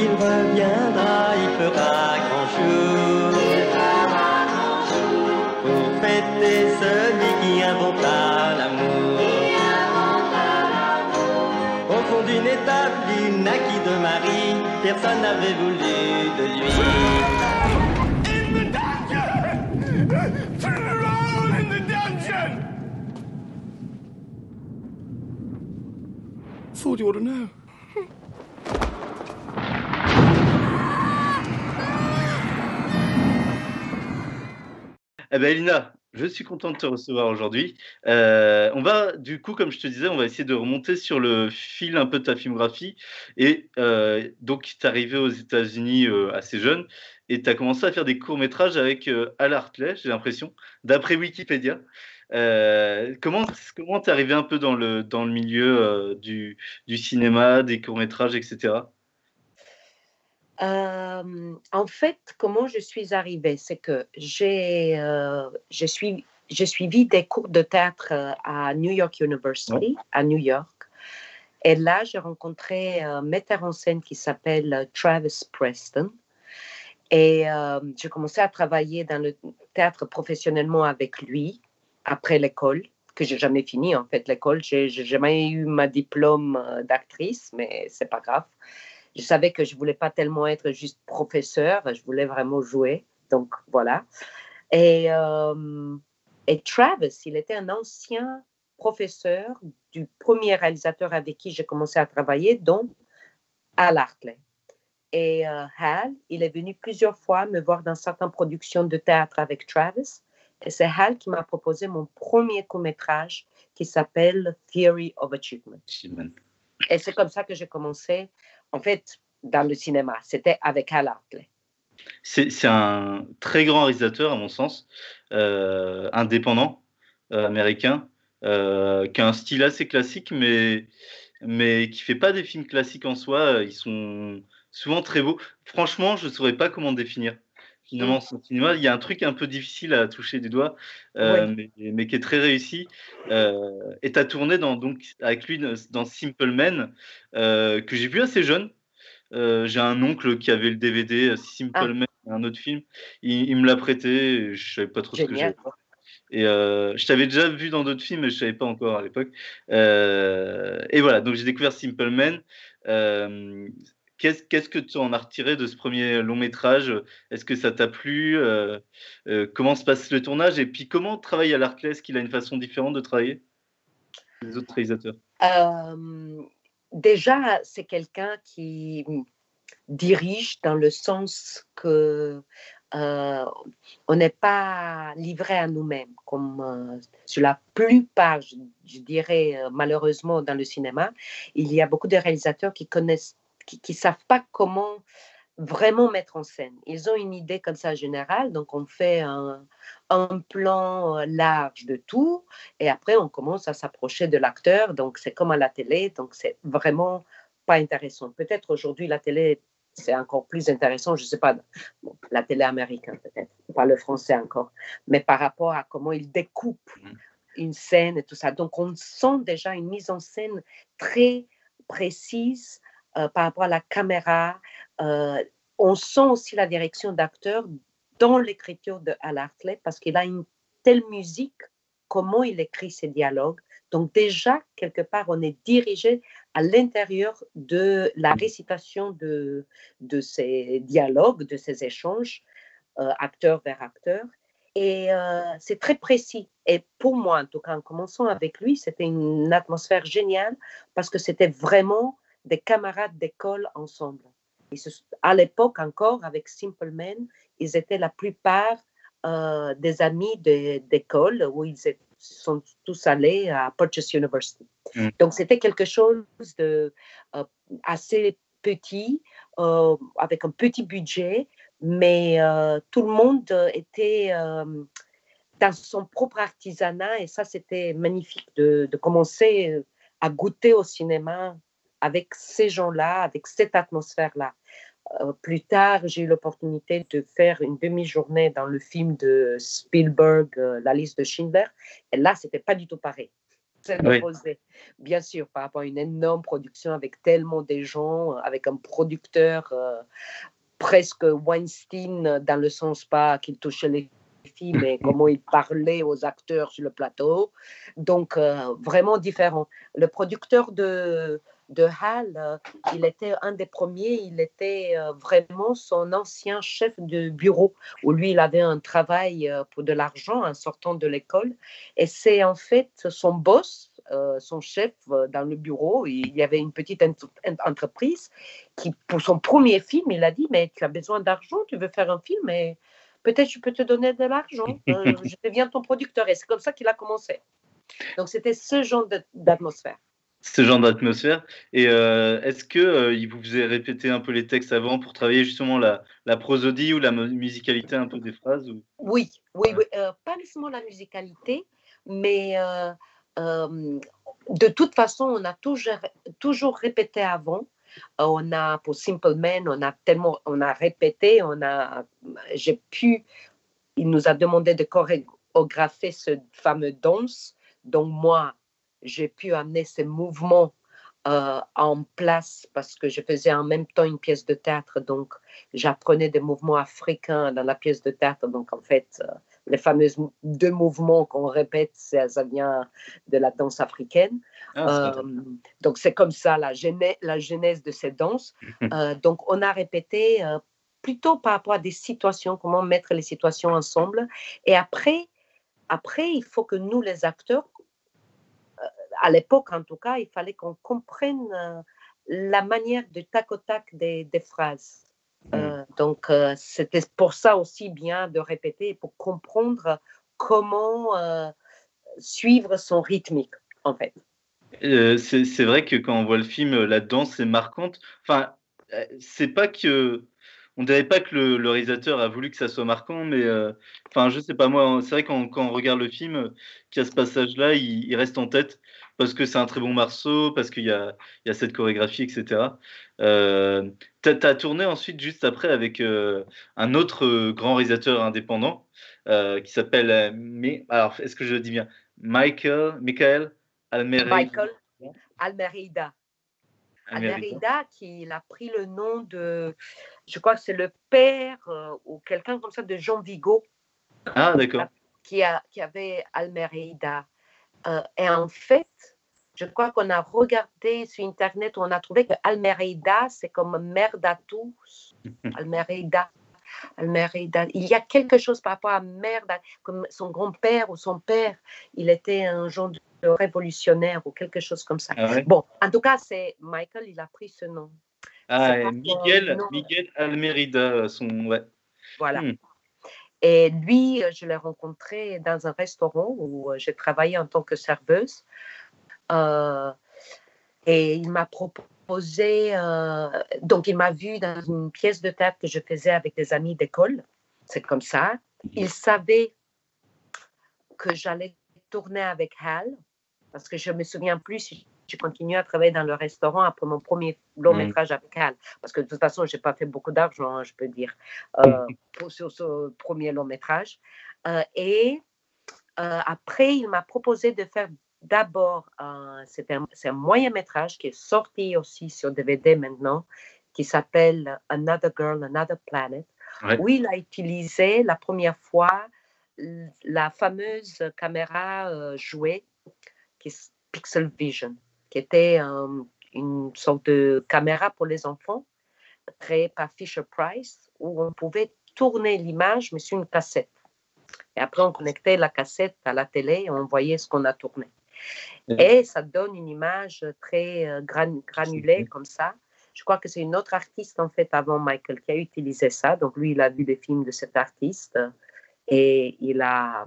il reviendra, il fera grand jour. Pour fêter celui qui inventa l'amour. Au fond d'une étape, il naquit de Marie, personne n'avait voulu de lui. Thought you ought to know? Eh ben Elina, je suis content de te recevoir aujourd'hui. Euh, on va, du coup, comme je te disais, on va essayer de remonter sur le fil un peu de ta filmographie. Et euh, donc, tu es arrivé aux États-Unis euh, assez jeune et tu as commencé à faire des courts-métrages avec Al Hartley, j'ai l'impression, d'après Wikipédia. comment comment t'es arrivé un peu dans le, dans le milieu du, du cinéma, des courts-métrages, etc. Euh, en fait, comment je suis arrivée, c'est que j'ai euh, je suis j'ai suivi des cours de théâtre à New York University, à New York. Et là, j'ai rencontré un metteur en scène qui s'appelle Travis Preston. Et j'ai commencé à travailler dans le théâtre professionnellement avec lui après l'école, que j'ai jamais fini en fait l'école. J'ai jamais eu ma diplôme d'actrice, mais c'est pas grave je savais que je voulais pas tellement être juste professeur, je voulais vraiment jouer. Donc voilà. Et, euh, et Travis, il était un ancien professeur du premier réalisateur avec qui j'ai commencé à travailler, donc Al Hartley. Et euh, Hal, il est venu plusieurs fois me voir dans certaines productions de théâtre avec Travis. Et c'est Hal qui m'a proposé mon premier court-métrage qui s'appelle Theory of Achievement. Et c'est comme ça que j'ai commencé en fait, dans le cinéma. C'était avec Al Hartley. C'est un très grand réalisateur, à mon sens, euh, indépendant, euh, américain, euh, qui a un style assez classique, mais, mais qui fait pas des films classiques en soi. Ils sont souvent très beaux. Franchement, je ne saurais pas comment définir. Finalement, son cinéma, il y a un truc un peu difficile à toucher du doigt, mais, mais, qui est très réussi. et tu as tourné dans, donc, avec lui dans Simple Men, que j'ai vu assez jeune. Euh, j'ai un oncle qui avait le DVD euh, Simple ah. Man, un autre film. Il, me l'a prêté. je savais pas trop ce que j'avais. Et euh, je t'avais déjà vu dans d'autres films, mais je savais pas encore à l'époque. et voilà, donc j'ai découvert Simple Man. Qu'est-ce que tu en as retiré de ce premier long métrage? Est-ce que ça t'a plu? Comment se passe le tournage? Et puis comment travaille à l'Arclès qu'il a une façon différente de travailler les autres réalisateurs? Déjà, c'est quelqu'un qui dirige dans le sens que euh, on n'est pas livré à nous-mêmes, comme euh, sur la plupart, je, dirais euh, malheureusement dans le cinéma, il y a beaucoup de réalisateurs qui connaissent, qui, ne savent pas comment vraiment mettre en scène. Ils ont une idée comme ça générale, donc on fait un, un plan euh, large de tout et après on commence à s'approcher de l'acteur, donc c'est comme à la télé, donc c'est vraiment pas intéressant. Peut-être aujourd'hui la télé c'est encore plus intéressant, je sais pas, la télé américaine peut-être, pas le français encore, mais par rapport à comment il découpe mmh. une scène et tout ça. Donc on sent déjà une mise en scène très précise euh, par rapport à la caméra, euh, on sent aussi la direction d'acteur dans l'écriture de Al Hartley parce qu'il a une telle musique, comment il écrit ses dialogues. Donc déjà, quelque part, on est dirigé à l'intérieur de la récitation de, de ces dialogues, de ces échanges, euh, acteur vers acteur. Et c'est très précis. Et pour moi, en tout cas, en commençant avec lui, c'était une atmosphère géniale parce que c'était vraiment des camarades d'école ensemble à l'époque encore, avec Simple Men, ils étaient la plupart euh, des amis d'école où ils sont tous allés à Purchase University. Mm. Donc, c'était quelque chose de euh, assez petit, euh, avec un petit budget, mais tout le monde était dans son propre artisanat et ça, c'était magnifique de, de, commencer à goûter au cinéma avec ces gens-là, avec cette atmosphère-là. Euh, plus tard, j'ai eu l'opportunité de faire une demi-journée dans le film de Spielberg, euh, La liste de Schindler. Et là, c'était pas du tout pareil. C'est l'opposé. Bien sûr, par rapport à une énorme production avec tellement de gens, avec un producteur euh, presque Weinstein dans le sens pas qu'il touchait les filles, mais comment il parlait aux acteurs sur le plateau. Donc, euh, vraiment différent. Le producteur de, de Hal, euh, il était un des premiers, il était euh, vraiment son ancien chef de bureau, où lui, il avait un travail euh, pour de l'argent en sortant de l'école. Et c'est en fait son boss, son chef dans le bureau, il y avait une petite entreprise qui, pour son premier film, il a dit, mais tu as besoin d'argent, tu veux faire un film, et peut-être je peux te donner de l'argent, je deviens ton producteur. Et c'est comme ça qu'il a commencé. Donc c'était ce genre d'atmosphère ce genre d'atmosphère. Et euh, est-ce que euh, il vous faisait répéter un peu les textes avant pour travailler justement la, la prosodie ou la musicalité un peu des phrases ou... Oui, oui, oui. Euh, pas nécessairement la musicalité, mais de toute façon, on a toujours, toujours répété avant. On a pour Simple Man, on a tellement, on a répété, on a, j'ai pu, il nous a demandé de chorégrapher ce fameux danse. Donc moi, j'ai pu amener ces mouvements euh, en place parce que je faisais en même temps une pièce de théâtre, donc j'apprenais des mouvements africains dans la pièce de théâtre. Donc en fait, euh, les fameux deux mouvements qu'on répète, ça, vient de la danse africaine. Ah, euh, donc c'est comme ça la genèse, la genèse de cette danse. donc on a répété plutôt par rapport à des situations, comment mettre les situations ensemble. Et après, après, il faut que nous, les acteurs, à l'époque en tout cas, il fallait qu'on comprenne euh, la manière de tac au tac des, phrases. Mmh. Euh, donc, euh, c'était pour ça aussi bien de répéter, pour comprendre comment suivre son rythmique, en fait. c'est vrai que quand on voit le film, la danse est marquante. Enfin, c'est pas que on dirait pas que le, réalisateur a voulu que ça soit marquant, mais enfin, je sais pas moi. C'est vrai quand, quand regarde le film, qu'il y a ce passage-là, il, reste en tête parce que c'est un très bon morceau, parce qu'il y a, cette chorégraphie, etc. Euh, tu as, tourné ensuite, juste après, avec euh, un autre euh, grand réalisateur indépendant euh, qui s'appelle, alors est-ce que je dis bien? Michael, Michael Almeida. Michael Almeida. Almeida, qui a pris le nom de, je crois que c'est le père ou quelqu'un comme ça de Jean Vigo. Ah, d'accord. Qui, a, qui avait Almeida. et en fait, je crois qu'on a regardé sur Internet, on a trouvé que Almeida, c'est comme mère tous. Almeida. Almeida. Il y a quelque chose par rapport à mère, comme son grand-père ou son père, il était un genre de révolutionnaire ou quelque chose comme ça. Ah bon, en tout cas, c'est Michael, il a pris ce nom. Ah, Miguel, Miguel Almerida, son. Ouais. Voilà. Hmm. Et lui, je l'ai rencontré dans un restaurant où j'ai travaillé en tant que serveuse. Euh, et il m'a proposé, euh, donc il m'a vu dans une pièce de théâtre que je faisais avec des amis d'école. C'est comme ça. Il savait que j'allais tourner avec Hal, parce que je me souviens plus si j'ai continué à travailler dans le restaurant après mon premier long mm. métrage avec Hal. Parce que de toute façon, je n'ai pas fait beaucoup d'argent, hein, je peux dire, euh, pour, sur ce premier long métrage. et après, il m'a proposé de faire D'abord, euh, c'est un, moyen métrage qui est sorti aussi sur DVD maintenant, qui s'appelle Another Girl, Another Planet, où il a utilisé la première fois la fameuse caméra euh, jouée, qui est Pixel Vision, qui était euh, une sorte de caméra pour les enfants, créée par Fisher Price, où on pouvait tourner l'image, mais sur une cassette. Et après, on connectait la cassette à la télé et on voyait ce qu'on a tourné. Et ça donne une image très euh, granulée comme ça. Je crois que c'est une autre artiste, en fait, avant Michael, qui a utilisé ça. Donc, lui, il a vu des films de cet artiste et il a,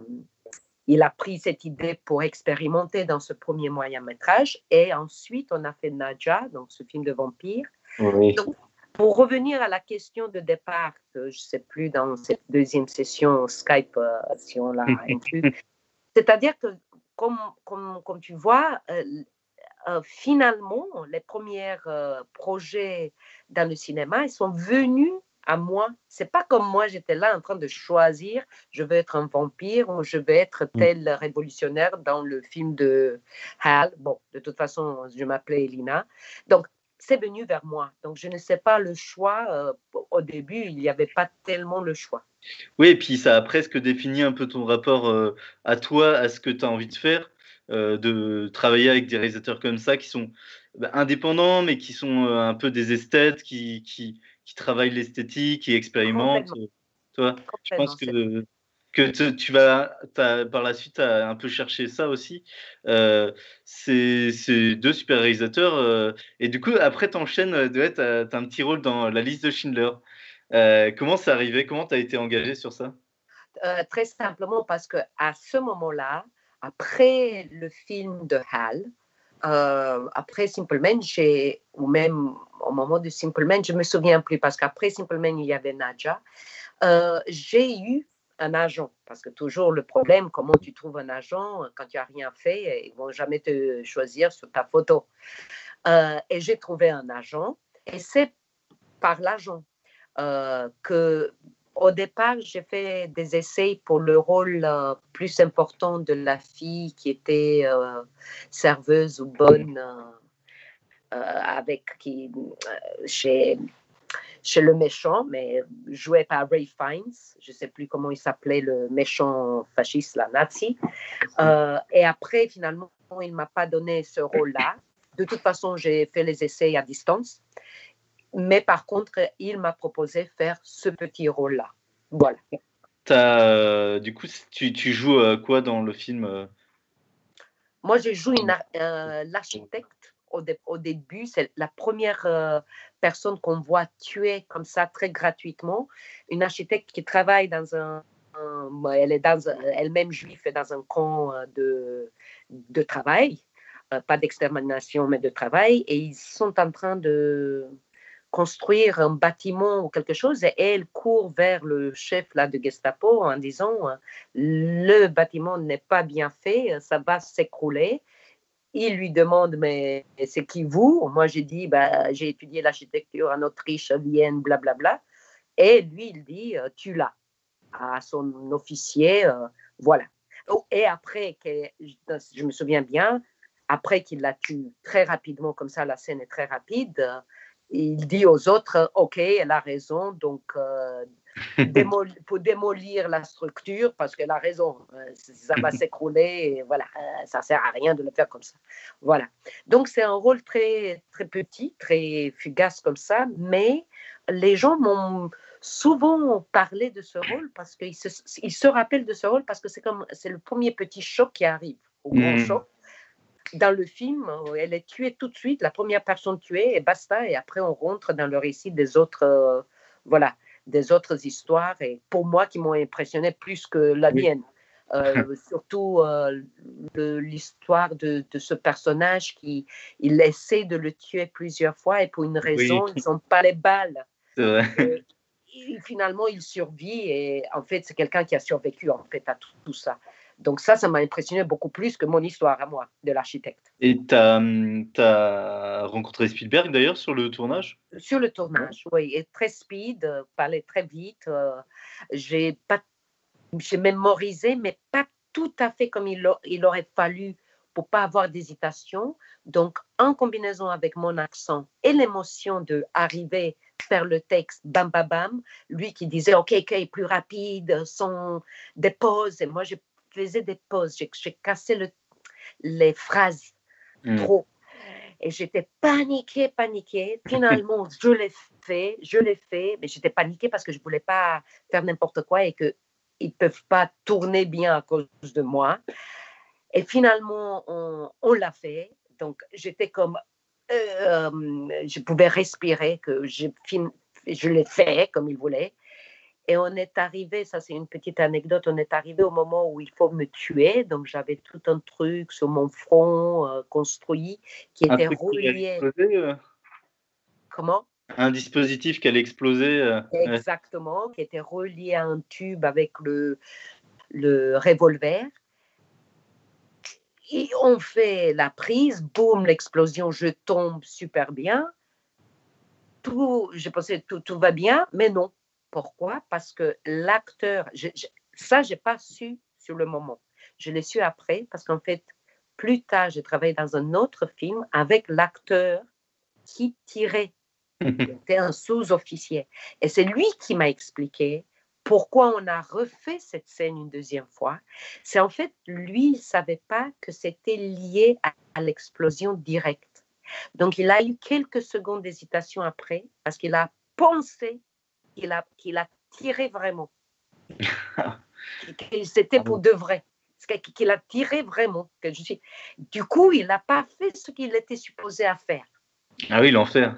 il a pris cette idée pour expérimenter dans ce premier moyen métrage. Et ensuite, on a fait Nadja, donc ce film de vampire. Donc, pour revenir à la question de départ, je ne sais plus dans cette deuxième session Skype euh, si on l'a inclus, c'est-à-dire que comme, comme, comme tu vois, euh, euh, finalement, les premiers euh, projets dans le cinéma, ils sont venus à moi. C'est pas comme moi, j'étais là en train de choisir, je veux être un vampire ou je veux être mm. tel révolutionnaire dans le film de Hal. Bon, de toute façon, je m'appelais Elina. Donc, c'est venu vers moi. Donc, je ne sais pas le choix. Euh, au début, il n'y avait pas tellement le choix. Oui, et puis ça a presque défini un peu ton rapport euh, à toi, à ce que tu as envie de faire, euh, de travailler avec des réalisateurs comme ça qui sont bah, indépendants, mais qui sont un peu des esthètes, qui, qui, qui travaillent l'esthétique, qui expérimentent. Toi, je pense que que tu vas par la suite un peu chercher ça aussi. Euh, c'est deux super réalisateurs. Euh, et du coup, après, tu enchaînes, euh, tu as, un petit rôle dans la liste de Schindler. comment c'est arrivé Comment tu as été engagé sur ça? Très simplement parce que à ce moment-là, après le film de Hal, après Simple Man, ou même au moment de Simple je ne me souviens plus parce qu'après Simple il y avait Nadja. j'ai eu un agent. Parce que toujours le problème, comment tu trouves un agent quand tu n'as rien fait, ils vont jamais te choisir sur ta photo. Euh, et j'ai trouvé un agent, et c'est par l'agent euh, que, au départ, j'ai fait des essais pour le rôle euh, plus important de la fille qui était serveuse ou bonne, avec qui, chez chez le méchant, mais joué par Ray Fiennes. Je ne sais plus comment il s'appelait, le méchant fasciste, la nazi. Euh, et après, finalement, il ne m'a pas donné ce rôle-là. De toute façon, j'ai fait les essais à distance. Mais par contre, il m'a proposé faire ce petit rôle-là. Voilà. As, du coup, tu, tu joues euh, quoi dans le film euh? Moi, je joue l'architecte au, début, c'est la première euh, personne qu'on voit tuer comme ça très gratuitement. Une architecte qui travaille dans un, elle est dans elle-même juive dans un camp euh, de, de travail, euh, pas d'extermination mais de travail, et ils sont en train de construire un bâtiment ou quelque chose et elle court vers le chef là de Gestapo en disant le bâtiment n'est pas bien fait, ça va s'écrouler il lui demande, mais c'est qui vous? Moi, j'ai dit, bah, j'ai étudié l'architecture en Autriche, à Vienne, blablabla. Et lui, il dit, euh, tu l'as à son officier, euh, voilà. Oh, et après, je me souviens bien, après qu'il l'a tué très rapidement, comme ça, la scène est très rapide, il dit aux autres, OK, elle a raison, donc euh, pour démolir la structure parce qu'elle a raison. Euh, ça va s'écrouler voilà, euh, ça sert à rien de le faire comme ça. Voilà. Donc c'est un rôle très très petit, très fugace comme ça, mais les gens m'ont souvent parlé de ce rôle parce qu'ils se, ils se rappellent de ce rôle parce que c'est comme c'est le premier petit choc qui arrive au grand mmh. choc. Dans le film, elle est tuée tout de suite, la première personne tuée et basta. Et après, on rentre dans le récit des autres, voilà, des autres histoires et pour moi qui m'ont impressionné plus que la mienne. Euh, surtout euh, l'histoire de, de, ce personnage qui il essaie de le tuer plusieurs fois et pour une raison, ils n'ont pas les balles. Et, finalement, il survit et en fait, c'est quelqu'un qui a survécu en fait à tout ça. Donc ça, ça m'a impressionné beaucoup plus que mon histoire à moi de l'architecte. Et tu as, rencontré Spielberg d'ailleurs sur le tournage? Sur le tournage, oui. Et très speed, euh, parlait très vite. Euh, j'ai pas, j'ai mémorisé, mais pas tout à fait comme il, il aurait fallu pour pas avoir d'hésitation. Donc, en combinaison avec mon accent et l'émotion de arriver faire le texte, bam, bam, bam, lui qui disait, OK, OK, plus rapide, sans des pauses, et moi, j'ai faisais des pauses, j'ai cassé le, les phrases hmm. trop. Et j'étais paniquée, paniquée. Finalement, je l'ai fait, je l'ai fait, mais j'étais paniquée parce que je ne voulais pas faire n'importe quoi et qu'ils ne peuvent pas tourner bien à cause de moi. Et finalement, on, on l'a fait. Donc, j'étais comme. Euh, je pouvais respirer, que je, je l'ai fait comme il voulait. Et on est arrivé, ça c'est une petite anecdote, on est arrivé au moment où il faut me tuer. Donc j'avais tout un truc sur mon front euh, construit qui était relié. Euh? Comment? Un dispositif qui allait exploser. Euh, Exactement, qui était relié à un tube avec le, le revolver. Et on fait la prise, boum, l'explosion, je tombe super bien tout, je pensais tout, tout va bien, mais non. Pourquoi? Parce que l'acteur, ça, je n'ai pas su sur le moment. Je l'ai su après parce qu'en fait, plus tard, j'ai travaillé dans un autre film avec l'acteur qui tirait. Il était un sous-officier. Et c'est lui qui m'a expliqué pourquoi on a refait cette scène une deuxième fois. C'est en fait, lui, il ne savait pas que c'était lié à, l'explosion directe. Donc, il a eu quelques secondes d'hésitation après parce qu'il a pensé qu'il a, qu'il a tiré vraiment. C'était pour de vrai qu'il a tiré vraiment. Que je suis... Du coup, il n'a pas fait ce qu'il était supposé à faire. Ah oui, l'enfer.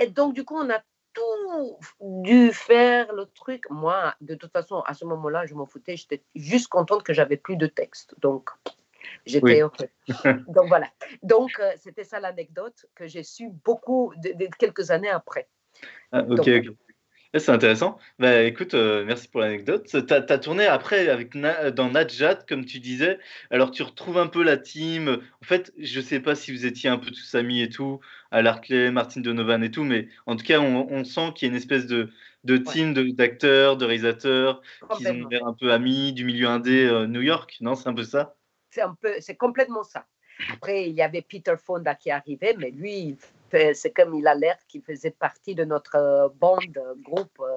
Et donc, du coup, on a tout dû faire le truc. Moi, de toute façon, à ce moment-là, je m'en foutais. J'étais juste contente que j'avais plus de texte. Donc, j'étais OK. donc, voilà. Donc, euh, c'était ça l'anecdote que j'ai su beaucoup, de, quelques années après. Ah, ok, ok. C'est intéressant. Bah, écoute, euh, merci pour l'anecdote. Tu as, tourné après avec dans Nadjat, comme tu disais. Alors, tu retrouves un peu la team. En fait, je sais pas si vous étiez un peu tous amis et tout, à l'Arclay, Martine Donovan et tout, mais en tout cas, on, sent qu'il y a une espèce de, de team d'acteurs, de, réalisateurs qui ont l'air un peu amis du milieu indé euh, New York. Non, c'est un peu ça? C'est complètement ça. Après, il y avait Peter Fonda qui arrivait, mais lui, c'est comme il a l'air qu'il faisait partie de notre euh, bande, euh, groupe euh,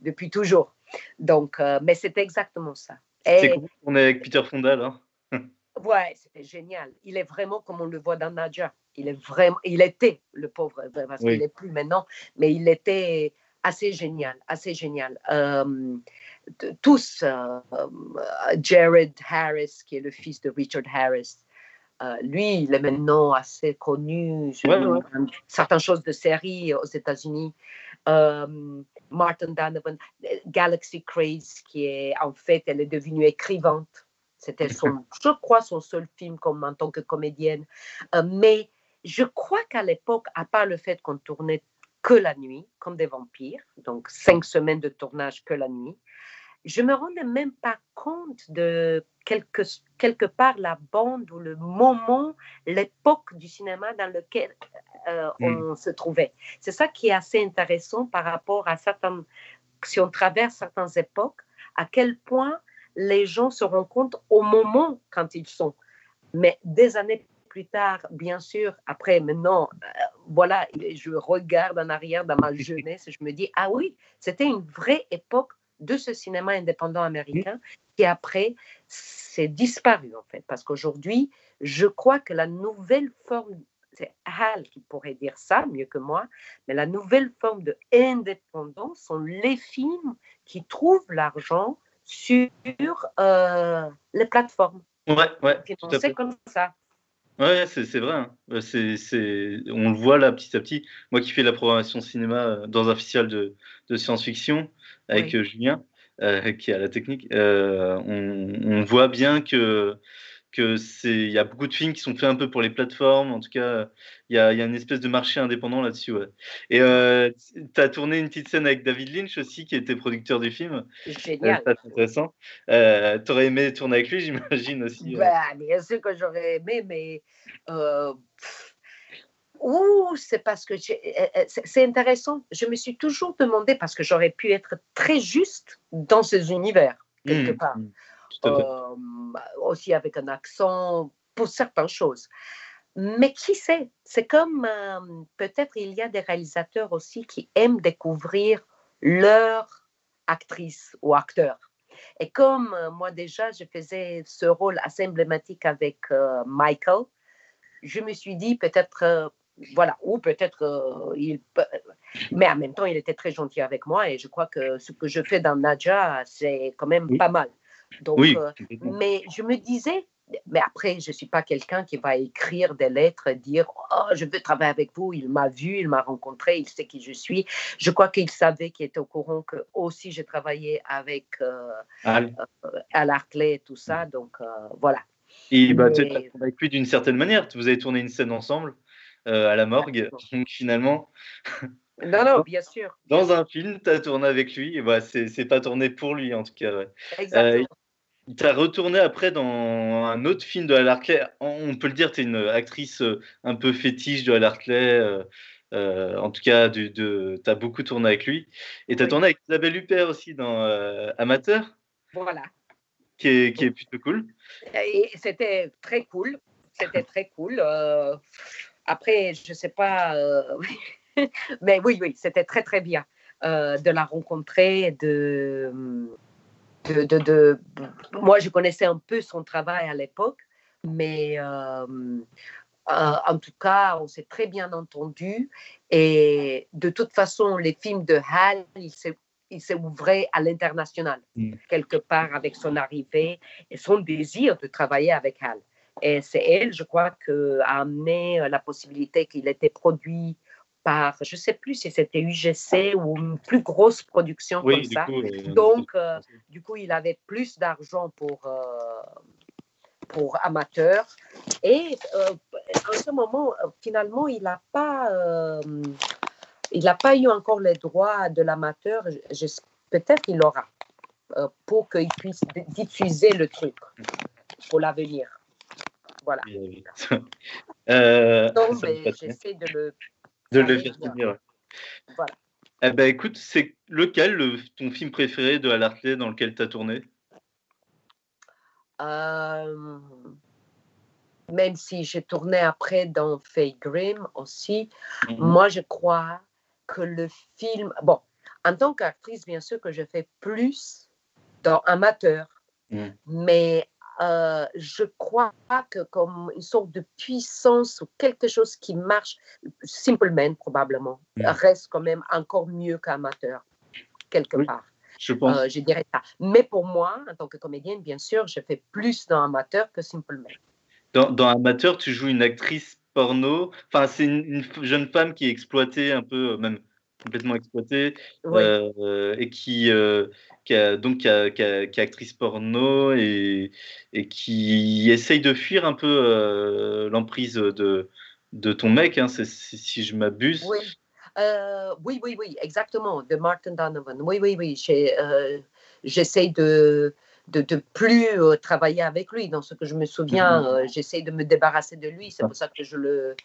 depuis toujours. Donc, mais c'est exactement ça. C'est cool on est avec Peter Fonda là. ouais, c'était génial. Il est vraiment comme on le voit dans Nadja. Il est vraiment, il était le pauvre parce qu'il n'est plus maintenant, mais il était assez génial, assez génial. tous, Jared Harris, qui est le fils de Richard Harris, euh, lui, il est maintenant assez connu sur certaines choses de série aux États-Unis. Euh, Martin Donovan, Galaxy Craze, qui est en fait, elle est devenue écrivante. C'était son, je crois, son seul film comme en tant que comédienne. Euh, mais je crois qu'à l'époque, à part le fait qu'on tournait que la nuit, comme des vampires, donc cinq semaines de tournage que la nuit, je me rendais même pas compte de quelque, quelque part la bande ou le moment, l'époque du cinéma dans lequel euh, mm. on se trouvait. C'est ça qui est assez intéressant par rapport à certaines, si on traverse certaines époques, à quel point les gens se rendent compte au moment quand ils sont. Mais des années plus tard, bien sûr, après, maintenant, euh, voilà, je regarde en arrière dans ma jeunesse et je me dis, ah oui, c'était une vraie époque de ce cinéma indépendant américain qui après s'est disparu en fait. Parce qu'aujourd'hui, je crois que la nouvelle forme, c'est Hal qui pourrait dire ça mieux que moi, mais la nouvelle forme de indépendance sont les films qui trouvent l'argent sur euh, les plateformes. Ouais, ouais. C'est comme ça. Ouais, c'est vrai. Hein. C'est on le voit là petit à petit. Moi qui fais la programmation cinéma euh, dans un festival de, de science-fiction avec euh, Julien, euh, qui est à la technique, on, on, voit bien que que c'est il y a beaucoup de films qui sont faits un peu pour les plateformes. En tout cas il y a, y a une espèce de marché indépendant là-dessus ouais. et euh, tu as tourné une petite scène avec David Lynch aussi qui était producteur du film génial. Euh, intéressant. Euh, tu aurais aimé tourner avec lui j'imagine aussi bah, bien sûr que j'aurais aimé mais c'est parce que c'est intéressant. Je me suis toujours demandé parce que j'aurais pu être très juste dans ces univers quelque mmh, part. mmh. Euh, aussi avec un accent pour certaines choses. Mais qui sait, c'est comme euh, peut-être il y a des réalisateurs aussi qui aiment découvrir leur actrice ou acteur. Et comme euh, moi déjà, je faisais ce rôle assez emblématique avec Michael, je me suis dit peut-être, voilà, ou peut-être il Mais en même temps, il était très gentil avec moi et je crois que ce que je fais dans Nadja, c'est quand même pas mal. Donc, oui, euh, mais je me disais, mais après, je ne suis pas quelqu'un qui va écrire des lettres et dire Oh, je veux travailler avec vous. Il m'a vu, il m'a rencontré, il sait qui je suis. Je crois qu'il savait qu'il était au courant que aussi j'ai travaillé avec euh, Al. Euh, et tout ça. Donc euh, voilà. Et bah, tu as avec lui d'une certaine manière. Vous avez tourné une scène ensemble à la morgue. Donc finalement. Non, non, bien sûr. Dans un film, tu as tourné avec lui. Bah, c'est pas tourné pour lui, en tout cas. Exactement. Tu as retourné après dans un autre film de Al On peut le dire, tu es une actrice euh, un peu fétiche de Al Hartley. Euh, en tout cas, tu as beaucoup tourné avec lui. Et tu as tourné avec Isabelle Huppert aussi dans Amateur. Voilà. Qui est, qui est plutôt cool. Et c'était très cool. C'était très cool. après, je ne sais pas. mais oui, oui, c'était très, très bien de la rencontrer, de de, de, Moi, je connaissais un peu son travail à l'époque, mais euh, euh, en tout cas, on s'est très bien entendu. Et de toute façon, les films de Hal, il s'est il s'est ouvert à l'international, mm. quelque part avec son arrivée et son désir de travailler avec Hal. Et c'est elle, je crois, qui a amené la possibilité qu'il était produit par, je ne sais plus si c'était UGC ou une plus grosse production comme ça. Euh, Donc, euh, du coup, il avait plus d'argent pour, euh, pour amateurs. Et en ce moment, finalement, il n'a pas, il pas eu encore les droits de l'amateur. Peut-être qu'il l'aura pour qu'il puisse diffuser le truc pour l'avenir. Voilà. Donc, j'essaie de le de le faire finir. Voilà. Eh ben, écoute, c'est lequel le, ton film préféré de Al dans lequel tu as tourné? Euh, Même si j'ai tourné après dans Faye Grimm aussi, mhm. moi je crois que le film. Bon, en tant qu'actrice, bien sûr que je fais plus dans amateur, mhm. mais euh, je crois que comme une sorte de puissance ou quelque chose qui marche, simplement probablement, mm. reste quand même encore mieux qu'amateur, quelque part. Je pense. Euh, je dirais ça. Mais pour moi, en tant que comédienne, bien sûr, je fais plus dans amateur que simplement. Dans, dans amateur, tu joues une actrice porno. Enfin, c'est une, jeune femme qui est exploitée un peu, même complètement exploitée, euh, et qui, qui, donc, qui, est actrice porno et, et, qui essaye de fuir un peu euh, l'emprise de, de ton mec, hein, si je m'abuse. Oui. Euh, oui, oui, oui, exactement, de Martin Donovan. Oui, oui, oui. Euh, j'essaye de, de, de, plus travailler avec lui. Dans ce que je me souviens, mm-hmm. j'essaye de me débarrasser de lui. C'est pour ça que je le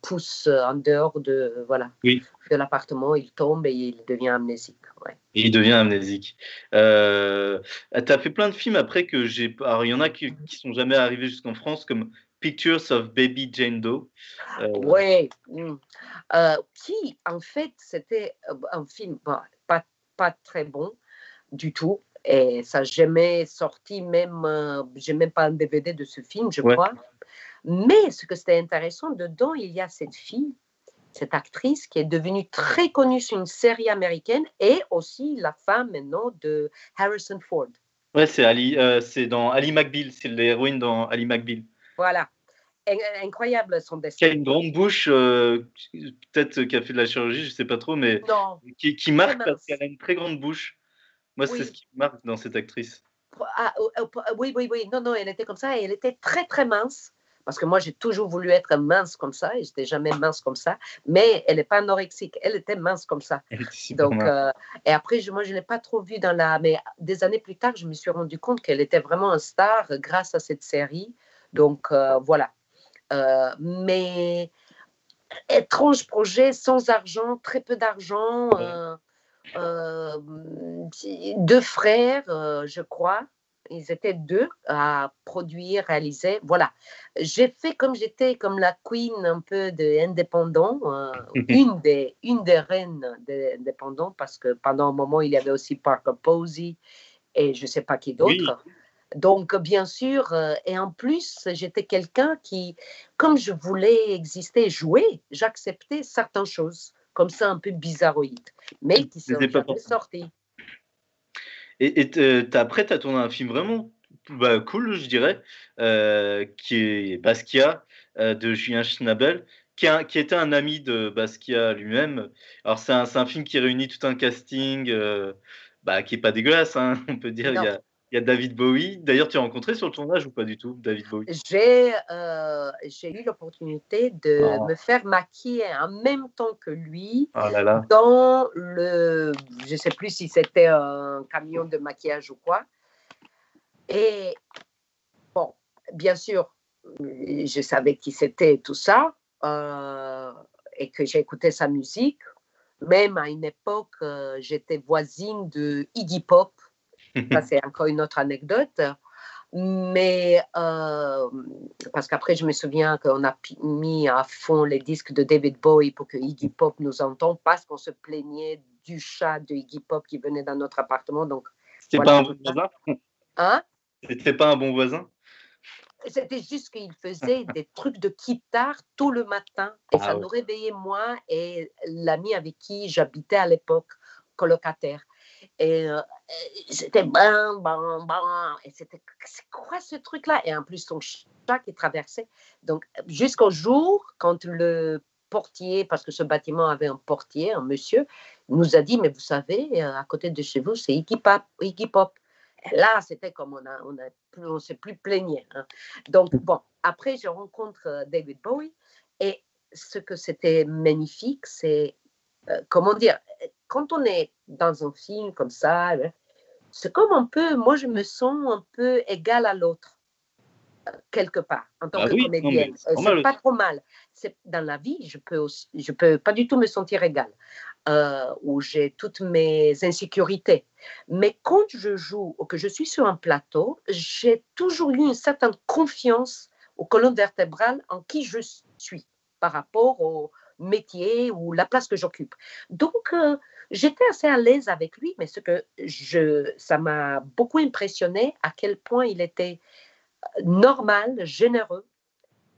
pousse en dehors de voilà oui. de l'appartement. Il tombe et il devient amnésique. Et il devient amnésique. Euh, tu as fait plein de films après que j'ai. Alors, il y en a qui, qui sont jamais arrivés jusqu'en France, comme Pictures of Baby Jane Doe. Euh, oui. Mm. Euh, qui, en fait, c'était un film pas, pas très bon du tout. Et ça n'a jamais sorti, même. j'ai même pas un DVD de ce film, je crois. Mais ce que c'était intéressant, dedans, il y a cette fille cette actrice qui est devenue très connue sur une série américaine et aussi la femme maintenant de Harrison Ford. Ouais, c'est Ali, euh, c'est dans Ali McBeal, c'est l'héroïne dans Ali McBeal. Voilà. Incroyable son destin. Qui a une grande bouche, euh, peut-être qui a fait de la chirurgie, je sais pas trop, mais qui, qui marque parce qu'elle a une très grande bouche. Moi, c'est ce qui marque dans cette actrice. Ah, oh, oh, oui, oui, oui. Non, non, elle était comme ça et elle était très, très mince parce que moi, j'ai toujours voulu être mince comme ça, et j'étais jamais mince comme ça, mais elle n'est pas anorexique, elle était mince comme ça. Donc, euh, et après, je, moi, je ne l'ai pas trop vue dans la... Mais des années plus tard, je me suis rendu compte qu'elle était vraiment un star grâce à cette série. Donc, euh, voilà. Euh, mais étrange projet, sans argent, très peu d'argent. deux frères, je crois ils étaient deux à produire, réaliser. Voilà. J'ai fait comme j'étais comme la queen un peu de indépendant, euh, une, des, une des reines d'indépendant, parce que pendant un moment, il y avait aussi Parker Posey et je ne sais pas qui d'autre. Donc, bien sûr, euh, et en plus, j'étais quelqu'un qui, comme je voulais exister, jouer, j'acceptais certaines choses, comme ça un peu bizarroïdes, mais qui sont jamais sorties. Et, et après, tu as tourné un film vraiment bah, cool, je dirais, euh, qui est Basquiat euh, de Julien Schnabel, qui, qui, était un ami de Basquiat lui-même. Alors, c'est un, un, film qui réunit tout un casting euh, bah, qui est pas dégueulasse, hein, on peut dire. Il y a, il y a David Bowie. D'ailleurs, tu as rencontré sur le tournage ou pas du tout, David Bowie? J'ai euh, eu l'opportunité de oh. me faire maquiller en même temps que lui oh là là. dans le. Je ne sais plus si c'était un camion de maquillage ou quoi. Et bon, bien sûr, je savais qui c'était tout ça. Euh, et que j'ai écouté sa musique. Même à une époque, euh, j'étais voisine de Iggy Pop. Ça, c'est encore une autre anecdote. Mais euh, parce qu'après, je me souviens qu'on a mis à fond les disques de David Bowie pour que Iggy Pop nous entende parce qu'on se plaignait du chat de Iggy Pop qui venait dans notre appartement. Donc, c'était pas un bon voisin? Hein? C'était pas un bon voisin? C'était juste qu'il faisait des trucs de guitare tout le matin et ça ah nous réveillait moi et l'ami avec qui j'habitais à l'époque, colocataire. Et euh, c'était bon, bon, bon. Et c'était, c'est quoi ce truc-là? Et en plus, son chat qui traversait. Donc, jusqu'au jour, quand le portier, parce que ce bâtiment avait un portier, un monsieur, nous a dit, mais vous savez, euh, à côté de chez vous, c'est Iggy Pop. Iggy Pop. Et là, c'était comme on a, on a on s'est plus plaigné. Hein. Donc, bon, après, je rencontre euh, David Bowie et ce que c'était magnifique, c'est, comment dire, quand on est dans un film comme ça, hein, c'est comme un peu, moi je me sens un peu égal à l'autre, quelque part, en tant ah que comédienne. Euh, c'est pas trop mal. C'est, dans la vie, je peux, je peux pas du tout me sentir égale, euh, où j'ai toutes mes insécurités. Mais quand je joue ou que je suis sur un plateau, j'ai toujours eu une certaine confiance aux colonnes vertébrales en qui je suis par rapport au métier ou la place que j'occupe. Donc, euh, J'étais assez à l'aise avec lui, mais ce que je, ça m'a beaucoup impressionné à quel point il était euh, normal, généreux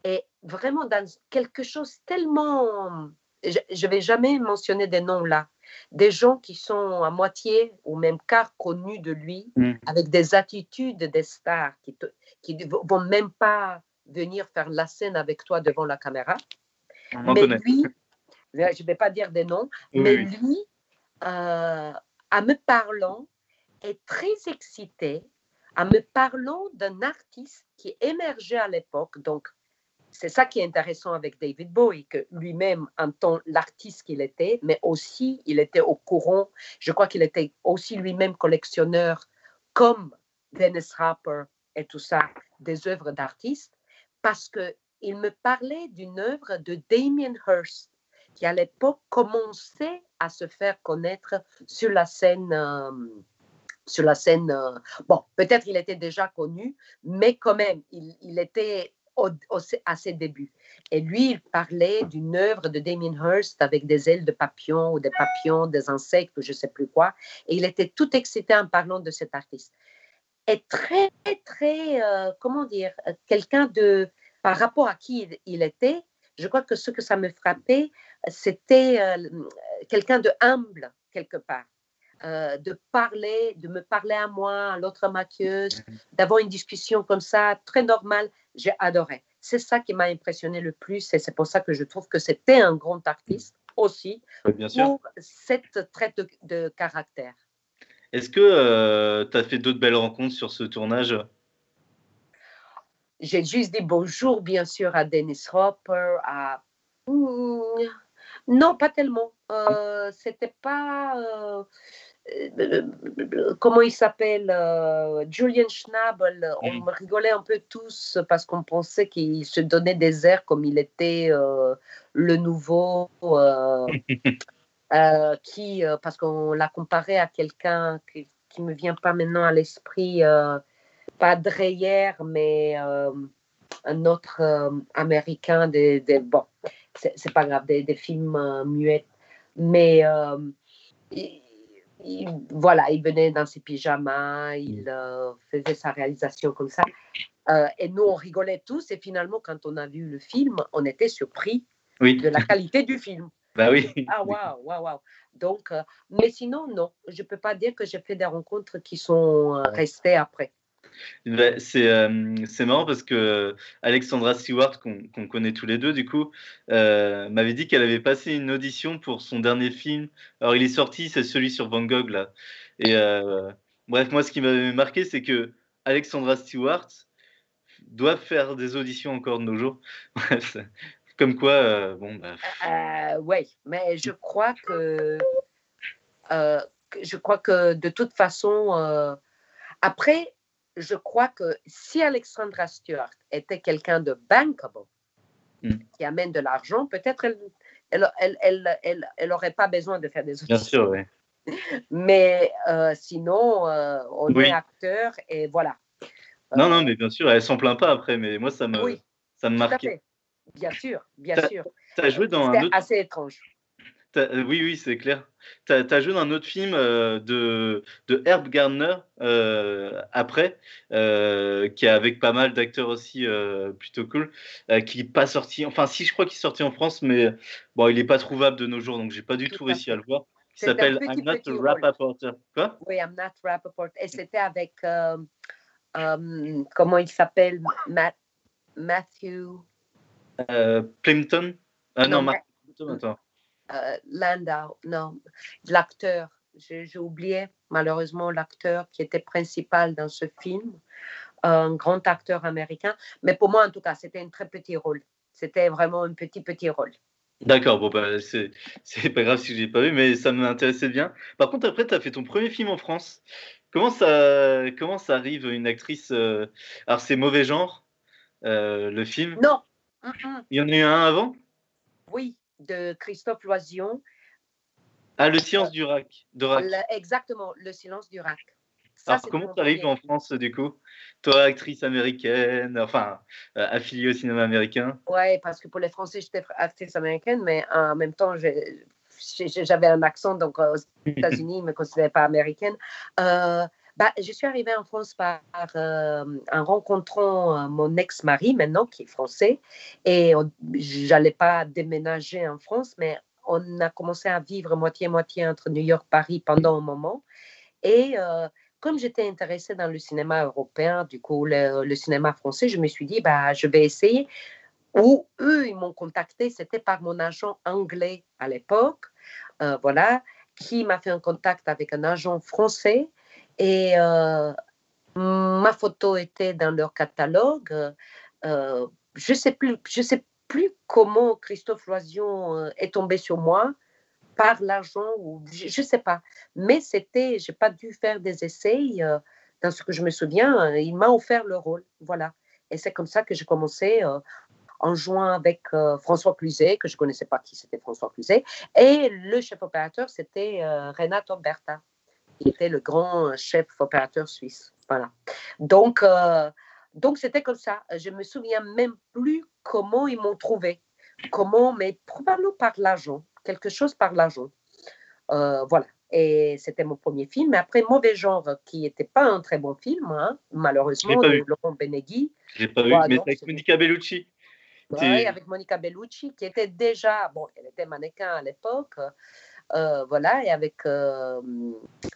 et vraiment dans quelque chose tellement... Je ne vais jamais mentionner des noms là. Des gens qui sont à moitié ou même quart connus de lui, mmh. avec des attitudes des stars qui ne vont même pas venir faire la scène avec toi devant la caméra. mais lui, je ne vais pas dire des noms, mais lui, euh, en me parlant, est très excité en me parlant d'un artiste qui émergeait à l'époque. Donc, c'est ça qui est intéressant avec David Bowie, que lui-même, en tant l'artiste qu'il était, mais aussi il était au courant, je crois qu'il était aussi lui-même collectionneur, comme Dennis Harper et tout ça, des œuvres d'artistes, parce qu'il me parlait d'une œuvre de Damien Hirst, qui à l'époque commençait à se faire connaître sur la scène. Euh, sur la scène, euh, bon, peut-être il était déjà connu, mais quand même, il, était à ses débuts. Et lui, il parlait d'une œuvre de Damien Hirst avec des ailes de papillon ou des papillons, des insectes ou je ne sais plus quoi. Et il était tout excité en parlant de cet artiste. Et très, très, euh, comment dire, quelqu'un de, par rapport à qui il était, je crois que ce que ça me frappait, c'était euh, quelqu'un de humble quelque part. Euh, de parler, de me parler à moi, à l'autre maquilleuse, mhm. d'avoir une discussion comme ça, très normale, j'ai adoré. C'est ça qui m'a impressionné le plus et c'est pour ça que je trouve que c'était un grand artiste aussi Bien sûr. pour cette traite de, caractère. Est-ce que euh, tu as fait d'autres belles rencontres sur ce tournage? J'ai juste dit bonjour, bien sûr, à Dennis Hopper, à non, pas tellement. Euh, C'était pas. Euh, euh, comment il s'appelle Julian Schnabel. On mm. rigolait un peu tous parce qu'on pensait qu'il se donnait des airs comme il était le nouveau. qui, parce qu'on l'a comparé à quelqu'un qui, ne me vient pas maintenant à l'esprit, pas Dreyer, mais un autre américain des, des bon c'est pas grave, des, des films euh, muets. Mais euh, il, voilà, il venait dans ses pyjamas, il euh, faisait sa réalisation comme ça. et nous, on rigolait tous. Et finalement, quand on a vu le film, on était surpris de la qualité du film. Bah oui. Ah, waouh, waouh, waouh. Donc, mais sinon, non, je ne peux pas dire que j'ai fait des rencontres qui sont restées après. Bah, c'est marrant parce que Alexandra Stewart, qu'on connaît tous les deux, du coup, euh, m'avait dit qu'elle avait passé une audition pour son dernier film. Alors, il est sorti, c'est celui sur Van Gogh, là. Et euh, bref, moi, ce qui m'avait marqué, c'est que Alexandra Stewart doit faire des auditions encore de nos jours. comme quoi, bon, bah... oui, mais je crois que. je crois que de toute façon, après, je crois que si Alexandra Stewart était quelqu'un de bankable, hmm. qui amène de l'argent, peut-être elle, elle elle, elle, elle, pas besoin de faire des auditions. Bien sûr, oui. Mais euh, sinon, euh, on Oui. est acteur et voilà. Non, non, mais bien sûr, elle s'en plaint pas après, mais moi, ça me, Oui, ça me marquait. Bien sûr, bien sûr. T'as joué dans un autre. assez étrange. Euh, Oui, oui, c'est clair. T'as as joué dans un autre film euh, de, de Herb Gardner euh, après, euh, qui est avec pas mal d'acteurs aussi plutôt cool, qui n'est pas sorti. Enfin, si, je crois qu'il est sorti en France, mais bon, il n'est pas trouvable de nos jours, donc j'ai pas du Tout réussi à le voir. Qui s'appelle I'm Not a. Quoi? Oui, I'm not Rappaport. Et c'était avec, comment il s'appelle? Matt, Matthew? Plimpton? Ah non, Non, Mark Plimpton, attends. Euh, Landau, non, l'acteur. J'ai oublié malheureusement l'acteur qui était principal dans ce film, un grand acteur américain. Mais pour moi, en tout cas, c'était un très petit rôle. C'était vraiment un petit, petit rôle. D'accord, bon, bah, c'est pas grave si je l'ai pas vu, mais ça m'intéressait bien. Par contre, après, tu as fait ton premier film en France. Comment ça, comment ça arrive, une actrice euh, Alors, c'est mauvais genre, euh, le film? Non. Il y en a eu un avant? Oui, de Christophe Loision. Ah, Le silence du rack. De rack. Le- exactement, Le silence du rack. Ça, Alors, comment mon ça arrive premier en France, du coup? Toi, actrice américaine, enfin, euh, affiliée au cinéma américain. Oui, parce que pour les Français, j'étais actrice américaine, mais en même temps, j'avais un accent, donc euh, aux États-Unis, ils ne me considéraient pas américaine. Euh, bah, je suis arrivée en France euh, en rencontrant euh, mon ex-mari, maintenant, qui est français, et j'allais pas déménager en France, mais on a commencé à vivre moitié-moitié entre New York et Paris pendant un moment. Et euh, comme j'étais intéressée dans le cinéma européen, du coup, le, cinéma français, je me suis dit, bah, je vais essayer où eux, ils m'ont contacté, c'était par mon agent anglais à l'époque, voilà, qui m'a fait un contact avec un agent français et euh, ma photo était dans leur catalogue. Euh, je ne sais plus, je sais plus comment Christophe Loision euh, est tombé sur moi par l'agent ou je ne sais pas, mais c'était, j'ai pas dû faire des essais. euh, dans ce que je me souviens, il m'a offert le rôle, voilà. Et c'est comme ça que j'ai commencé en jouant avec François Cluzet, que je ne connaissais pas qui c'était François Cluzet. Et le chef opérateur, c'était euh, Renato Berta, qui était le grand chef opérateur suisse. Voilà. Donc, euh, donc c'était comme ça. Je me souviens même plus comment ils m'ont trouvé. Comment, mais probablement par l'agent. Quelque chose par l'agent. Euh, voilà. Et c'était mon premier film. Mais après, Mauvais Genre, qui n'était pas un très bon film, hein, malheureusement, de vu. Laurent Benegui. Je l'ai pas vu, mais avec Monica Bellucci. C'est- avec Monica Bellucci, qui était déjà, bon, elle était mannequin à l'époque, voilà, et avec euh,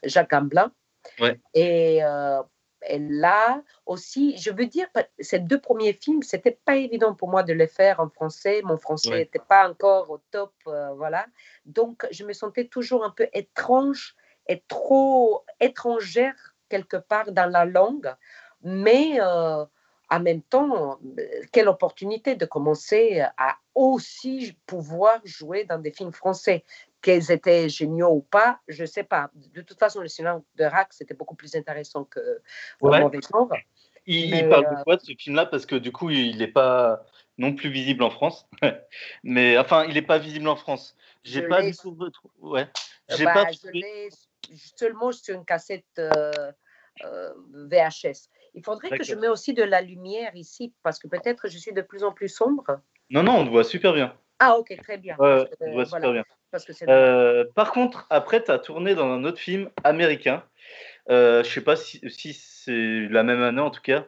Jacques Gamblin. Ouais. Et, euh, et là aussi, je veux dire, ces deux premiers films, c'était pas évident pour moi de les faire en français. Mon français Ouais. n'était pas encore au top, euh, voilà. Donc, je me sentais toujours un peu étrange et trop étrangère quelque part dans la langue, mais euh, en même temps, euh, quelle opportunité de commencer à aussi pouvoir jouer dans des films français. Qu'ils étaient géniaux ou pas, je ne sais pas. De toute façon, le cinéma de Rack, c'était beaucoup plus intéressant que Ouais. Mauvais Genre. Il, Mais, il parle euh, de quoi de ce film-là Parce que du coup, il n'est pas non plus visible en France. mais enfin, il n'est pas visible en France. J'ai pas du tout. Ouais. Euh, J'ai bah, pas je l'ai seulement sur une cassette euh, euh, VHS. Il faudrait que je mette aussi de la lumière ici, parce que peut-être je suis de plus en plus sombre. Non, non, on te voit super bien. Ah, ok, très bien. Ouais, on te voit super bien. Parce que c'est Euh, par contre, après, tu as tourné dans un autre film américain. Euh, je sais pas si, si c'est la même année en tout cas,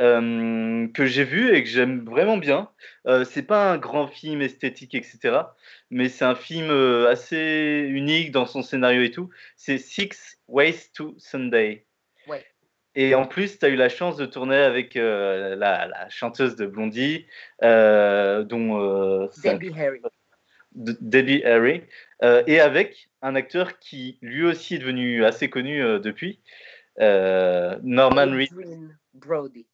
euh, que j'ai vu et que j'aime vraiment bien. Euh, c'est pas un grand film esthétique, etc. Mais c'est un film assez unique dans son scénario et tout. C'est Six Ways to Sunday. Ouais. Et en plus, tu as eu la chance de tourner avec euh, la, la chanteuse de Blondie, euh, dont euh, Debbie Harry. De- Debbie Harry, euh, et avec un acteur qui lui aussi est devenu assez connu euh, depuis, euh, Norman Reedus. Adrian Brody.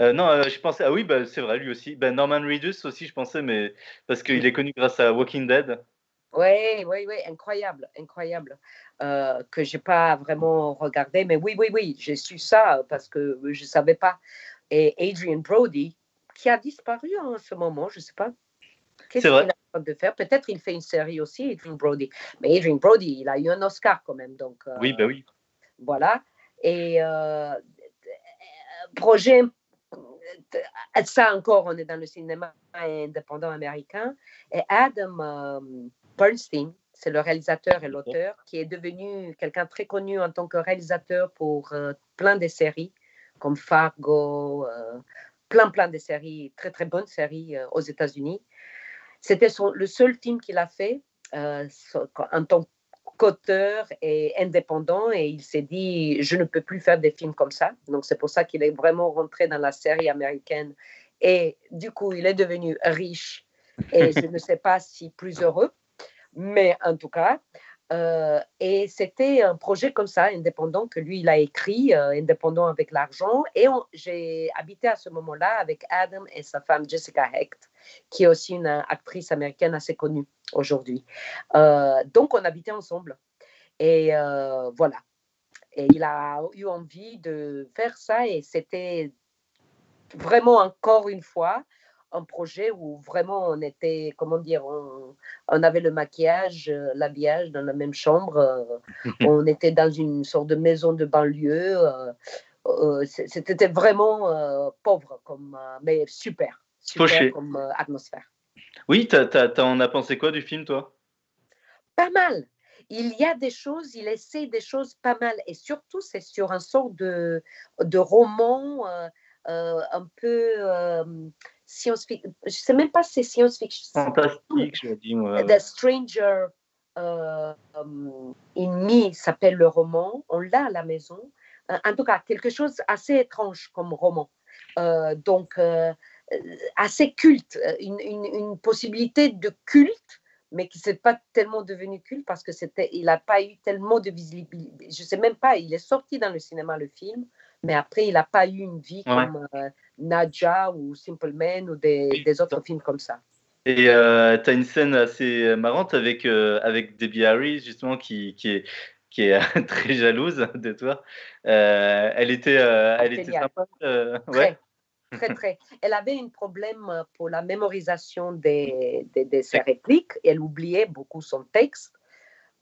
Non, je pensais, ah oui, bah, c'est vrai, lui aussi. Ben, Norman Reedus aussi, je pensais, mais parce qu'il est connu grâce à Walking Dead. Oui, oui, oui, incroyable, incroyable. Euh, que je n'ai pas vraiment regardé, mais oui, oui, oui, j'ai su ça parce que je ne savais pas. Et Adrian Brody, qui a disparu en ce moment, je ne sais pas. C'est vrai. De faire. Peut-être il fait une série aussi, Adrian Brody. Mais Adrian Brody, il a eu un Oscar quand même. Donc, oui, ben oui. Voilà. Et projet, ça encore, on est dans le cinéma indépendant américain. Et Adam Bernstein, c'est le réalisateur et l'auteur, qui est devenu quelqu'un très connu en tant que réalisateur pour euh, plein de séries, comme Fargo, euh, plein, plein de séries, très, très bonnes séries euh, aux États-Unis. C'était le seul film qu'il a fait en tant qu'auteur et indépendant, et il s'est dit, je ne peux plus faire des films comme ça. Donc, c'est pour ça qu'il est vraiment rentré dans la série américaine. Et du coup, il est devenu riche et je ne sais pas si plus heureux mais en tout cas, euh, et c'était un projet comme ça, indépendant, que lui, il a écrit, euh, indépendant avec l'argent. Et j'ai habité à ce moment-là avec Adam et sa femme Jessica Hecht, qui est aussi une actrice américaine assez connue aujourd'hui. Euh, donc, on habitait ensemble. Et voilà. Et il a eu envie de faire ça. Et c'était vraiment, encore une fois, un projet où vraiment on était, comment dire, on, on avait le maquillage, euh, l'habillage dans la même chambre. Euh, on était dans une sorte de maison de banlieue. Euh, c'était vraiment pauvre, comme, mais super, super comme atmosphère. Oui, on a pensé quoi du film, toi? Pas mal. Il y a des choses, il essaie des choses pas mal. Et surtout, c'est sur un sort de, de roman un peu science-fiction. Je ne sais même pas si c'est science-fiction. Fantastique, je dis moi. The Stranger euh, in Me s'appelle le roman. On l'a à la maison. Euh, en tout cas, quelque chose assez étrange comme roman. Euh, donc, assez culte. Une, une, une, possibilité de culte mais qui s'est pas tellement devenu culte parce que c'était, il n'a pas eu tellement de visibilité. Je sais même pas, il est sorti dans le cinéma le film, mais après il n'a pas eu une vie comme Nadja ou Simple Man ou des, des autres films comme ça. Et euh, tu as une scène assez marrante avec, euh, avec Debbie Harry, justement, qui, qui est, qui est très jalouse de toi. Euh, elle était, elle était sympa. ouais. Très, très. Elle avait un problème pour la mémorisation des, de ses répliques. Elle oubliait beaucoup son texte.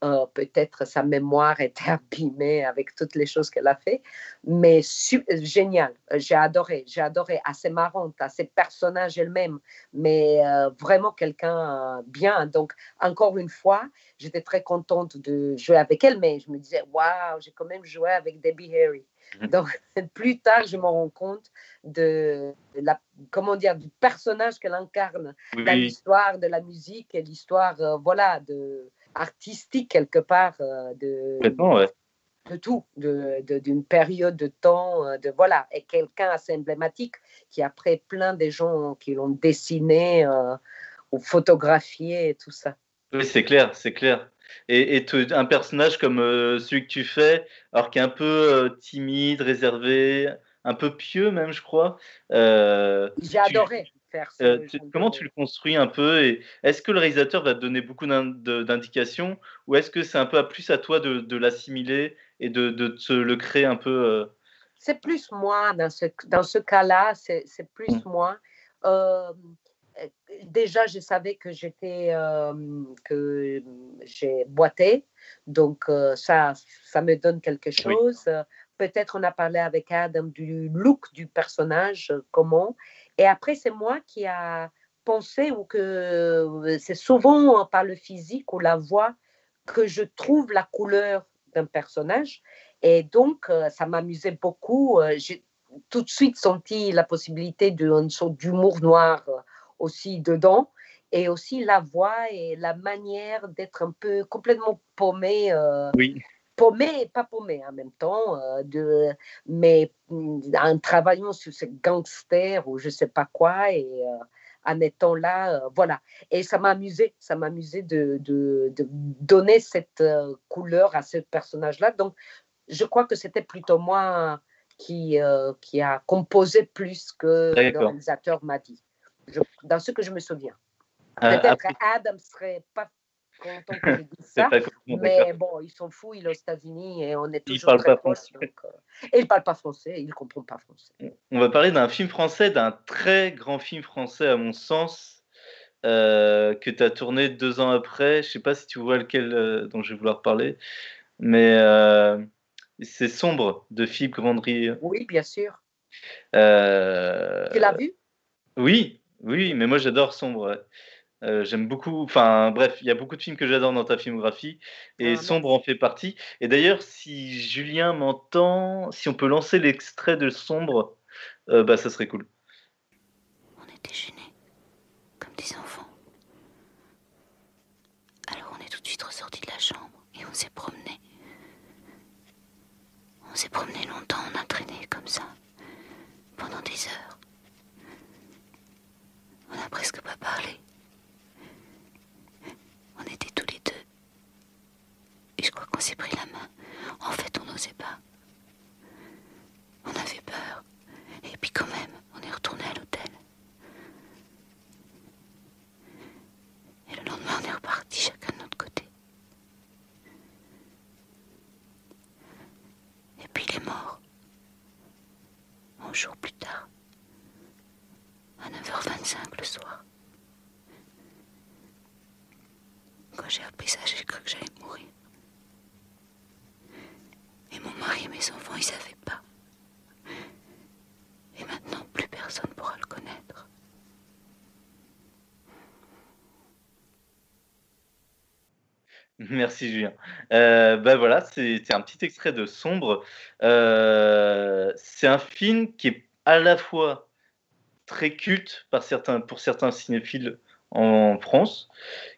Euh, peut-être sa mémoire était abîmée avec toutes les choses qu'elle a fait, mais génial, j'ai adoré, j'ai adoré, assez marrante, assez personnage elle-même, mais euh, vraiment quelqu'un bien. Donc, encore une fois, j'étais très contente de jouer avec elle, mais je me disais, waouh, j'ai quand même joué avec Debbie Harry. Mmh. Donc, plus tard, je me rends compte de la, comment dire, du personnage qu'elle incarne dans l'histoire de la musique et l'histoire, euh, voilà, de, artistique quelque part euh, de, de tout, d'une de, période de temps, euh, de voilà, et quelqu'un assez emblématique qui après plein de gens qui l'ont dessiné euh, ou photographié et tout ça. Oui, c'est clair, c'est clair. Et, et un personnage comme celui que tu fais, alors qui est un peu timide, réservé, un peu pieux même, je crois. J'ai adoré. Euh, comment tu le construis un peu et Est-ce que le réalisateur va te donner beaucoup d'indications ou est-ce que c'est un peu à plus à toi de, l'assimiler et de, de, te le créer un peu euh? C'est plus moi, dans ce, dans ce cas-là, c'est plus mmh. moi. Euh, déjà, je savais que j'étais, que j'ai boité, donc ça, ça me donne quelque chose. Peut-être on a parlé avec Adam du look du personnage, comment. Et après, c'est moi qui a pensé ou que euh, c'est souvent par le physique ou la voix que je trouve la couleur d'un personnage. Et donc, euh, ça m'amusait beaucoup. Euh, j'ai tout de suite senti la possibilité d'une sorte d'humour noir aussi dedans. Et aussi la voix et la manière d'être un peu complètement paumé. oui paumé et pas paumé en même temps, euh, de, mais mm, en travaillant sur ce gangster ou je sais pas quoi et euh, en étant là, euh, voilà. Et ça m'a amusé, ça m'a amusé de, de, de, donner cette couleur à ce personnage-là. Donc, je crois que c'était plutôt moi qui, qui a composé plus que le réalisateur m'a dit, dans ce que je me souviens. Peut-être Adam serait pas content que je dise ça. mais bon, ils sont fous, il est aux États-Unis et on est toujours il très proches. Donc, euh, et il ne parle pas français, il ne comprend pas français. On va parler d'un film français, d'un très grand film français à mon sens. que tu as tourné deux ans après. Je sais pas si tu vois lequel dont je vais vouloir parler, mais c'est Sombre de Philippe Grandry. Oui, bien sûr. tu l'as vu? Oui, oui, mais moi j'adore Sombre. Euh, j'aime beaucoup, enfin bref, il y a beaucoup de films que j'adore dans ta filmographie et ah, Sombre en fait partie. Et d'ailleurs, si Julien m'entend, si on peut lancer l'extrait de Sombre, euh, bah ça serait cool. On était gênés, comme des enfants. Alors on est tout de suite ressorti de la chambre et on s'est promené. On s'est promené longtemps, on a traîné comme ça, pendant des heures. On n'a presque pas parlé. On était tous les deux. Et je crois qu'on s'est pris la main. En fait, on n'osait pas. On avait peur. Et puis quand même, on est retourné à l'hôtel. Et le lendemain, on est reparti chacun de notre côté. Et puis il est mort. Un jour plus tard. 9h25 le soir. Quand j'ai appris ça, j'ai cru que j'allais mourir. Et mon mari et mes enfants, ils savaient pas. Et maintenant, plus personne pourra le connaître. Merci Julien. Euh, ben voilà, c'était un petit extrait de Sombre. Euh, c'est un film qui est à la fois très culte par certains, pour certains cinéphiles en France,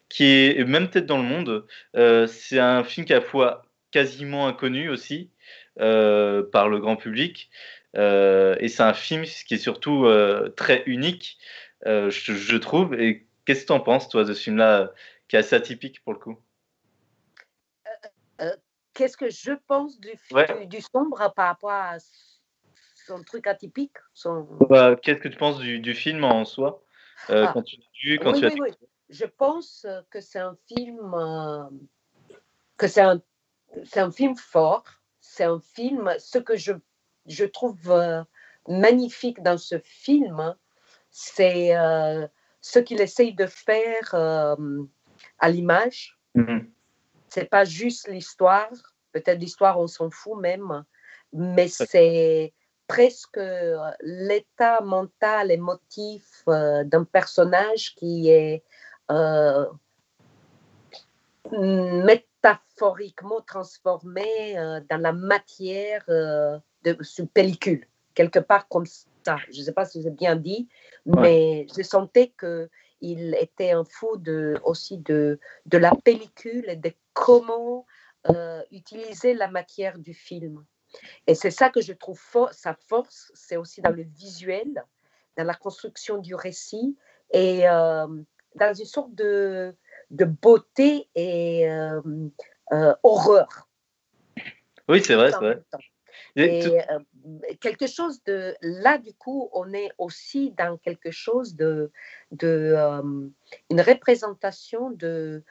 qui est même peut-être dans le monde. Euh, c'est un film qui est à la fois quasiment inconnu aussi euh, par le grand public. Euh, et c'est un film qui est surtout très unique, je, je, trouve. Et qu'est-ce que tu en penses, toi, de ce film-là, qui est assez atypique pour le coup? Qu'est-ce que je pense du, du, sombre par rapport à son truc atypique son... Bah, qu'est-ce que tu penses du, du film en soi ah. quand tu l'as vu, quand tu as je pense que c'est un film euh, que c'est un, un, film fort. C'est un film. Ce que je, je trouve euh, magnifique dans ce film, c'est euh, ce qu'il essaye de faire à l'image. Mm-hmm. C'est pas juste l'histoire. Peut-être l'histoire, on s'en fout même, mais c'est presque l'état mental, émotif d'un personnage qui est euh, métaphoriquement transformé euh, dans la matière euh, de, sur pellicule, quelque part comme ça. Je ne sais pas si j'ai bien dit, mais je sentais qu'il était un fou de, aussi de, de la pellicule et de comment utiliser la matière du film. Et c'est ça que je trouve sa force, c'est aussi dans le visuel, dans la construction du récit et dans une sorte de, de beauté et euh, euh, horreur. Oui, c'est vrai, c'est vrai. Et quelque chose de là, du coup, on est aussi dans quelque chose de, de une représentation de,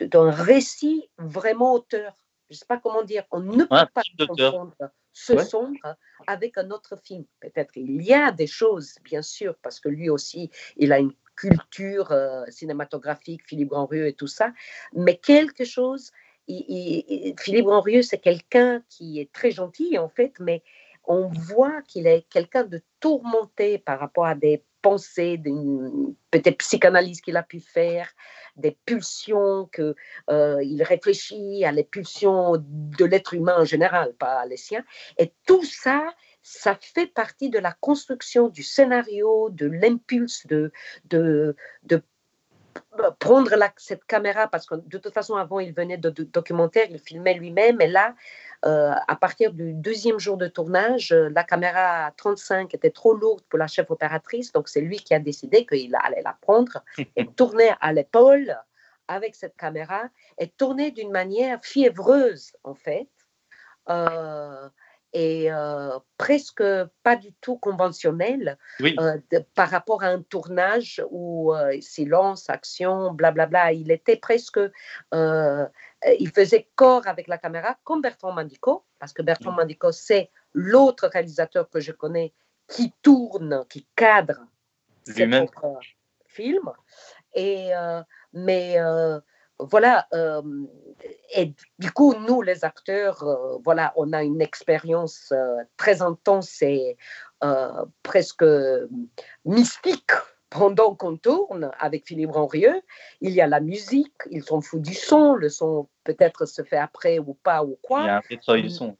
d'un récit vraiment auteur. Je ne sais pas comment dire. On ne peut pas confondre ce sombre avec un autre film. Peut-être il y a des choses, bien sûr, parce que lui aussi, il a une culture euh, cinématographique, Philippe Grandrieux et tout ça, mais quelque chose. Philippe Grandrieux, c'est quelqu'un qui est très gentil en fait, mais on voit qu'il est quelqu'un de tourmenté par rapport à des pensées, peut-être psychanalyse qu'il a pu faire, des pulsions que euh, il réfléchit à les pulsions de l'être humain en général, pas les siens, et tout ça ça fait partie de la construction du scénario, de l'impulse de, de, de prendre cette caméra, parce que de toute façon, avant, il venait de, documentaire, il filmait lui-même, et là, euh, à partir du deuxième jour de tournage, euh, la caméra 35 était trop lourde pour la chef opératrice, donc c'est lui qui a décidé qu'il allait la prendre et tourner à l'épaule avec cette caméra, et tourner d'une manière fiévreuse, en fait. Euh, et euh, presque pas du tout conventionnel euh, par rapport à un tournage où silence, action, blablabla. Il était presque, il faisait corps avec la caméra comme Bertrand Mandico, parce que Bertrand mmh. Mandico, c'est l'autre réalisateur que je connais qui tourne, qui cadre ses propres films. Et, mais voilà, et du coup, nous, les acteurs, voilà, on a une expérience très intense et presque mystique pendant qu'on tourne avec Philippe Ranrieux, il y a la musique, ils sont fous du son, le son peut-être se fait après ou pas ou quoi. Il y a un pétrole du son.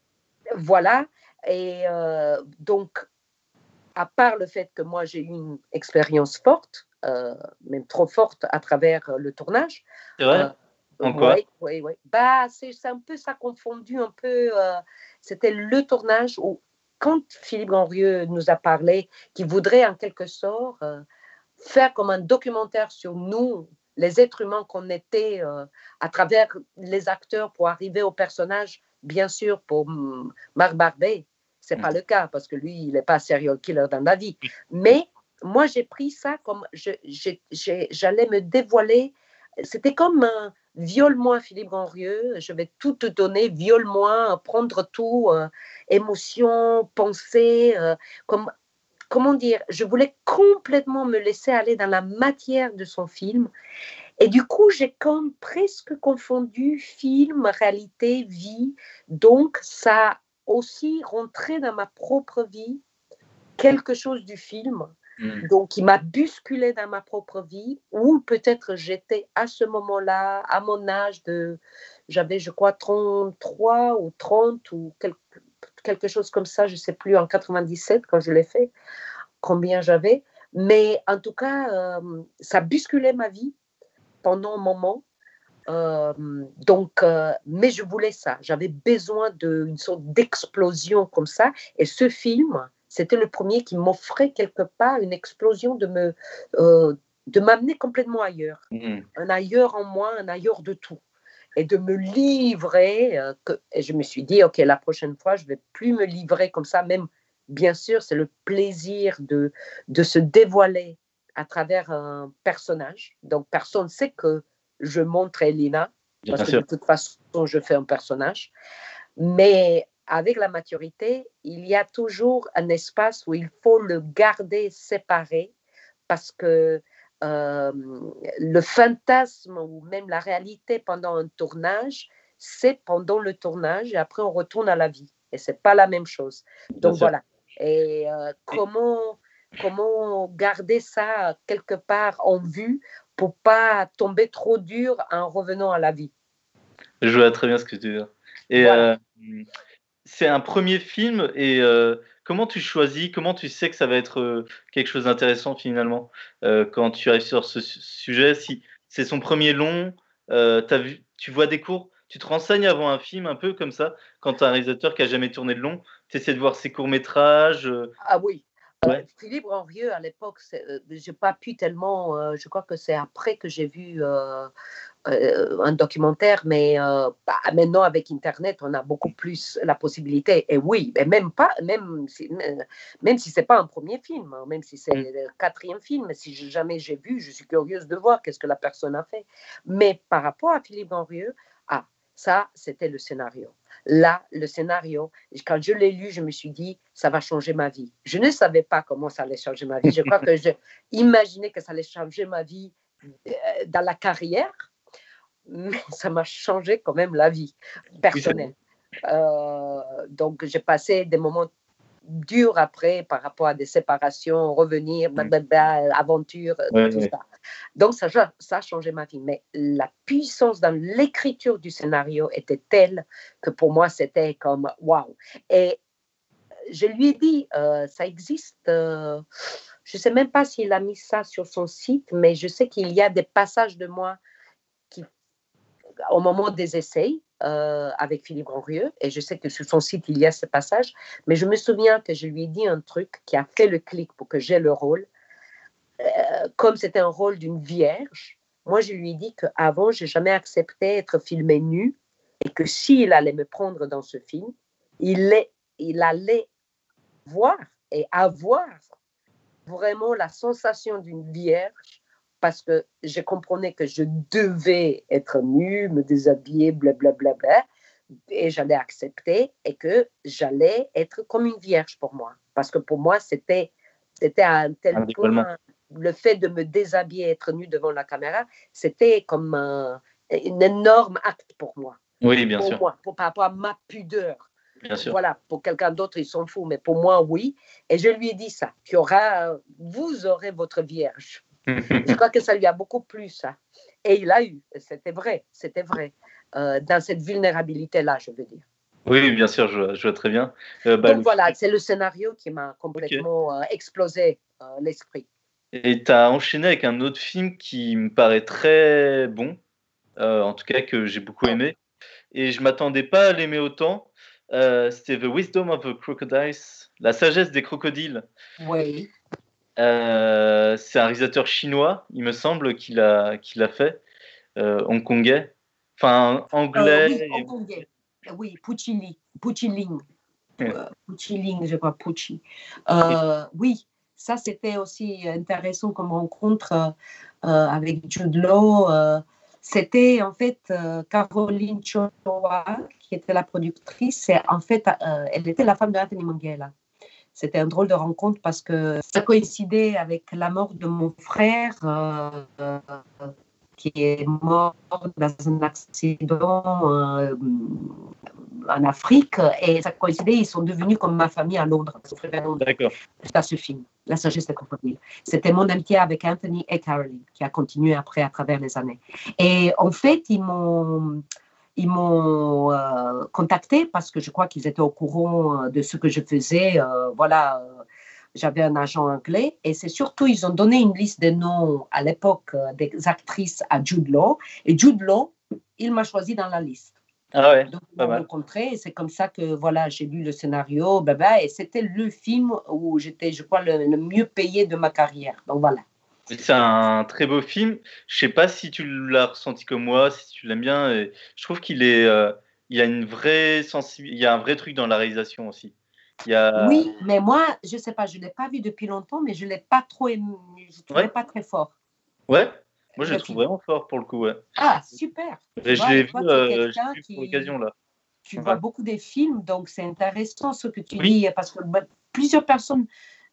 Voilà, et euh, donc, à part le fait que moi j'ai eu une expérience forte, euh, même trop forte à travers le tournage. C'est vrai? Euh, en quoi? Oui, oui, oui. Bah, c'est un peu ça confondu, un peu. C'était le tournage où, quand Philippe Ganrieux nous a parlé qu'il voudrait en quelque sorte faire comme un documentaire sur nous, les êtres humains qu'on était euh, à travers les acteurs pour arriver au personnage. Bien sûr, pour Marc Barbet, c'est pas mm. le cas parce que lui, il n'est pas serial killer dans la vie. Mais moi, j'ai pris ça comme j'allais me dévoiler. C'était comme un viole-moi, Philippe Ganrieux, je vais tout te donner, viole-moi, prendre tout, euh, émotion, pensée, euh, comme comment dire, je voulais complètement me laisser aller dans la matière de son film. Et du coup, j'ai comme presque confondu film, réalité, vie. Donc, ça a aussi rentré dans ma propre vie quelque chose du film. Hmm. Donc, il m'a bousculé dans ma propre vie, où peut-être j'étais à ce moment-là, à mon âge de, j'avais, je crois, 33 ou 30 ou quelque, quelque chose comme ça, je ne sais plus, en 97 quand je l'ai fait, combien j'avais. Mais en tout cas, euh, ça bousculait ma vie pendant un moment. Euh, donc, euh, mais je voulais ça. J'avais besoin d'une sorte d'explosion comme ça. Et ce film, c'était le premier qui m'offrait quelque part une explosion de me, de m'amener complètement ailleurs, mmh. un ailleurs en moi, un ailleurs de tout et de me livrer. Euh, que, et je me suis dit, OK, la prochaine fois, je vais plus me livrer comme ça. Même, bien sûr, c'est le plaisir de, de se dévoiler à travers un personnage. Donc, personne ne sait que je montre Elina, parce que de toute façon, je fais un personnage. Mais avec la maturité, il y a toujours un espace où il faut le garder séparé parce que euh, le fantasme ou même la réalité pendant un tournage, c'est pendant le tournage et après on retourne à la vie. Et c'est pas la même chose. Donc voilà. Et euh, comment, comment garder ça quelque part en vue pour pas tomber trop dur en revenant à la vie? Je vois très bien ce que tu veux dire. Et euh, c'est un premier film et comment tu choisis, comment tu sais que ça va être euh, quelque chose d'intéressant finalement euh, quand tu arrives sur ce sujet? Si c'est son premier long, euh, as vu, tu vois des cours, tu te renseignes avant un film un peu comme ça, quand tu as un réalisateur qui a jamais tourné de long, tu essaies de voir ses courts-métrages Ah oui, Philippe Ranvieux, à l'époque, je n'ai pas pu tellement. je crois que c'est après que j'ai vu euh, un documentaire, mais euh, bah, maintenant avec Internet, on a beaucoup plus la possibilité. Et oui, et même pas, même si, même si c'est pas un premier film, hein, même si c'est mm. le quatrième film, si jamais j'ai vu, je suis curieuse de voir qu'est-ce que la personne a fait. Mais par rapport à Philippe Henrieux, ah, ça, c'était le scénario. Là, le scénario, quand je l'ai lu, je me suis dit, ça va changer ma vie. Je ne savais pas comment ça allait changer ma vie. Je crois que je imaginais que ça allait changer ma vie euh, dans la carrière, mais ça m'a changé quand même la vie personnelle. Euh, donc, j'ai passé des moments durs après par rapport à des séparations, revenir, aventure, tout ça. Donc, ça, ça a changé ma vie. Mais la puissance dans l'écriture du scénario était telle que pour moi, c'était comme waouh. Et je lui ai dit, euh, ça existe. Euh, je ne sais même pas s'il a mis ça sur son site, mais je sais qu'il y a des passages de moi au moment des essais euh, avec Philippe Ranrieux, et je sais que sur son site, il y a ce passage, mais je me souviens que je lui ai dit un truc qui a fait le clic pour que j'ai le rôle. Euh, comme c'était un rôle d'une vierge, moi, je lui ai dit qu'avant, je n'ai jamais accepté être filmé nu et que s'il allait me prendre dans ce film, il, est, il allait voir et avoir vraiment la sensation d'une vierge parce que je comprenais que je devais être nue, me déshabiller, blablabla, bla, bla, et j'allais accepter et que j'allais être comme une vierge pour moi. Parce que pour moi, c'était, c'était à un tel point le fait de me déshabiller, être nu devant la caméra, c'était comme un, un énorme acte pour moi. Oui, bien pour sûr. Moi, pour, par rapport à ma pudeur. Bien sûr. Voilà, pour quelqu'un d'autre, ils s'en fout, mais pour moi, oui. Et je lui ai dit ça, qu'il y aura, vous aurez votre vierge. Je crois que ça lui a beaucoup plu, ça. Et il a eu, c'était vrai, c'était vrai, euh, dans cette vulnérabilité-là, je veux dire. Oui, bien sûr, je, vois, je vois très bien. Euh, bah, Donc voilà, c'est le scénario qui m'a complètement okay. euh, explosé l'esprit. Et tu as enchaîné avec un autre film qui me paraît très bon, en tout cas que j'ai beaucoup aimé. Et je m'attendais pas à l'aimer autant. C'était The Wisdom of the Crocodiles, La sagesse des crocodiles. Oui. Euh, c'est un réalisateur chinois, il me semble, qu'il a, qu'il a fait, euh, hongkongais. Enfin, anglais. oui, hongkongais. Oui, Puccini, Pucciling. Euh, Pucciling, je crois, Pucci. Euh, oui, ça c'était aussi intéressant comme rencontre euh, avec Jude Law. c'était en fait Caroline Choa qui était la productrice. Et en fait, elle était la femme de Anthony Manghella. C'était un drôle de rencontre parce que ça coïncidait avec la mort de mon frère qui est mort dans un accident euh, en Afrique et ça coïncidait, ils sont devenus comme ma famille à Londres. D'accord. Ce film, La sagesse des crocodiles. C'était mon amitié avec Anthony et Caroline qui a continué après à travers les années. Et en fait, ils m'ont ils m'ont euh, contacté parce que je crois qu'ils étaient au courant de ce que je faisais. Euh, voilà, j'avais un agent anglais et c'est surtout, ils ont donné une liste de noms à l'époque des actrices à Jude Law. Et Jude Law, il m'a choisi dans la liste. Ah ouais, Donc, on m'a rencontré et c'est comme ça que voilà, j'ai lu le scénario. Bah, bah, et c'était le film où j'étais, je crois, le, le, mieux payé de ma carrière. Donc voilà. C'est un très beau film. Je sais pas si tu l'as ressenti comme moi, si tu l'aimes bien. Et je trouve qu'il est, euh, il y a une vraie sensibilité, il y a un vrai truc dans la réalisation aussi. A... Oui, mais moi, je sais pas, je l'ai pas vu depuis longtemps, mais je l'ai pas trop aimé, je trouvais Ouais. pas très fort. Ouais, moi je Le le trouve vraiment fort pour le coup. Ouais. Ah, super. Et je l'ai vu, euh, vu pour l'occasion là. Tu Ouais. vois beaucoup des films, donc c'est intéressant ce que tu Oui. dis, parce que bah, plusieurs personnes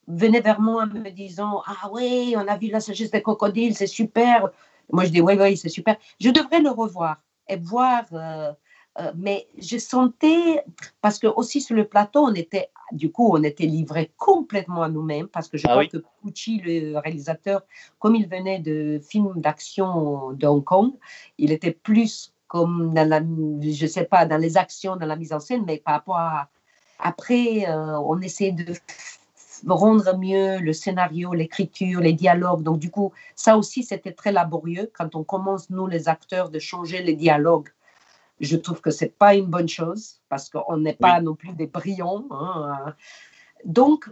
venaient vers moi en me disant Ah oui, on a vu la sagesse des crocodiles, c'est super. Moi, je dis Oui, oui, c'est super. Je devrais le revoir et voir. euh, euh, mais je sentais, parce que aussi sur le plateau, on était, du coup, on était livré complètement à nous-mêmes, parce que je Ah crois oui. que Pucci, le réalisateur, comme il venait de films d'action de Hong Kong, il était plus comme dans la, je sais pas, dans les actions, dans la mise en scène, mais par rapport à, après, euh, on essayait de rendre mieux le scénario, l'écriture, les dialogues. Donc, du coup, ça aussi, c'était très laborieux quand on commence, nous, les acteurs, de changer les dialogues. Je trouve que c'est pas une bonne chose parce qu'on n'est pas non plus des brillants. hein. Donc,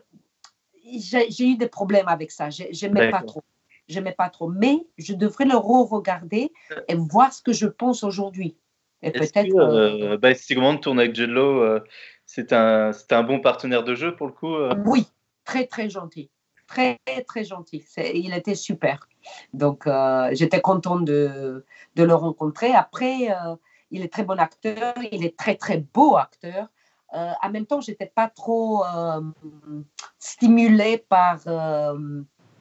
j'ai eu des problèmes avec ça. J'ai- J'aimais pas trop. J'aimais pas trop. Mais je devrais le re-regarder et voir ce que je pense aujourd'hui. Et peut-être. euh, bah, comment de tourner avec Law euh, C'est un, un bon partenaire de jeu pour le coup. euh? Oui, très, très gentil. Très, très gentil. Il était super. Donc, euh, j'étais contente de, de le rencontrer. Après, euh, il est très bon acteur. Il est très, très beau acteur. Euh, en même temps, je n'étais pas trop euh, stimulée par.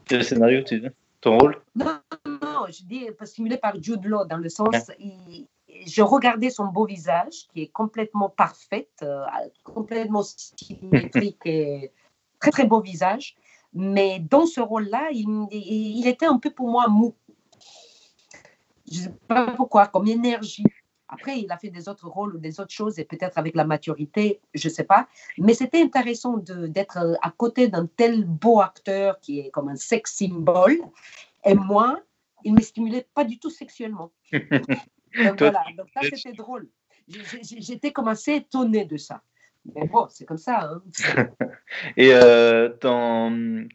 Quel scénario tu dis? Ton rôle? Non, non, je dis stimulée par Jude Law, dans le sens. il- je regardais son beau visage, qui est complètement parfait, euh, complètement symétrique et très, très beau visage. Mais dans ce rôle-là, il, était un peu pour moi mou. Je ne sais pas pourquoi, comme énergie. Après, il a fait des autres rôles ou des autres choses, et peut-être avec la maturité, je ne sais pas. Mais c'était intéressant d'être à côté d'un tel beau acteur qui est comme un sex symbole. Et moi, il ne me stimulait pas du tout sexuellement. Donc, voilà, donc ça, c'était drôle. J'étais comme assez étonnée de ça. Mais bon, c'est comme ça. hein. Et euh, dans,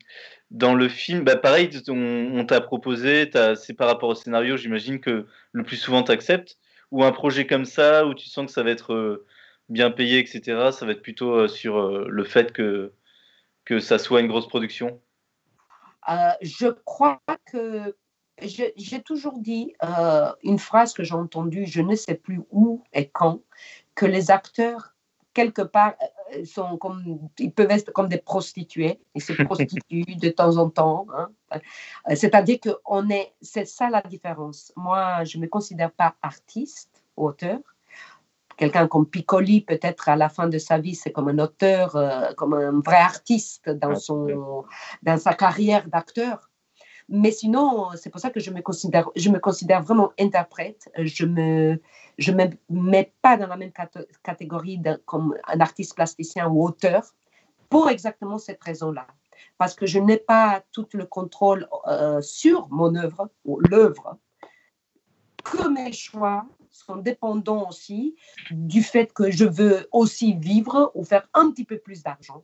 dans le film, bah, pareil, on, on t'a proposé, c'est par rapport au scénario, j'imagine que le plus souvent tu acceptes, ou un projet comme ça, où tu sens que ça va être euh, bien payé, etc., ça va être plutôt euh, sur le fait que, que ça soit une grosse production? Euh, je crois que j'ai toujours dit euh, une phrase que j'ai entendue, je ne sais plus où et quand, que les acteurs, quelque part, euh, ils sont comme, ils peuvent être comme des prostituées. Ils se prostituent de temps en temps. hein. Euh, C'est-à-dire que on est, c'est ça la différence. Moi, je me considère pas artiste, auteur. Quelqu'un comme Piccoli, peut-être à la fin de sa vie, c'est comme un auteur, euh, comme un vrai artiste dans, son, dans sa carrière d'acteur. Mais sinon, c'est pour ça que je me considère, je me considère vraiment interprète. Je me, je me mets pas dans la même catégorie de- comme un artiste plasticien ou auteur pour exactement cette raison-là. Parce que je n'ai pas tout le contrôle euh, sur mon œuvre ou l'œuvre, que mes choix sont dépendants aussi du fait que je veux aussi vivre ou faire un petit peu plus d'argent.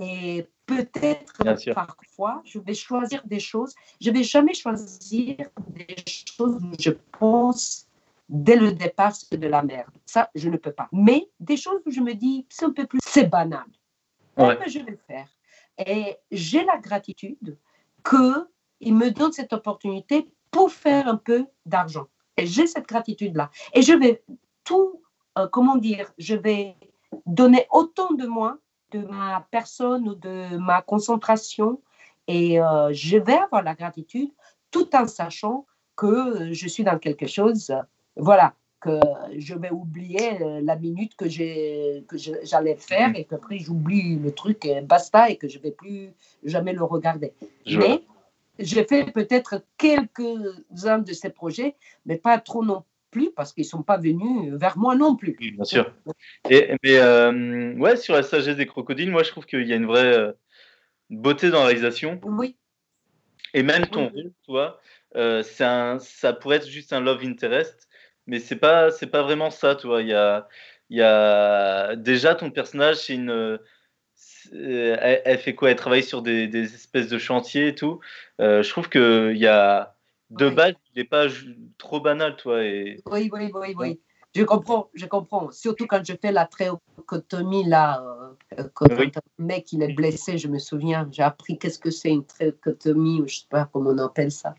Et peut-être parfois, je vais choisir des choses. Je vais jamais choisir des choses où je pense dès le départ c'est de la merde. Ça, je ne peux pas. Mais des choses où je me dis c'est un peu plus, c'est banal. Ouais. Je vais le faire. Et j'ai la gratitude qu'il me donne cette opportunité pour faire un peu d'argent. Et j'ai cette gratitude-là. Et je vais tout, euh, comment dire, je vais donner autant de moi, de ma personne ou de ma concentration. Et euh, je vais avoir la gratitude tout en sachant que je suis dans quelque chose, voilà, que je vais oublier euh, la minute que j'ai que je- j'allais faire et qu'après j'oublie le truc et basta et que je vais plus jamais le regarder. Je mais j'ai fait peut-être quelques-uns de ces projets, mais pas trop non plus parce qu'ils sont pas venus vers moi non plus. Oui, bien sûr. Et, mais euh, ouais, sur la sagesse des crocodiles, moi je trouve qu'il y a une vraie euh, beauté dans la réalisation. Oui, Et même ton Oui. rôle, tu vois, euh, un, ça pourrait être juste un love interest, mais c'est pas, c'est pas vraiment ça, tu vois. Il y a, il y a déjà ton personnage, c'est une, euh, elle, elle fait quoi? Elle travaille sur des, des espèces de chantiers et tout. Euh, je trouve que il y a de Oui. base, il est pas trop banal, toi. Et oui, oui, oui, oui. Je comprends, je comprends. Surtout quand je fais la tréocotomie, là, euh, quand Oui. un mec il est blessé, je me souviens, j'ai appris qu'est-ce que c'est une tréocotomie, ou je sais pas comment on appelle ça.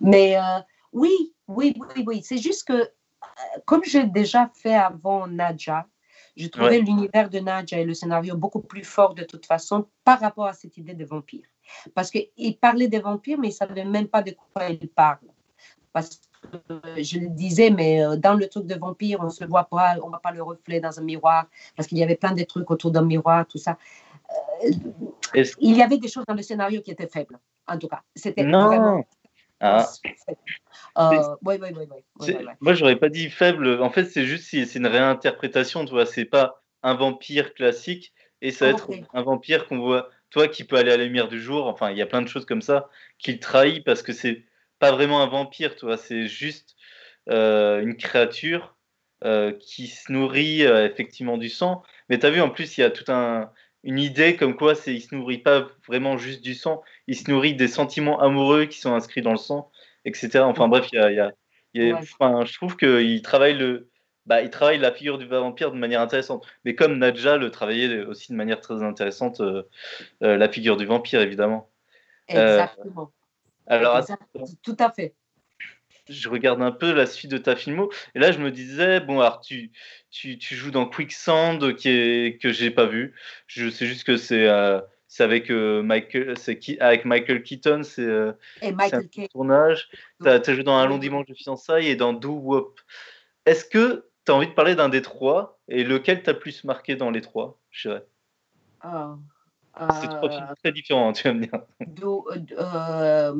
Mais euh, oui, oui, oui, oui. C'est juste que, euh, comme j'ai déjà fait avant Nadja, je trouvais Ouais. l'univers de Nadja et le scénario beaucoup plus fort de toute façon par rapport à cette idée de vampire. Parce qu'il parlait des vampires, mais il ne savait même pas de quoi il parle. Parce que je le disais, mais euh, dans le truc de vampire, on ne se voit pas, on ne voit pas le reflet dans un miroir, parce qu'il y avait plein de trucs autour d'un miroir, tout ça. Euh, il y avait des choses dans le scénario qui étaient faibles, en tout cas. C'était Non. vraiment. Ah. Euh, oui, oui, oui, oui. Moi, j'aurais pas dit faible. En fait, c'est juste c'est une réinterprétation, tu vois. C'est pas un vampire classique et ça va être Ok. un vampire qu'on voit, toi, qui peut aller à la lumière du jour. Enfin, il y a plein de choses comme ça qu'il trahit parce que c'est pas vraiment un vampire, tu vois. C'est juste euh, une créature euh, qui se nourrit euh, effectivement du sang. Mais tu as vu, en plus, il y a toute un, une idée comme quoi c'est, il se nourrit pas vraiment juste du sang. Il se nourrit des sentiments amoureux qui sont inscrits dans le sang, etc. Enfin bref, il y a, il y a- il y a- Ouais. enfin, je trouve qu'il travaille le, bah, il travaille la figure du vampire de manière intéressante. Mais comme Nadja le travaillait aussi de manière très intéressante, euh, euh, la figure du vampire, évidemment. Euh, Exactement. Alors, Tout à fait. je regarde un peu la suite de ta filmo, et là, je me disais, bon, alors, tu, tu, tu joues dans Quicksand, qui est, que j'ai pas vu. Je sais juste que c'est c'est avec, euh, Michael, c'est avec Michael Keaton, c'est euh, un tournage. Tu as, joué dans Un long dimanche de fiançailles et dans Do Wop. Est-ce que tu as envie de parler d'un des trois, et lequel t'a plus marqué dans les trois je dirais? Ah, C'est trois euh, films très différents, tu vas me dire. Do, euh,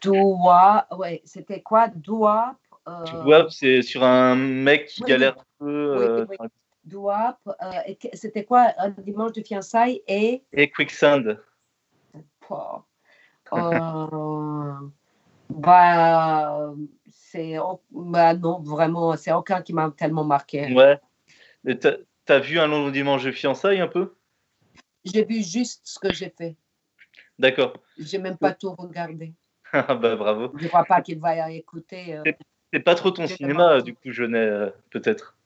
Doua, ouais, c'était quoi? Doua euh, c'est sur un mec qui oui, galère oui. un peu. Oui, euh, euh, c'était quoi? Un dimanche de fiançailles et. Et Quicksand. Oh, euh, bah, c'est. Bah non, vraiment, c'est aucun qui m'a tellement marqué. Ouais. Et t'as- vu un long dimanche de fiançailles un peu? J'ai vu juste ce que j'ai fait. D'accord. J'ai même pas tout regardé. Ah bah bravo. Je crois pas qu'il va écouter. euh, C'est pas trop ton J'ai cinéma, du coup, Jeunet, euh, peut-être?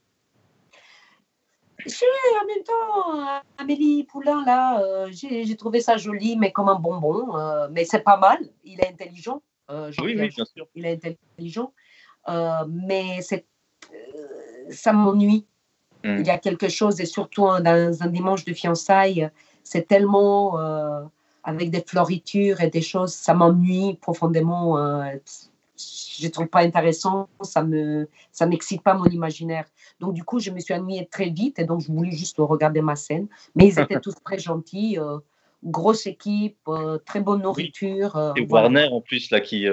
Si, en même temps, Amélie Poulain, là, euh, j'ai j'ai trouvé ça joli, mais comme un bonbon. euh, mais c'est pas mal. Il est intelligent. Euh, Oui, bien sûr. il est intelligent. Euh, mais c'est, euh, ça m'ennuie. Mm. Il y a quelque chose, et surtout dans un dimanche de fiançailles, c'est tellement avec des floritures et des choses, ça m'ennuie profondément. Je ne trouve pas intéressant, ça ne ça m'excite pas mon imaginaire. Donc, du coup, je me suis ennuyée très vite et donc je voulais juste regarder ma scène. Mais ils étaient tous très gentils, euh, grosse équipe, très bonne nourriture. et Warner en plus, là, qui,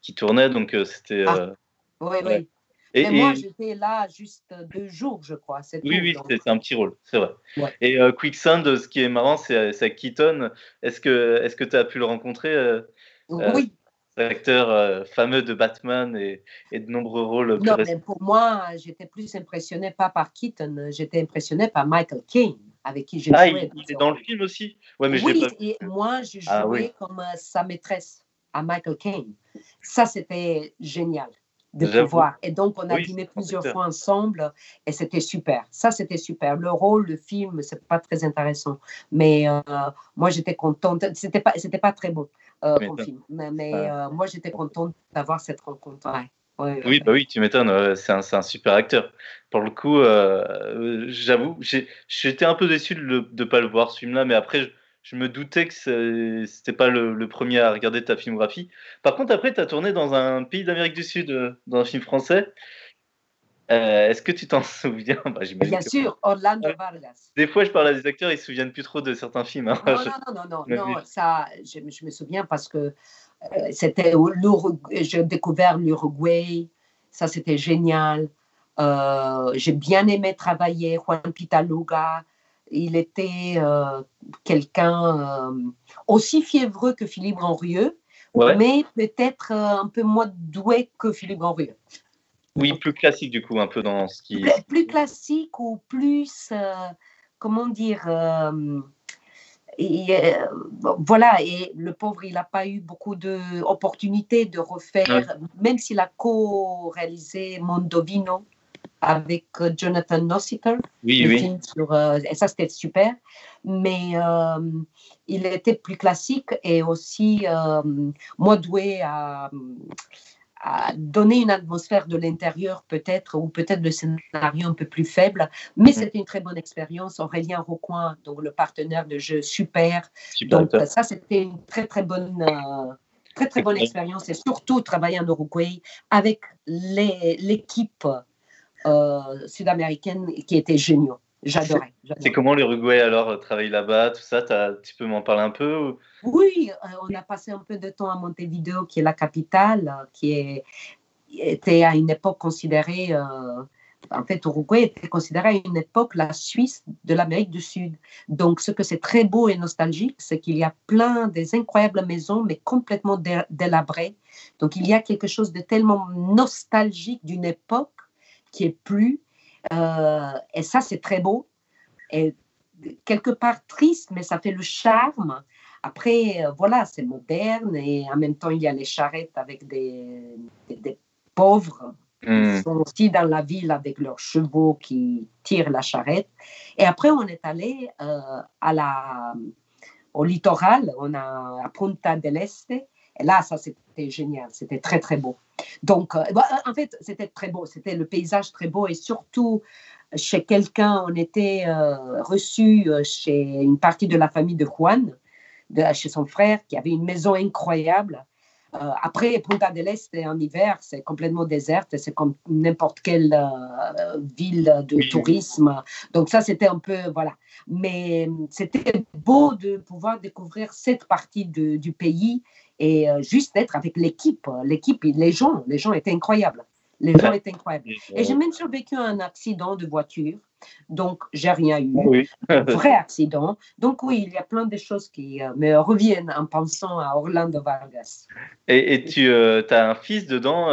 qui tournait, donc c'était. Ah. Oui, oui. Mais moi, j'étais là juste deux jours, je crois. Oui, oui, c'est un petit rôle, c'est vrai. Et euh, Quicksand, ce qui est marrant, c'est Keaton. Est-ce que tu as pu le rencontrer euh, euh, Oui. Acteur fameux de Batman et, et, de nombreux rôles. Non, mais pour moi, j'étais plus impressionné pas par Keaton, j'étais impressionné par Michael Caine, avec qui j'ai ah, joué. il, est dans le film aussi ouais, mais Oui, et moi, je ah jouais comme sa maîtresse à Michael Caine. Ça, c'était génial de pouvoir. Et donc, on a dîné plusieurs fois ensemble et c'était super. Ça, c'était super. Le rôle, le film, c'est pas très intéressant. Mais euh, moi, j'étais contente. C'était pas, c'était pas très beau euh. Mais, euh, moi, j'étais contente d'avoir cette rencontre. oui, bah oui, tu m'étonnes. C'est un, un, super acteur. Pour le coup, j'avoue, j'étais un peu déçu de ne pas le voir, ce film-là. Mais après, je me doutais que c'était pas le, premier à regarder ta filmographie. Par contre, après, tu as tourné dans un pays d'Amérique du Sud, euh, dans un film français. Euh, est-ce que tu t'en souviens? Bah, Bien sûr, Orlando Vargas. Des fois, je parle à des acteurs, ils se souviennent plus trop de certains films. Hein. Non, non, non, non, non, ça, je, me souviens parce que euh, c'était j'ai découvert l'Uruguay, ça c'était génial. j'ai bien aimé travailler Juan Pitaluga, il était euh, quelqu'un euh, aussi fiévreux que Philippe Henrieux, mais peut-être euh, un peu moins doué que Philippe Henrieux. Oui, plus classique du coup, un peu dans ce qui. Plus, classique ou plus, comment dire, voilà, et le pauvre, il n'a pas eu beaucoup d'opportunités de refaire, même s'il a co-réalisé Mondovino avec euh, Jonathan Nossiter. Oui, oui. Euh, et ça, c'était super. Mais euh, il était plus classique et aussi moins doué à, donner une atmosphère de l'intérieur, peut-être, ou peut-être le scénario un peu plus faible. Mais mm. c'était une très bonne expérience. Aurélien Rocoin, donc le partenaire de jeu, super. donc, ça, c'était une très, très bonne très très bonne expérience et surtout travailler en Uruguay avec l'équipe euh, sud-américaine qui était géniaux. J'adorais. C'est comment l'Uruguay alors euh, travailler là-bas, tout ça Tu peux m'en parler un peu Oui, euh, on a passé un peu de temps à Montevideo, qui est la capitale, qui est, était à une époque considérée, en fait, Uruguay était considéré à une époque la Suisse de l'Amérique du Sud. Donc, ce que c'est très beau et nostalgique, c'est qu'il y a plein des incroyables maisons, mais complètement délabrées. Donc, il y a quelque chose de tellement nostalgique d'une époque qui est plus. Euh, et ça, c'est très beau. Et quelque part triste, mais ça fait le charme. Après, euh, voilà, c'est moderne et en même temps, il y a les charrettes avec des, des, pauvres qui hmm. sont aussi dans la ville avec leurs chevaux qui tirent la charrette. Et après, on est allé euh, à la, au littoral, on a à Punta del Este, et là, ça, c'était génial, c'était très, très beau. Donc, euh, bah, en fait, c'était très beau, c'était le paysage très beau et surtout, chez quelqu'un, on était euh, reçu euh, chez une partie de la famille de Juan, de, chez son frère, qui avait une maison incroyable. après, Punta del Este, en hiver, c'est complètement déserte, c'est comme n'importe quelle ville de tourisme. Donc ça, c'était un peu, voilà. Mais c'était beau de pouvoir découvrir cette partie de, du pays et euh, juste d'être avec l'équipe, l'équipe, les gens, les gens étaient incroyables. Les gens étaient incroyables. Et j'ai même survécu à un accident de voiture. Donc, j'ai rien eu. Oui. vrai accident. Donc, oui, il y a plein de choses qui euh, me reviennent en pensant à Orlando Vargas. Et, tu euh, as un fils dedans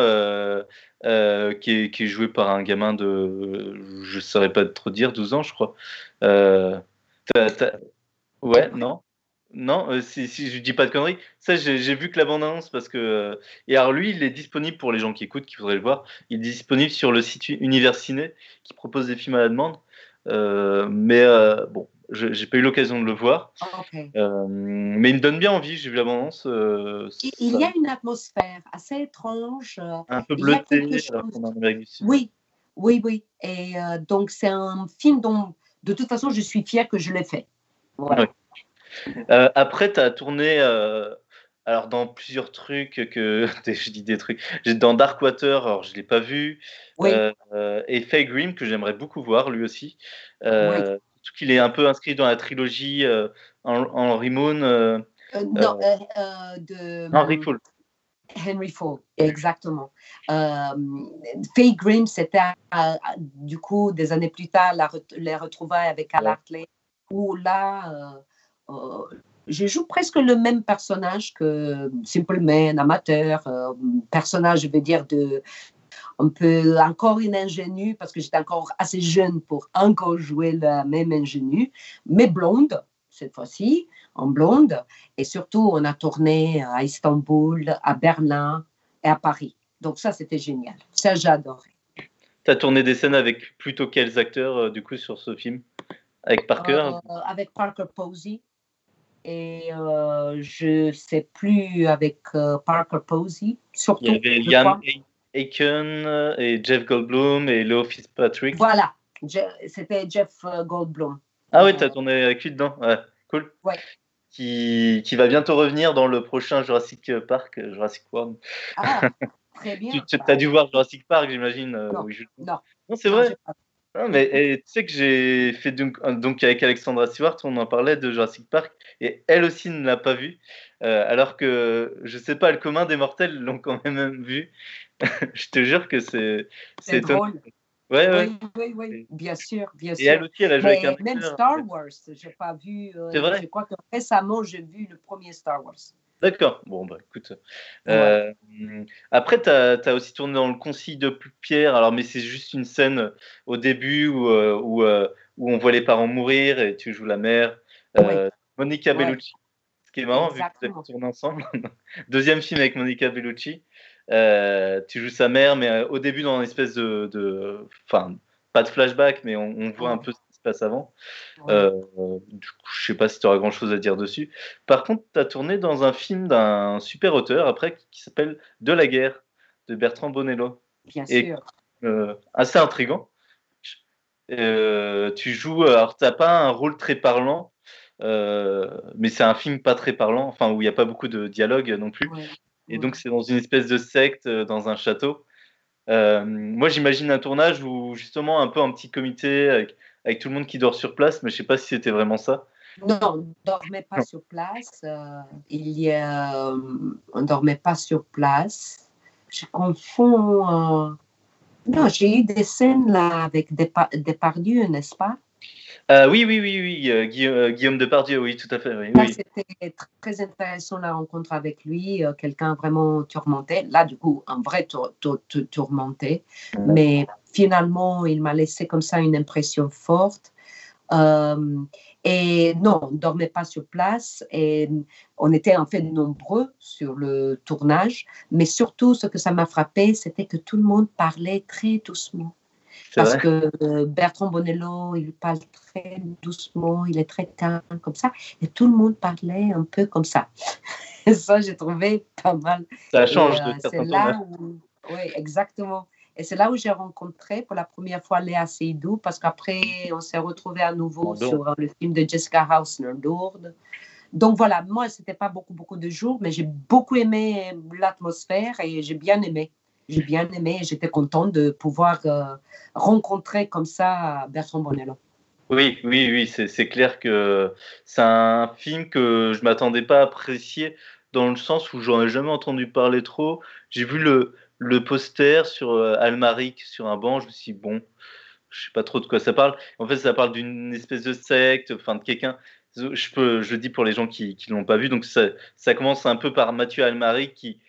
qui, est, qui, est, joué par un gamin de, je ne saurais pas trop dire, 12 ans, je crois. Ouais, non? Non, euh, si, si, je dis pas de conneries. Ça, j'ai vu que la bande-annonce parce que. Euh, et alors, lui, il est disponible pour les gens qui écoutent, qui voudraient le voir. Il est disponible sur le site Univers Ciné qui propose des films à la demande. Euh, mais bon, j'ai pas eu l'occasion de le voir. Ah, mais il me donne bien envie. J'ai vu la bande-annonce. il, y a une atmosphère assez étrange. Un peu bleutée, Oui, Oui, oui. Et euh, donc, c'est un film dont, de toute façon, je suis fière que je l'ai fait. Voilà. Euh, après, tu as tourné euh, alors dans plusieurs trucs que je dis des trucs. Dans Darkwater, alors je l'ai pas vu. Oui. Euh, et Faye Grimm que j'aimerais beaucoup voir lui aussi. Oui. Surtout qu'il est un peu inscrit dans la trilogie en, Henry Moon. Non, de Henry Fool. Henry Ford, exactement. Euh, Faye Grimm, c'était euh, du coup des années plus tard la, les retrouvailles avec Al. Hartley, où là, euh, je joue presque le même personnage que Simple Man, amateur, euh, personnage, je veux dire, de un peu encore une ingénue, parce que j'étais encore assez jeune pour encore jouer la même ingénue, mais blonde, cette fois-ci, en blonde. Et surtout, on a tourné à Istanbul, à Berlin et à Paris. Donc ça, c'était génial. Ça, adoré. Tu as tourné des scènes avec plutôt quels acteurs euh, du coup sur ce film? Avec Parker? Euh, avec Parker Posey. Et euh, je sais plus avec euh, Parker Posey, surtout. Il y avait Liam. Aiken euh, et Jeff Goldblum et Leo Fitzpatrick. Voilà, c'était Jeff euh, Goldblum. Ah oui, tu as tourné avec lui dedans. Ouais, cool. Ouais. Qui, qui va bientôt revenir dans le prochain Jurassic Park, Jurassic World. Ah, très bien. Tu as dû voir Jurassic Park, j'imagine. Non. Non, Non, c'est vrai. Non, mais et tu sais que j'ai fait donc, donc avec Alexandra Stewart, on en parlait de Jurassic Park, et elle aussi ne l'a pas vu, euh, alors que je sais pas, le commun des mortels l'ont quand même vu. je te jure que c'est C'est drôle. Ouais, ouais. Oui, oui, oui, bien sûr, bien Et elle sûr. aussi, elle a joué avec Mais un même. Star Wars, j'ai pas vu. euh, C'est vrai Je crois que récemment, j'ai vu le premier Star Wars. D'accord. Bon, bah écoute. Euh, Après, tu as, aussi tourné dans Le Concile de Pierre, alors, mais c'est juste une scène au début où, euh, où, euh, où on voit les parents mourir et tu joues la mère. Euh, Monica Ouais. Bellucci. Ce qui est marrant, vu que vous tourné ensemble. Deuxième film avec Monica Bellucci. Euh, tu joues sa mère, mais euh, au début, dans une espèce de. Enfin, pas de flashback, mais on, on voit un peu passe avant. Ouais. Euh, du coup, je sais pas si tu auras grand chose à dire dessus. Par contre, tu as tourné dans un film d'un super auteur après qui s'appelle De la guerre de Bertrand Bonello. bien et- sûr. Euh, assez intrigant. Euh, tu joues, alors t'as pas un rôle très parlant, euh, mais c'est un film pas très parlant, enfin où il n'y a pas beaucoup de dialogue non plus. Ouais. Et donc c'est dans une espèce de secte dans un château. Euh, moi j'imagine un tournage où justement un peu un petit comité avec, avec tout le monde qui dort sur place, mais je sais pas si c'était vraiment ça. Non, on ne dormait pas sur place. euh, il y a, euh, on ne dormait pas sur place. Je confonds. euh, Non, j'ai eu des scènes là avec des Depardieu, n'est-ce pas? Euh, oui, oui, oui, oui, euh, Guillaume, euh, Guillaume Depardieu, oui, tout à fait. Oui, c'était tr- très intéressant la rencontre avec lui, euh, quelqu'un vraiment tourmenté. Là, du coup, un vrai tour- tour- tour- tourmenté. Mais finalement, il m'a laissé comme ça une impression forte. Euh, et non, on ne dormait pas sur place et on était en fait nombreux sur le tournage. Mais surtout, ce que ça m'a frappé, c'était que tout le monde parlait très doucement. C'est Parce que euh, Bertrand Bonello, il parle très doucement, il est très calme comme ça. Et tout le monde parlait un peu comme ça. Et ça, j'ai trouvé pas mal. Ça Et, change euh, de c'est certains là où, oui, exactement. Et c'est là où j'ai rencontré pour la première fois Léa Seydoux, parce qu'après, on s'est retrouvés à nouveau sur euh, le film de Jessica Hausner, Lourdes. Donc voilà, moi, c'était pas beaucoup, beaucoup de jours, mais j'ai beaucoup aimé l'atmosphère et j'ai bien aimé. J'ai bien aimé j'étais contente de pouvoir euh, rencontrer comme ça Bertrand Bonello. Oui, oui, oui, c'est clair que c'est un film que je m'attendais pas à apprécier dans le sens où j'en ai jamais entendu parler trop. J'ai vu le, le poster sur euh, Almaric sur un banc, je me suis dit, bon, je sais pas trop de quoi ça parle. En fait, ça parle d'une espèce de secte, enfin de quelqu'un. Je peux, je dis pour les gens qui qui l'ont pas vu. Donc ça, ça commence un peu par Mathieu Almaric qui,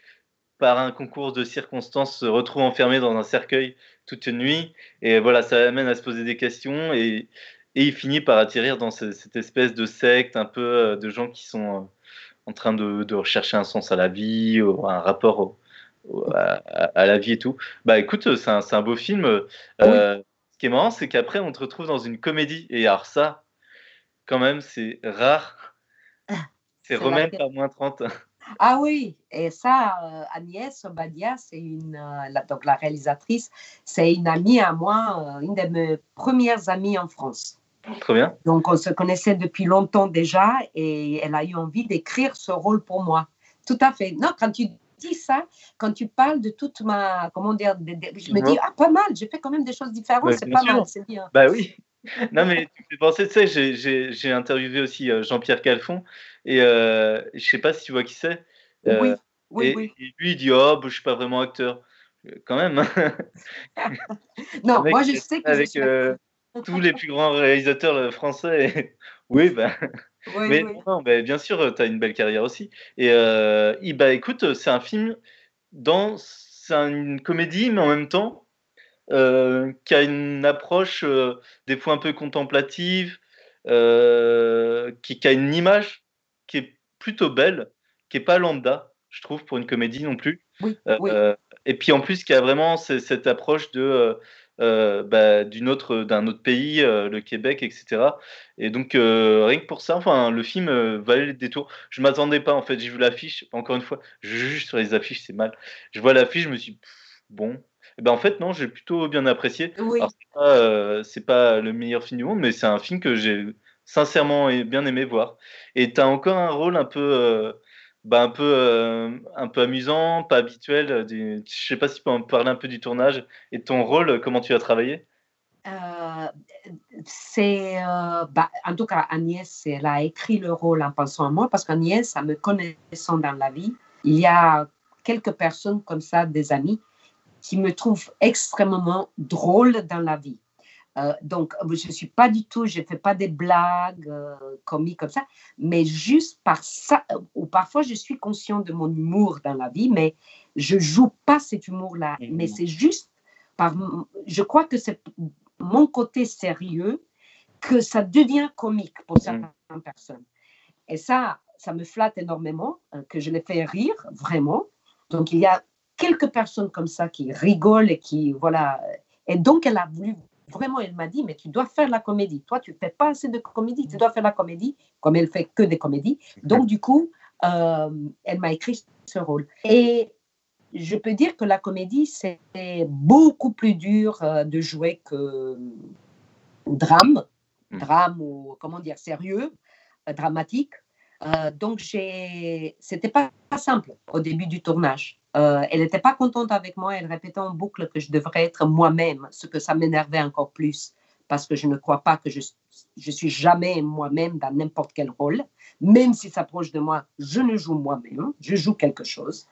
par un concours de circonstances, se retrouve enfermé dans un cercueil toute une nuit. Et voilà, ça amène à se poser des questions et et il finit par atterrir dans ce- cette espèce de secte, un peu euh, de gens qui sont euh, en train de, de rechercher un sens à la vie, ou un rapport au- au- à, la vie et tout. Bah écoute, c'est un, un beau film. Euh, Ce qui est marrant, c'est qu'après, on te retrouve dans une comédie. Et alors ça, quand même, c'est rare. C'est C'est Romain laquelle par moins 30. Ah oui, et ça, euh, Agnès Obadia, c'est une, euh, la, donc la réalisatrice, c'est une amie à moi, euh, une de mes premières amies en France. Très bien. Donc on se connaissait depuis longtemps déjà et elle a eu envie d'écrire ce rôle pour moi. Tout à fait. Non, quand tu dis ça, quand tu parles de toute ma, comment dire, de- de- je me dis, ah pas mal, j'ai fait quand même des choses différentes, c'est pas sûr. mal, c'est bien. Bah oui. Non, mais tu me fais penser, tu sais, j'ai- interviewé aussi euh, Jean-Pierre Calfon, et euh, je sais pas si tu vois qui c'est. Euh, oui, oui, et, oui. et lui, il dit Oh, bah, je suis pas vraiment acteur. Euh, Quand même. hein. Non, moi je sais que Avec suis euh, tous les plus grands réalisateurs français. oui, bah. Oui, Mais oui. non, bah, bien sûr, tu as une belle carrière aussi. Et il- bah, écoute, c'est un film dans. C'est une comédie, mais en même temps, euh, qui a une approche euh, des fois un peu contemplative, euh, qui, qui a une image qui est plutôt belle, qui est pas lambda, je trouve, pour une comédie non plus. Oui, oui. et puis en plus, qui a vraiment ce- cette approche de bah, d'une autre d'un autre pays, le Québec, etc. Et donc rien que pour ça, enfin le film valait le détour. Je m'attendais pas en fait. J'ai vu l'affiche. Encore une fois, je juge sur les affiches, c'est mal. Je vois l'affiche, je me suis dit, bon. Et ben en fait non, j'ai plutôt bien apprécié. Oui. C'est pas, euh, pas le meilleur film du monde, mais c'est un film que j'ai sincèrement bien aimé voir. Et tu as encore un rôle un peu, euh, bah, un peu, euh, un peu amusant, pas habituel. euh, Du... Je sais pas si tu peux en parler un peu du tournage et de ton rôle, comment tu as travaillé? Euh, c'est, euh, bah, en tout cas, Agnès, elle a écrit le rôle en pensant à moi parce qu'Agnès, en me connaissant dans la vie, il y a quelques personnes comme ça, des amis, qui me trouvent extrêmement drôle dans la vie. Euh, donc, je ne suis pas du tout, je ne fais pas des blagues euh, comiques comme ça, mais juste par ça, euh, ou parfois je suis conscient de mon humour dans la vie, mais je joue pas cet humour-là. Mhm. Mais c'est juste par, je crois que c'est mon côté sérieux que ça devient comique pour certaines personnes. Et ça, ça me flatte énormément, euh, que je les fais rire, vraiment. Donc, il y a quelques personnes comme ça qui rigolent et qui, voilà. Et donc, elle a voulu, vraiment, elle m'a dit, mais tu dois faire la comédie. Toi, tu ne fais pas assez de comédie, tu dois faire la comédie, comme elle fait que des comédies. Donc, du coup, euh, elle m'a écrit ce rôle. Et je peux dire que la comédie, c'est beaucoup plus dur euh, de jouer que drame, Mm. drame ou comment dire, sérieux, euh, dramatique. Euh, donc, c'était pas, pas simple au début du tournage. Euh, elle n'était pas contente avec moi. Elle répétait en boucle que je devrais être moi-même, ce que ça m'énervait encore plus parce que je ne crois pas que je, je suis jamais moi-même dans n'importe quel rôle. Même si ça proche de moi, je ne joue moi-même, je joue quelque chose.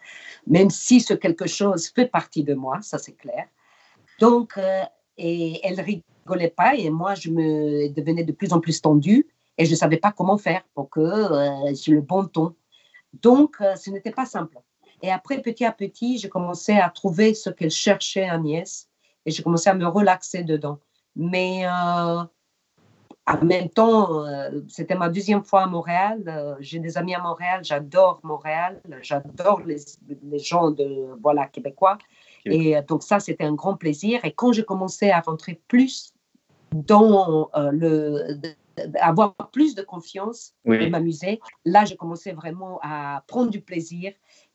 Même si ce quelque chose fait partie de moi, ça c'est clair. Donc, euh, et elle rigolait pas et moi, je me devenais de plus en plus tendue et je ne savais pas comment faire pour que euh, j'ai le bon ton. Donc, euh, ce n'était pas simple. Et après, petit à petit, j'ai commencé à trouver ce qu'elle cherchait, Agnès, et j'ai commencé à me relaxer dedans. Mais euh, en même temps, euh, c'était ma deuxième fois à Montréal. J'ai des amis à Montréal, j'adore Montréal, j'adore les, les gens de, voilà, québécois. Et donc ça, c'était un grand plaisir. Et quand j'ai commencé à rentrer plus dans euh, le... avoir plus de confiance et m'amuser, là, j'ai commencé vraiment à prendre du plaisir.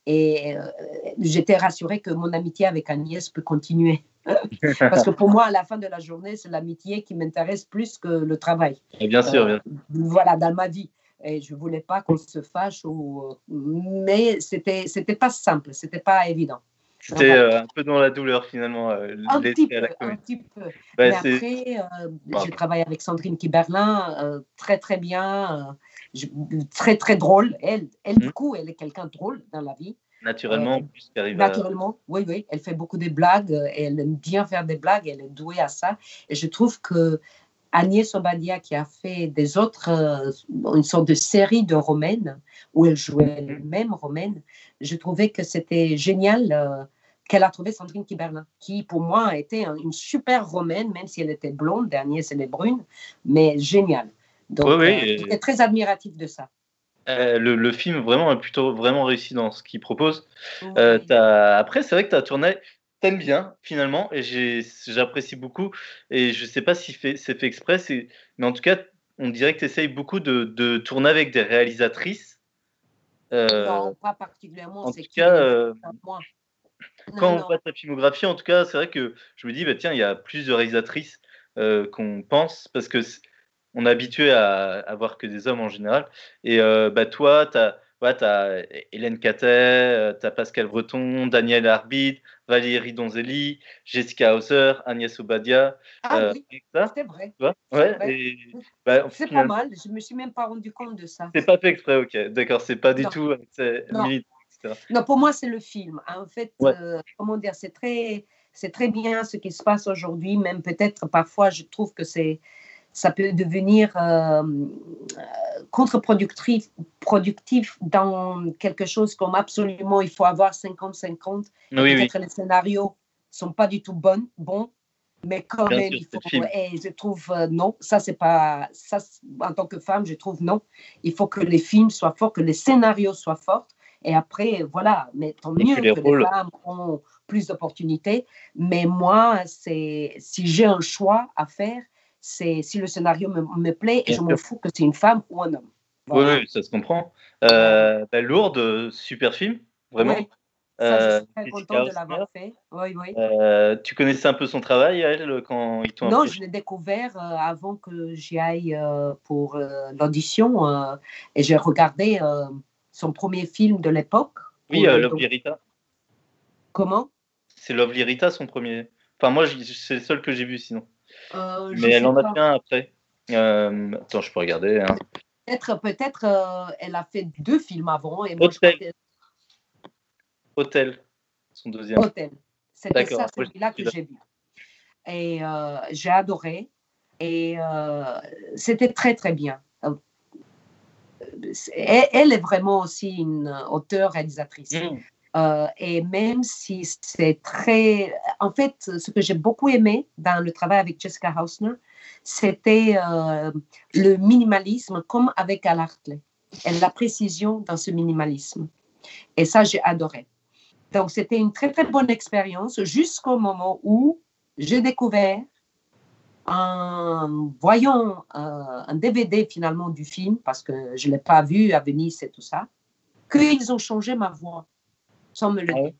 Et euh, j'étais rassurée que mon amitié avec Agnès peut continuer. Parce que pour moi, à la fin de la journée, c'est l'amitié qui m'intéresse plus que le travail. Et bien sûr, bien Euh, voilà, dans ma vie. Et je voulais pas qu'on se fâche, ou... mais c'était c'était pas simple, c'était pas évident. C'était euh, un peu dans la douleur finalement. euh, Un petit peu, un petit peu. Après, euh, j'ai travaillé avec Sandrine Kiberlin, très très bien, très très drôle. Elle, elle du Mhm. coup, elle est quelqu'un de drôle dans la vie. naturellement, plus à- Naturellement, oui, oui, elle fait beaucoup de blagues, elle aime bien faire des blagues, elle est douée à ça. Et je trouve que Agnès Obadia, qui a fait des autres, euh, une sorte de série de romaines, où elle jouait Mhm. elle-même romaine, je trouvais que c'était génial euh, qu'elle a trouvé Sandrine Kiberlin, qui pour moi a été un- une super romaine, même si elle était blonde, Agnès elle est brune, mais géniale. Donc, Oui, oui, euh, j'étais très admiratif de ça. Euh, le, le film vraiment est plutôt vraiment réussi dans ce qu'il propose. Euh, Après, c'est vrai que tu as tourné, t'aimes bien finalement, et j'apprécie beaucoup. Et je sais pas si c'est fait exprès, mais en tout cas, on dirait que tu essayes beaucoup de, de tourner avec des réalisatrices non, pas particulièrement. en tout cas, euh. Non, quand on voit ta filmographie, en tout cas, c'est vrai que je me dis, bah, tiens, il y a plus de réalisatrices euh, qu'on pense, parce que on est habitué à, à voir que des hommes en général. Et euh, bah, toi, tu as, Hélène Catet, tu as Pascal Breton, Daniel Arbid, Valérie Donzelli, Jessica Hauser, Agnès Obadia. Ah euh, oui, c'est vrai. c'est ouais, bah, C'est pas mal. Je me suis même pas rendu compte de ça. C'est pas fait exprès, ok. D'accord, c'est pas du Non. tout militant. Non, pour moi, c'est le film. En fait, Ouais. euh, comment dire, c'est très, c'est très bien ce qui se passe aujourd'hui. Même peut-être parfois, je trouve que c'est, ça peut devenir euh, euh, contre-productif productif dans quelque chose comme absolument, il faut avoir 50-50. Oui, oui. Peut-être les scénarios sont pas du tout bons, bons mais quand Bien même, sûr, il faut. Et je trouve euh, non, ça c'est pas ça. En tant que femme, je trouve non. Il faut que les films soient forts, que les scénarios soient forts. Et après, voilà, mais tant mieux que les que rôles. les femmes ont plus d'opportunités. Mais moi, c'est si j'ai un choix à faire, c'est si le scénario me, me plaît et Bien je m'en fous que c'est une femme ou un homme. Oui, Voilà. oui, ça se comprend. Euh, bah, Lourdes, super film, vraiment. Oui, ça, je Euh, suis très contente de l'avoir fait. Oui, oui. Euh, tu connaissais un peu son travail, elle, quand ils t'ont Non, je l'ai découvert euh, avant que j'y aille pour l'audition et j'ai regardé son premier film de l'époque. Oui, euh, le- Lovely Rita. Comment C'est Lovely Rita, son premier. Enfin, moi, c'est le seul que j'ai vu, sinon. Euh, Mais elle en a pas. fait un après. Euh, attends, je peux regarder. hein. Peut-être, peut-être euh, elle a fait deux films avant. Et Hôtel. Hôtel, son deuxième. Hôtel. C'était ça, celui-là que j'ai vu. Et j'ai adoré. Et c'était très, très bien. Elle, est vraiment aussi une auteure réalisatrice. Mmh. Euh, et même si c'est très... En fait, ce que j'ai beaucoup aimé dans le travail avec Jessica Hausner, c'était euh, le minimalisme comme avec Al Hartley. Et la précision dans ce minimalisme. Et ça, j'ai adoré. Donc, c'était une très, très bonne expérience jusqu'au moment où j'ai découvert, en voyant euh, un DVD finalement du film, parce que je ne l'ai pas vu à Venise et tout ça, qu'ils ont changé ma voix sans me le Ah dire.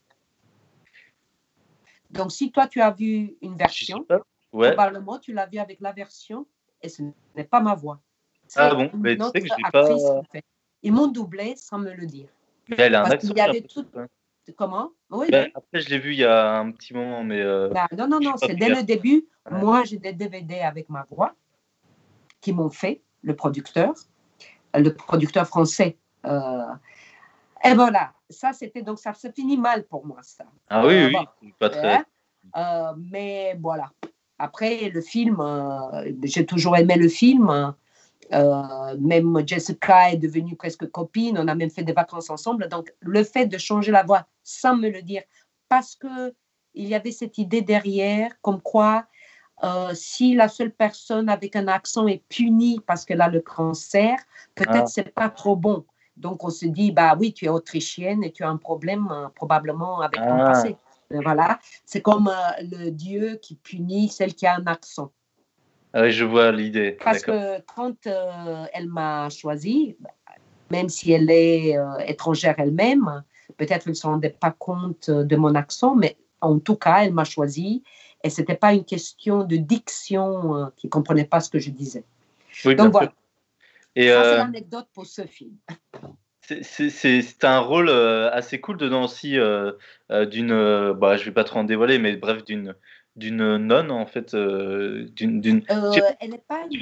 Donc, si toi, tu as vu une version. Ouais. probablement tu l'as vu avec la version et ce n'est pas ma voix. Ah bon? Mais tu sais que je pas- fait. Ils m'ont doublé sans me le dire. Mais elle a un Parce accent. y avait tout-. Comment? Oui, Ben, après, je l'ai vu il y a un petit moment, mais. euh, Bah, non, non, non, c'est dès le début. Ouais. Moi, j'ai des DVD avec ma voix qui m'ont fait, le producteur, le producteur français. euh, et voilà, ça, c'était donc, ça se finit mal pour moi, ça. Ah oui, Euh, oui, bon, pas très. hein. Euh, mais voilà. Après, le film, j'ai toujours aimé le film. Euh, même Jessica est devenue presque copine. On a même fait des vacances ensemble. Donc, le fait de changer la voix sans me le dire, parce que il y avait cette idée derrière, comme quoi euh, si la seule personne avec un accent est punie parce qu'elle a le cancer, peut-être Ah. c'est pas trop bon. Donc, on se dit, bah oui, tu es autrichienne et tu as un problème euh, probablement avec ton Ah. passé. Voilà, c'est comme le Dieu qui punit celle qui a un accent. Ah oui, je vois l'idée. Parce que quand euh, elle m'a choisi, même si elle est euh, étrangère elle-même, peut-être qu'elle ne se rendait pas compte euh, de mon accent, mais en tout cas, elle m'a choisi. Et ce n'était pas une question de diction euh, qui ne comprenait pas ce que je disais. Oui, Donc voilà. Et ça c'est l'anecdote pour ce film. c'est- un rôle assez cool dedans aussi, d'une. bah, je vais pas trop en dévoiler, mais bref, d'une d'une nonne, en fait, euh, d'une d'une Euh,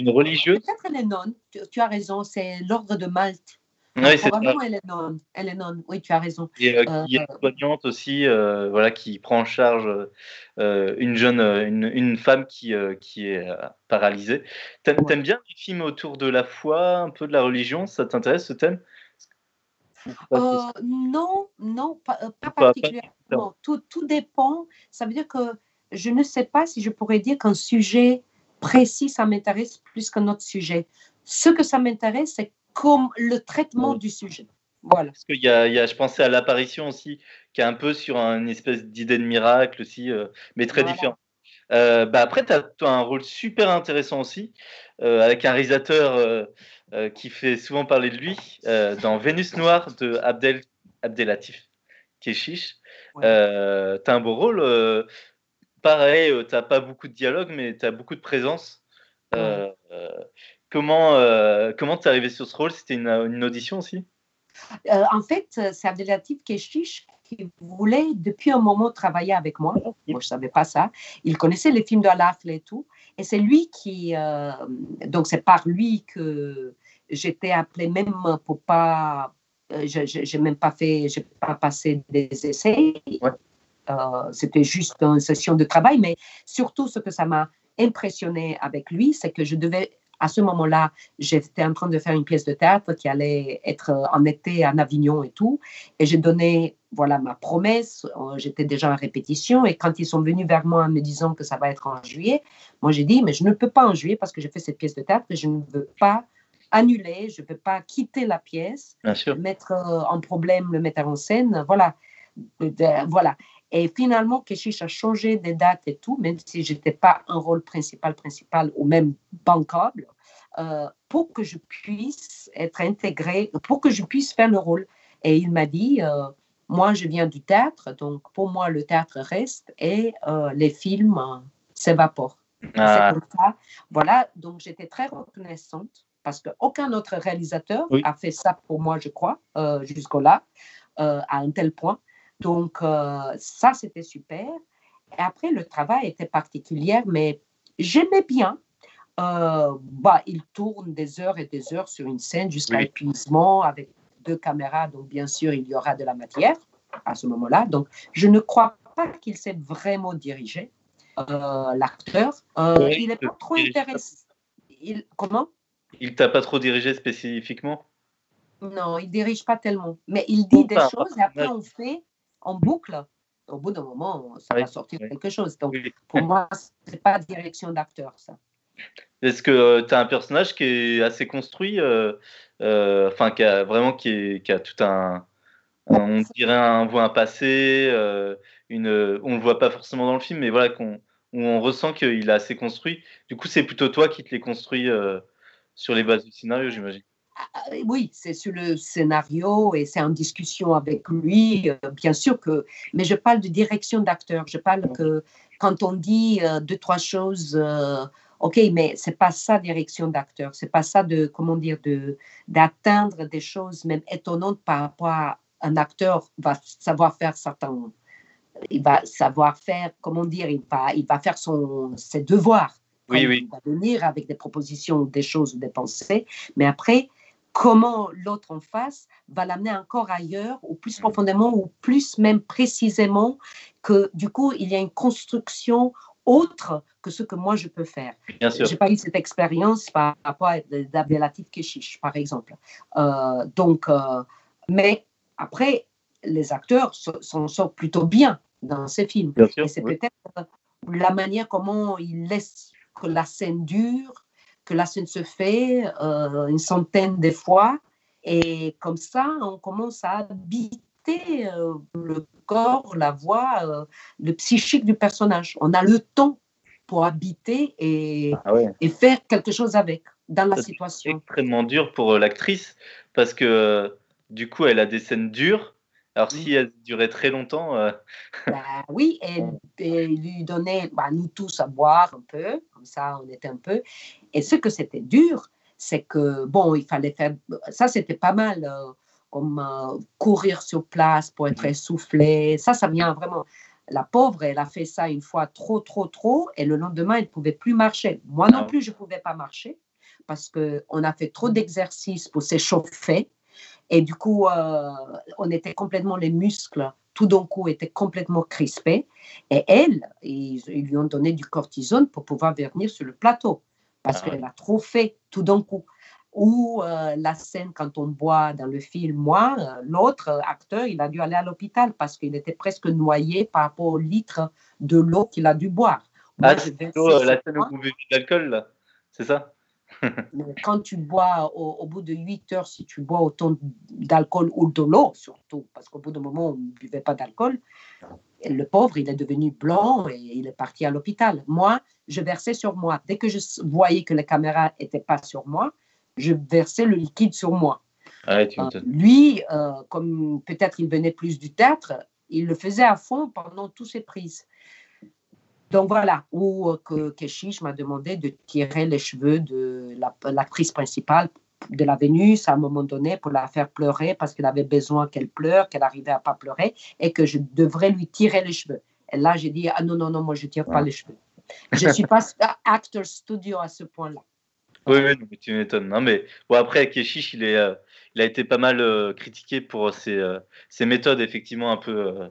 religieuse. Peut-être elle est nonne, tu, tu as raison, c'est l'ordre de Malte. Oui, c'est elle est nonne, elle est nonne, oui, tu as raison. Et euh, qui Euh, est soignante aussi, euh, voilà, qui prend en charge euh, une jeune, euh, une, une femme qui, euh, qui est euh, paralysée. T'aimes Ouais. bien les films autour de la foi, un peu de la religion? Ça t'intéresse ce thème? Euh, non, non, pas, euh, pas Pas- pas particulièrement. Tout, tout dépend. Ça veut dire que je ne sais pas si je pourrais dire qu'un sujet précis, ça m'intéresse plus qu'un autre sujet. Ce que ça m'intéresse, c'est comme le traitement Ouais. du sujet. Voilà. Parce qu'il y a, il y a, je pensais à l'apparition aussi, qui est un peu sur une espèce d'idée de miracle aussi, euh, mais très Voilà. différent. Euh, bah après, tu as, un rôle super intéressant aussi, euh, avec un réalisateur qui fait souvent parler de lui, dans Vénus Noire de Abdel, Abdelatif Keshish. tu as un beau rôle. Pareil, tu n'as pas beaucoup de dialogue, mais tu as beaucoup de présence. comment comment tu es arrivé sur ce rôle? C'était une, une, audition aussi? En fait, c'est Abdelatif Keshish qui voulait depuis un moment travailler avec moi. Moi, je ne savais pas ça. Il connaissait les films de Alafle et tout. Et c'est lui qui. Euh, donc, c'est par lui que j'étais appelée même pour pas. Euh, je n'ai même pas fait. Je pas passé des essais. Euh, c'était juste une session de travail. Mais surtout, ce que ça m'a impressionné avec lui, c'est que je devais à ce moment-là, j'étais en train de faire une pièce de théâtre qui allait être en été à Avignon et tout. Et j'ai donné voilà ma promesse. Euh, j'étais déjà en répétition. Et quand ils sont venus vers moi en me disant que ça va être en juillet, moi j'ai dit, mais je ne peux pas en juillet parce que j'ai fait cette pièce de théâtre et je ne veux pas annuler, je ne peux pas quitter la pièce, mettre euh, en problème le metteur en scène. Voilà. voilà. Et finalement, Keshish a changé des dates et tout, même si je n'étais pas un rôle principal, principal ou même bancable, euh, pour que je puisse être intégrée, pour que je puisse faire le rôle. Et il m'a dit, euh, moi, je viens du théâtre, donc pour moi, le théâtre reste et euh, les films s'évaporent. Ah. C'est comme ça. Voilà, donc j'étais très reconnaissante parce qu'aucun autre réalisateur a fait ça pour moi, je crois, jusqu'au-là, à un tel point. Donc, euh, ça, c'était super. Et après, le travail était particulier, mais j'aimais bien. Euh, bah, il tourne des heures et des heures sur une scène jusqu'à épuisement avec deux caméras. Donc, bien sûr, il y aura de la matière à ce moment-là. Donc, je ne crois pas qu'il s'est vraiment dirigé, euh, l'acteur. il n'est pas trop intéressé. Il, comment? Il t'a pas trop dirigé spécifiquement? Non, il dirige pas tellement. Mais il dit des choses et après, on fait en boucle, au bout d'un moment, ça va sortir quelque chose. Donc, pour moi, ce n'est pas direction d'acteur, ça. Est-ce que euh, tu as un personnage qui est assez construit, euh, euh, enfin, qui a vraiment qui, qui, a tout un. On dirait un, voit un passé, une, on ne le voit pas forcément dans le film, mais voilà, qu'on, on ressent qu'il est assez construit. Du coup, c'est plutôt toi qui te l'es construit sur les bases du scénario, j'imagine. Ah, oui, c'est sur le scénario et c'est en discussion avec lui, euh, bien sûr que. Mais je parle de direction d'acteur. Je parle que quand on dit euh, deux trois choses, euh, ok, mais c'est pas ça direction d'acteur. C'est pas ça de comment dire de d'atteindre des choses même étonnantes par rapport à un acteur va savoir faire certains. Il va savoir faire, comment dire, il va, il va faire son, ses devoirs. Oui, oui. Il va venir avec des propositions, des choses, des pensées. Mais après, comment l'autre en face va l'amener encore ailleurs, ou plus profondément, ou plus même précisément, que du coup, il y a une construction autre que ce que moi je peux faire. Je n'ai pas eu cette expérience par rapport à d'Abdelatif Keshish, par exemple. Euh, donc, euh, mais après, les acteurs s'en sortent plutôt bien dans ces films. Et c'est peut-être la manière comment ils laissent que la scène dure, que la scène se fait euh, une centaine de fois. Et comme ça, on commence à habiter euh, le corps, la voix, euh, le psychique du personnage. On a le temps pour habiter et, ah et faire quelque chose avec dans la situation. C'est extrêmement dur pour l'actrice parce que du coup, elle a des scènes dures. Alors, si elle durait très longtemps. Bah oui, et, et, lui donner, bah, nous tous, à boire un peu, comme ça, on était un peu. Et ce que c'était dur, c'est que, bon, il fallait faire, ça c'était pas mal, euh, comme euh, courir sur place pour être essoufflé. Ça, ça vient vraiment. La pauvre, elle a fait ça une fois trop, trop, trop, et le lendemain, elle ne pouvait plus marcher. Moi non ah. plus, je ne pouvais pas marcher parce qu'on a fait trop d'exercices pour s'échauffer. Et du coup, euh, on était complètement, les muscles, tout d'un coup, étaient complètement crispés. Et elle, ils, ils, lui ont donné du cortisone pour pouvoir venir sur le plateau parce ah qu'elle a trop fait tout d'un coup. Ou euh, la scène quand on boit dans le film, moi, euh, l'autre acteur, il a dû aller à l'hôpital parce qu'il était presque noyé par rapport au litre de l'eau qu'il a dû boire. ah, c'est euh, la scène où vous buvez de l'alcool, c'est ça? Quand tu bois au, bout de 8 heures, si tu bois autant d'alcool ou de l'eau, surtout, parce qu'au bout d'un moment, on ne buvait pas d'alcool, le pauvre, il est devenu blanc et il est parti à l'hôpital. Moi, je versais sur moi. Dès que je voyais que la caméra n'était pas sur moi, je versais le liquide sur moi. Ah euh, lui, euh, comme peut-être il venait plus du théâtre, il le faisait à fond pendant toutes ses prises. Donc voilà, où euh, que Keshish m'a demandé de tirer les cheveux de l'actrice principale de la Vénus à un moment donné pour la faire pleurer parce qu'il avait besoin qu'elle pleure, qu'elle arrivait à pas pleurer et que je devrais lui tirer les cheveux. Et là, j'ai dit, ah non, non, non, moi, je ne tire pas les cheveux. Je ne suis pas acteur studio à ce point-là. Oui, oui, mais tu m'étonnes. Non, mais bon, après, Keshish, il, est, euh, il a été pas mal euh, critiqué pour ses, euh, ses, méthodes, effectivement, un peu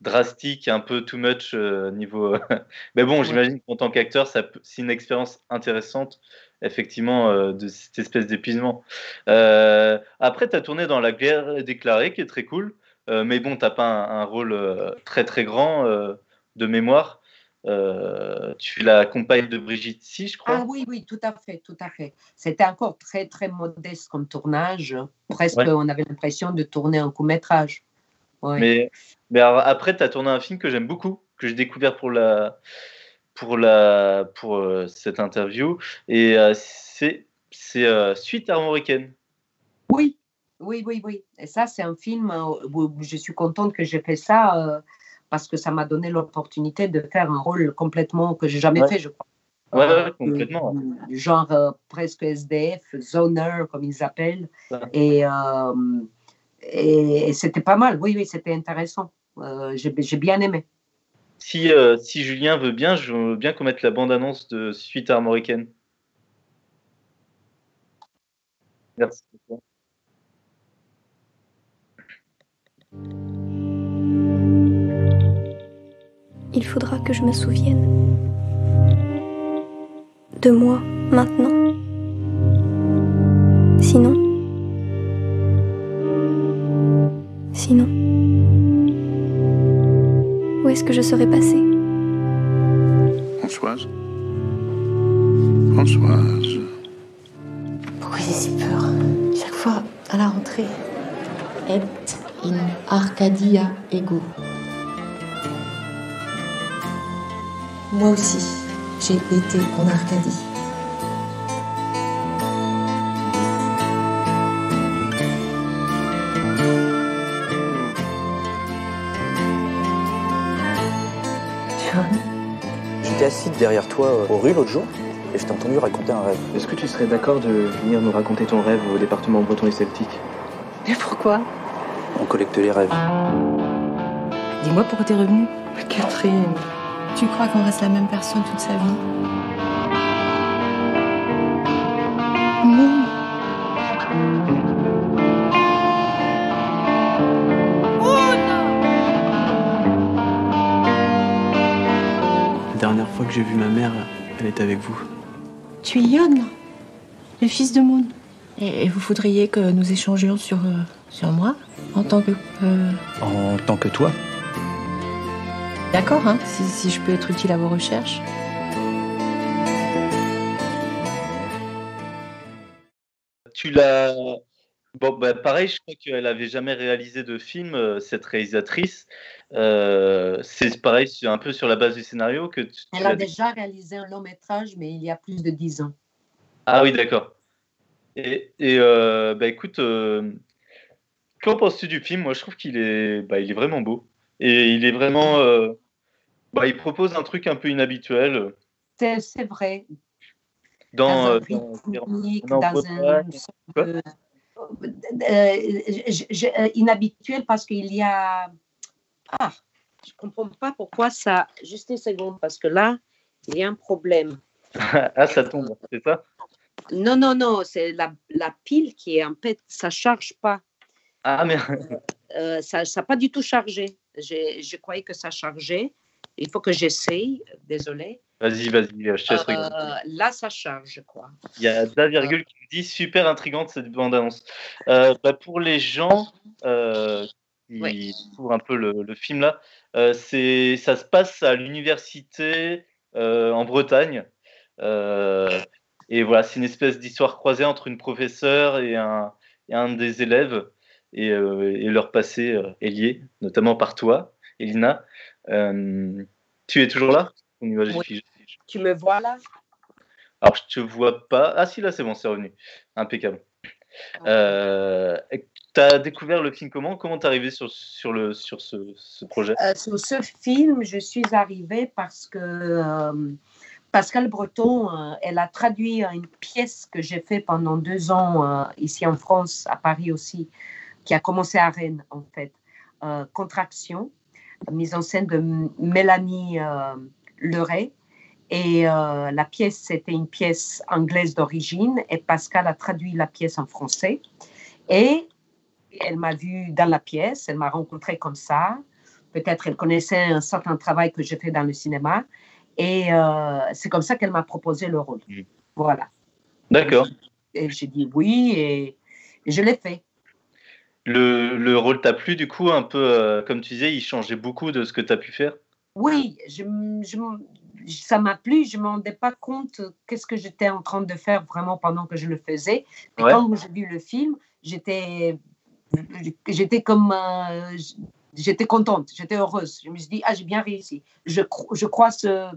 drastiques, un peu too much niveau. mais bon, j'imagine qu'en tant qu'acteur, c'est une expérience intéressante effectivement euh, de cette espèce d'épuisement. Euh, après, tu as tourné dans La guerre déclarée, qui est très cool, euh, mais bon, tu pas un, rôle très très grand de mémoire. tu es la compagne de Brigitte Si, je crois. Ah oui, oui, tout à fait, tout à fait. C'était encore très très modeste comme tournage. Presque, on avait l'impression de tourner un court métrage. Mais, mais après, tu as tourné un film que j'aime beaucoup, que j'ai découvert pour la, pour, la, pour euh, cette interview. Et euh, c'est euh, Suite armoricaine. Oui, oui, oui, oui. Et ça, c'est un film où je suis contente que j'ai fait ça parce que ça m'a donné l'opportunité de faire un rôle complètement que j'ai jamais fait, je crois. Ouais, complètement. genre presque SDF, zoner, comme ils appellent. Et, et, c'était pas mal, oui, oui, c'était intéressant. j'ai bien aimé. Si, euh, si Julien veut bien, je veux bien qu'on mette la bande-annonce de Suite armoricaine. Merci. Il faudra que je me souvienne de moi maintenant. Sinon, sinon. Où est-ce que je serais passée? Françoise Françoise Pourquoi j'ai si peur? Chaque fois à la rentrée. Et in Arcadia ego. Moi aussi, j'ai été en Arcadie. Assis derrière toi euh, au rue l'autre jour et je t'ai entendu raconter un rêve. Est-ce que tu serais d'accord de venir nous raconter ton rêve au département breton et celtique? Mais pourquoi? On collecte les rêves. Dis-moi pourquoi t'es revenu. Catherine, tu crois qu'on reste la même personne toute sa vie? J'ai vu ma mère, elle était avec vous. Tu es Yon, le fils de Moon. Et, vous voudriez que nous échangions sur, euh, sur moi en tant que. Euh, en tant que toi D'accord, hein, si, si je peux être utile à vos recherches. Tu l'as Bon, bah, pareil, je crois qu'elle avait jamais réalisé de film, euh, cette réalisatrice. Euh, c'est pareil, c'est un peu sur la base du scénario que tu. Elle a déjà réalisé un long métrage, mais il y a plus de dix ans. Ah oui, d'accord. Et, et euh, bah, écoute, qu'en penses-tu du film? Moi, je trouve qu'il est, bah, il est vraiment beau. Et il est vraiment. Bah, il propose un truc un peu inhabituel. C'est vrai. Dans, dans, dans, un, euh, euh, inhabituel parce qu'il y a. Ah, je ne comprends pas pourquoi ça. Juste une seconde, parce que là, il y a un problème. ah, ça tombe, c'est ça? Non, non, non, c'est la, la, pile qui est en fait, ça ne charge pas. Ah, mais. Euh, ça n'a pas du tout chargé. Je croyais que ça chargeait. Il faut que j'essaye, désolé. Vas-y, vas-y, je te laisse euh, Là, ça charge, je crois. Il y a Da Virgule qui me dit super intrigante cette bande-annonce. Euh, bah, pour les gens euh, qui découvrent un peu le, film là, euh, c'est ça se passe à l'université en Bretagne. et voilà, c'est une espèce d'histoire croisée entre une professeure et un, et un des élèves. Et, et leur passé est lié, notamment par toi, Elina. Euh, tu es toujours là? Oui. Tu me vois là? Alors, je te vois pas. Ah si, là, c'est bon, c'est revenu. Impeccable. Euh, tu as découvert le film comment? Comment t'es arrivé sur, sur, le, sur ce, ce projet? Euh, Sur ce film, je suis arrivée parce que euh, Pascal Breton, euh, elle a traduit une pièce que j'ai fait pendant deux ans ici en France, à Paris aussi, qui a commencé à Rennes en fait. Contraction, mise en scène de Mélanie Leray. Et la pièce, c'était une pièce anglaise d'origine et Pascal a traduit la pièce en français. Et elle m'a vue dans la pièce, elle m'a rencontré comme ça. Peut-être elle connaissait un certain travail que j'ai fait dans le cinéma. Et euh, c'est comme ça qu'elle m'a proposé le rôle. Mm. Voilà. D'accord. Et j'ai dit oui et, je l'ai fait. Le, le rôle t'a plu du coup un peu, euh, comme tu disais, il changeait beaucoup de ce que tu as pu faire? Oui, je, je, ça m'a plu. Je ne me rendais pas compte qu'est-ce que j'étais en train de faire vraiment pendant que je le faisais. Et quand j'ai vu le film, j'étais j'étais comme euh, j'étais contente, j'étais heureuse. Je me suis dit, ah, j'ai bien réussi. Je, je crois ce,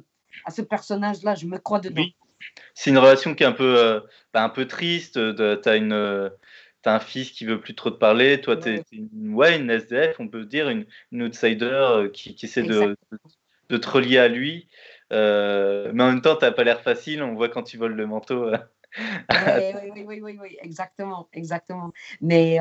à ce personnage-là, je me crois dedans. Oui. C'est une relation qui est un peu, euh, bah, un peu triste. Tu as, une, as un fils qui veut plus trop te parler. Toi, tu es, une, ouais, une SDF, on peut dire, une, outsider euh, qui, qui essaie de, de, te relier à lui. Euh, mais en même temps, tu n'as pas l'air facile. On voit quand tu voles le manteau. oui, oui, oui, oui, oui, exactement, exactement. Mais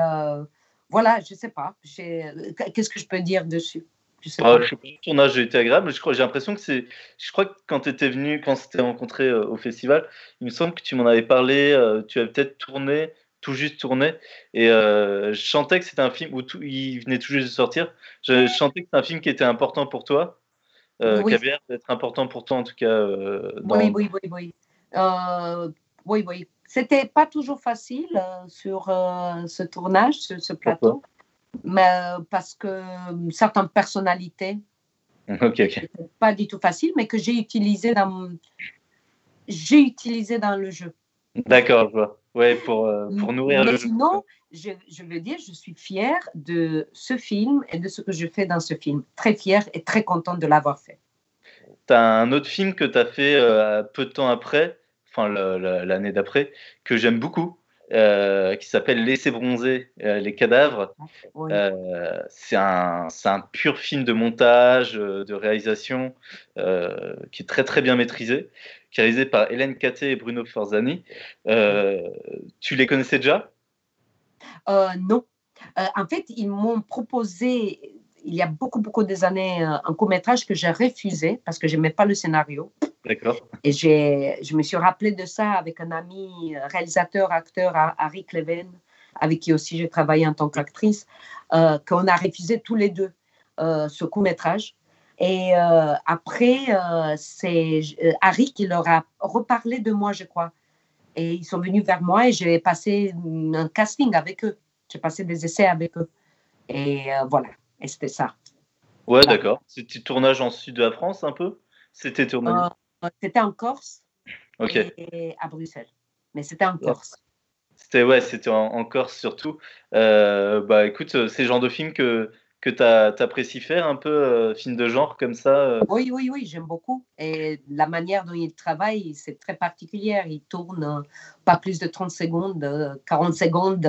voilà, je sais pas. Euh, qu'est-ce que je peux dire dessus? Je sais, ah, je sais pas. Ton âge a été agréable. Je crois, j'ai l'impression que c'est. Je crois que quand tu étais venu, quand c'était rencontré euh, au festival, il me semble que tu m'en avais parlé. Euh, tu avais peut-être tourné, tout juste tourné, et je chantais que c'était un film où tout, il venait tout juste de sortir. Je, je chantais que c'était un film qui était important pour toi, oui. qui avait l'air d'être important pour toi en tout cas. Dans... Oui, oui, oui, oui. oui, oui. C'était pas toujours facile euh, sur euh, ce tournage, sur ce plateau, mais euh, parce que certaines personnalités, ok, ok. pas du tout facile, mais que j'ai utilisé dans j'ai utilisé dans le jeu. D'accord, je vois. Ouais, pour, pour nourrir mais le sinon, je, je, veux dire, je suis fière de ce film et de ce que je fais dans ce film. Très fière et très contente de l'avoir fait. Tu as un autre film que tu as fait peu de temps après, enfin l'année d'après, que j'aime beaucoup, euh, qui s'appelle Laisser bronzer euh, les cadavres. Euh, c'est un, un, pur film de montage, de réalisation, qui est très très bien maîtrisé, qui est réalisé par Hélène Caté et Bruno Forzani. tu les connaissais déjà? Non. en fait, ils m'ont proposé il y a beaucoup, beaucoup des années, un court métrage que j'ai refusé parce que je n'aimais pas le scénario. D'accord. Et je me suis rappelé de ça avec un ami réalisateur, acteur, Harry Cleven, avec qui aussi j'ai travaillé en tant qu'actrice, euh, qu'on a refusé tous les deux euh, ce court métrage. Et euh, après, c'est Harry qui leur a reparlé de moi, je crois. Et ils sont venus vers moi et j'ai passé un casting avec eux. J'ai passé des essais avec eux. Et voilà, et c'était ça. Ouais, d'accord. C'était tournage en sud de la France un peu? C'était tourné c'était en Corse et à Bruxelles. Mais c'était en Corse. C'était ouais, c'était en, Corse surtout. Euh, bah écoute, euh, c'est le genre de film que, que tu apprécies faire, un peu euh, film de genre comme ça Oui, oui, oui, j'aime beaucoup. Et la manière dont il travaille, c'est très particulière. Il tourne pas plus de 30 secondes, 40 secondes,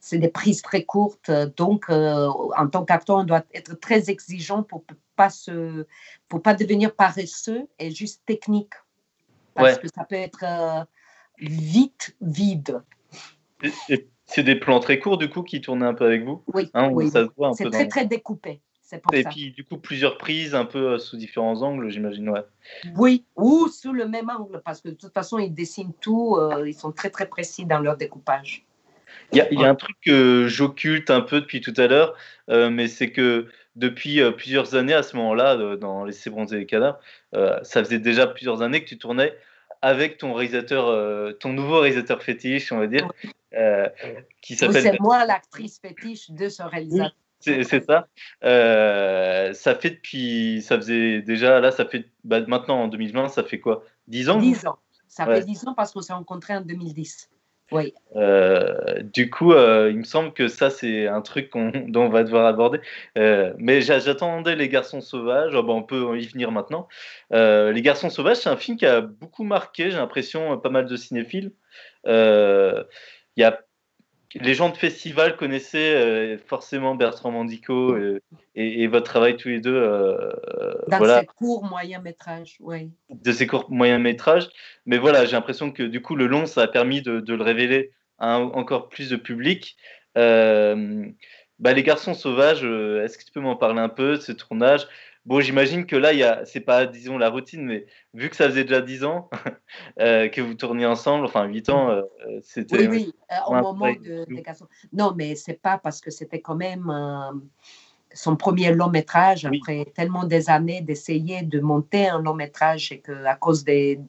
c'est des prises très courtes. Donc, en tant qu'acteur, on doit être très exigeant pour pas se, faut pas devenir paresseux et juste technique. Parce que ça peut être euh, vite vide. C'est des plans très courts, du coup, qui tournaient un peu avec vous Oui, hein, oui, c'est très, très découpé. et puis, du coup, plusieurs prises, un peu euh, sous différents angles, j'imagine, ouais. Oui, ou sous le même angle, parce que de toute façon, ils dessinent tout, euh, ils sont très, très précis dans leur découpage. Il y, a un truc que j'occulte un peu depuis tout à l'heure, mais c'est que depuis euh, plusieurs années à ce moment-là, euh, dans Laisser bronzer les cadavres, euh, ça faisait déjà plusieurs années que tu tournais avec ton réalisateur, ton nouveau réalisateur fétiche, on va dire, qui s'appelle. C'est moi l'actrice fétiche de ce réalisateur. C'est ça. ça fait depuis, ça faisait déjà, là, ça fait bah, maintenant en 2020, ça fait quoi? 10 ans? 10 ans. Ça fait 10 ans parce qu'on s'est rencontrés en 2010. Oui. Euh, du coup, euh, il me semble que ça, c'est un truc dont on va devoir aborder. Euh, mais j'a- j'attendais Les Garçons Sauvages. Ah bah, on peut y venir maintenant. Euh, Les Garçons Sauvages, c'est un film qui a beaucoup marqué, j'ai l'impression, pas mal de cinéphiles. Y a... Les gens de festival connaissaient euh, forcément Bertrand Mandico et, et votre travail tous les deux. euh, Dans voilà ces courts moyens métrages, oui. de ses courts moyens métrages. Mais voilà, j'ai l'impression que du coup, le long, ça a permis de, de le révéler à un- encore plus de public. Euh, bah, les garçons sauvages, est-ce que tu peux m'en parler un peu de ce tournage? Bon, j'imagine que là, il y a, c'est pas, disons, la routine, mais vu que ça faisait déjà 10 ans euh, que vous tourniez ensemble, enfin 8 ans, euh, c'était. Oui, oui, euh, au moment de. Non, mais c'est pas parce que c'était quand même son premier long métrage Oui. après tellement des années d'essayer de monter un long métrage et que à cause des,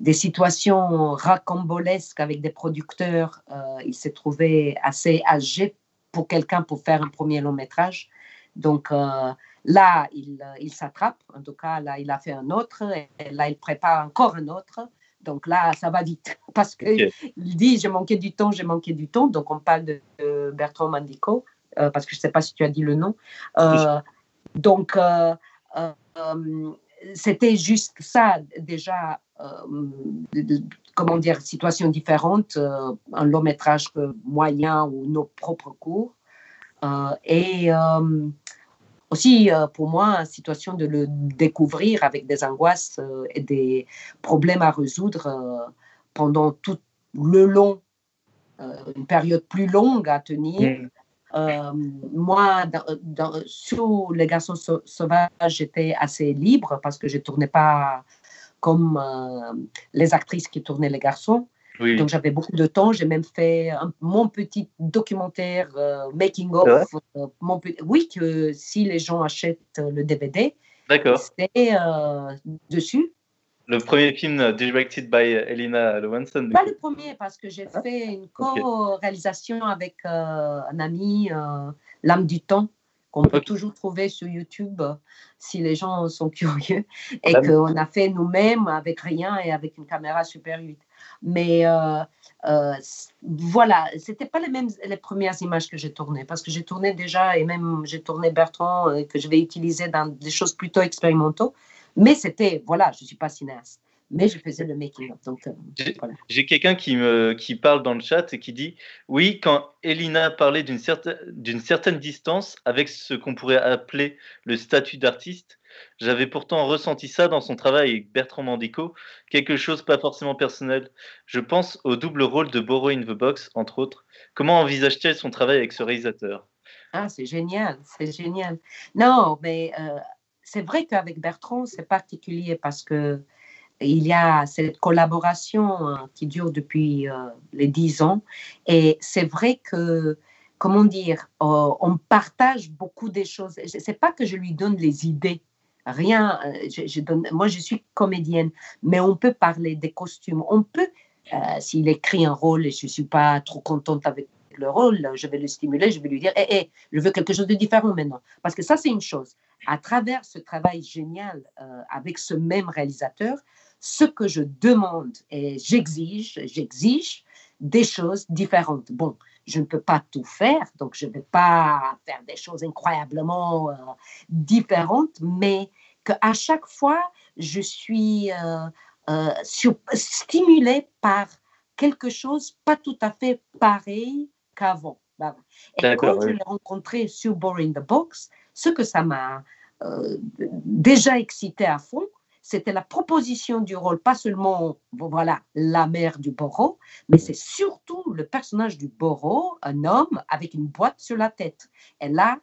des situations racambolesques avec des producteurs, il s'est trouvé assez âgé pour quelqu'un pour faire un premier long métrage. Donc euh, là, il, euh, il s'attrape. En tout cas, là, il a fait un autre. Et là, il prépare encore un autre. Donc là, ça va vite. Parce que Ok. il dit j'ai manqué du temps, j'ai manqué du temps. Donc on parle de, de Bertrand Mandico, euh, parce que je ne sais pas si tu as dit le nom. Euh, donc euh, c'était juste ça, déjà, de- comment dire, situation différente, un long métrage moyen ou nos propres cours. Et aussi, euh, pour moi, situation de le découvrir avec des angoisses euh, et des problèmes à résoudre euh, pendant tout le long, une période plus longue à tenir. Mm. Euh, moi, dans, dans- sur Les Garçons Sau- Sauvages, j'étais assez libre parce que je ne tournais pas comme euh, les actrices qui tournaient Les Garçons. Oui, Donc j'avais beaucoup de temps. J'ai même fait un- mon petit documentaire euh, making of. euh, mon oui, que si les gens achètent euh, le DVD, d'accord. c'est euh, dessus. Le premier film directed by Elina Lowenson. du Pas coup. le premier parce que j'ai Ah, fait une co-réalisation avec un ami, L'âme du temps, qu'on peut toujours trouver sur YouTube si les gens sont curieux, et qu'on a fait nous-mêmes avec rien et avec une caméra Super 8. Mais euh, euh, voilà, c'était pas les mêmes les premières images que j'ai tournées parce que j'ai tourné déjà et même j'ai tourné Bertrand euh, que je vais utiliser dans des choses plutôt expérimentaux. Mais c'était voilà, je suis pas cinéaste, mais je faisais le making of. Donc euh, voilà. J'ai quelqu'un qui me qui parle dans le chat et qui dit oui quand Elina parlait d'une certaine d'une certaine distance avec ce qu'on pourrait appeler le statut d'artiste, j'avais pourtant ressenti ça dans son travail avec Bertrand Mandico, quelque chose pas forcément personnel. Je pense au double rôle de Borrow in the Box entre autres. Comment envisage-t-elle son travail avec ce réalisateur? Ah, c'est génial, c'est génial. Non, mais euh, c'est vrai qu'avec Bertrand, c'est particulier parce que il y a cette collaboration euh, qui dure depuis euh, les dix ans. Et c'est vrai que, comment dire, euh, on partage beaucoup des choses. Ce n'est pas que je lui donne les idées. Rien, euh, moi je suis comédienne, mais on peut parler des costumes. On peut, euh, s'il écrit un rôle et je ne suis pas trop contente avec le rôle, je vais le stimuler, je vais lui dire, hé, hé, je veux quelque chose de différent maintenant. Parce que ça, c'est une chose. À travers ce travail génial euh, avec ce même réalisateur, ce que je demande et j'exige, j'exige des choses différentes. Bon, je ne peux pas tout faire, donc je ne vais pas faire des choses incroyablement euh, différentes, mais qu'à chaque fois, je suis euh, euh, sur, stimulée par quelque chose pas tout à fait pareil qu'avant. Et quand je l'ai rencontré sur Boring the Box, ce que ça m'a euh, déjà excité à fond, c'était la proposition du rôle, pas seulement voilà la mère du Boro, mais c'est surtout le personnage du Boro, un homme avec une boîte sur la tête. Et là,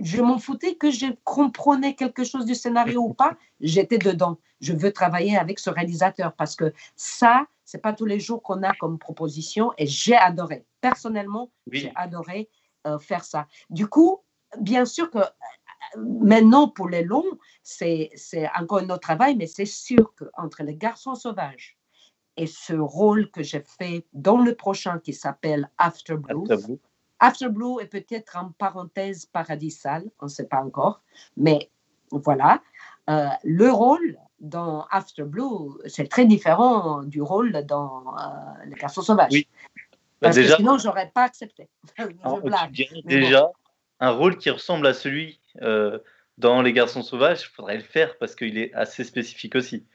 je m'en foutais que je comprenais quelque chose du scénario ou pas, j'étais dedans. Je veux travailler avec ce réalisateur parce que ça, c'est pas tous les jours qu'on a comme proposition et j'ai adoré. Personnellement, Oui. j'ai adoré euh, faire ça. Du coup, bien sûr que maintenant pour les longs, c'est encore un autre travail, mais c'est sûr qu'entre les garçons sauvages et ce rôle que j'ai fait dans le prochain qui s'appelle After Blue. After Blue est peut-être en parenthèse Paradis Sale, on ne sait pas encore, mais voilà. Euh, le rôle dans After Blue, c'est très différent du rôle dans euh, Les Garçons Sauvages. Oui. Bah, Parce déjà, que sinon, j'aurais pas accepté. Blague. Mais bon. déjà un rôle qui ressemble à celui euh, dans Les Garçons Sauvages, il faudrait le faire parce qu'il est assez spécifique aussi.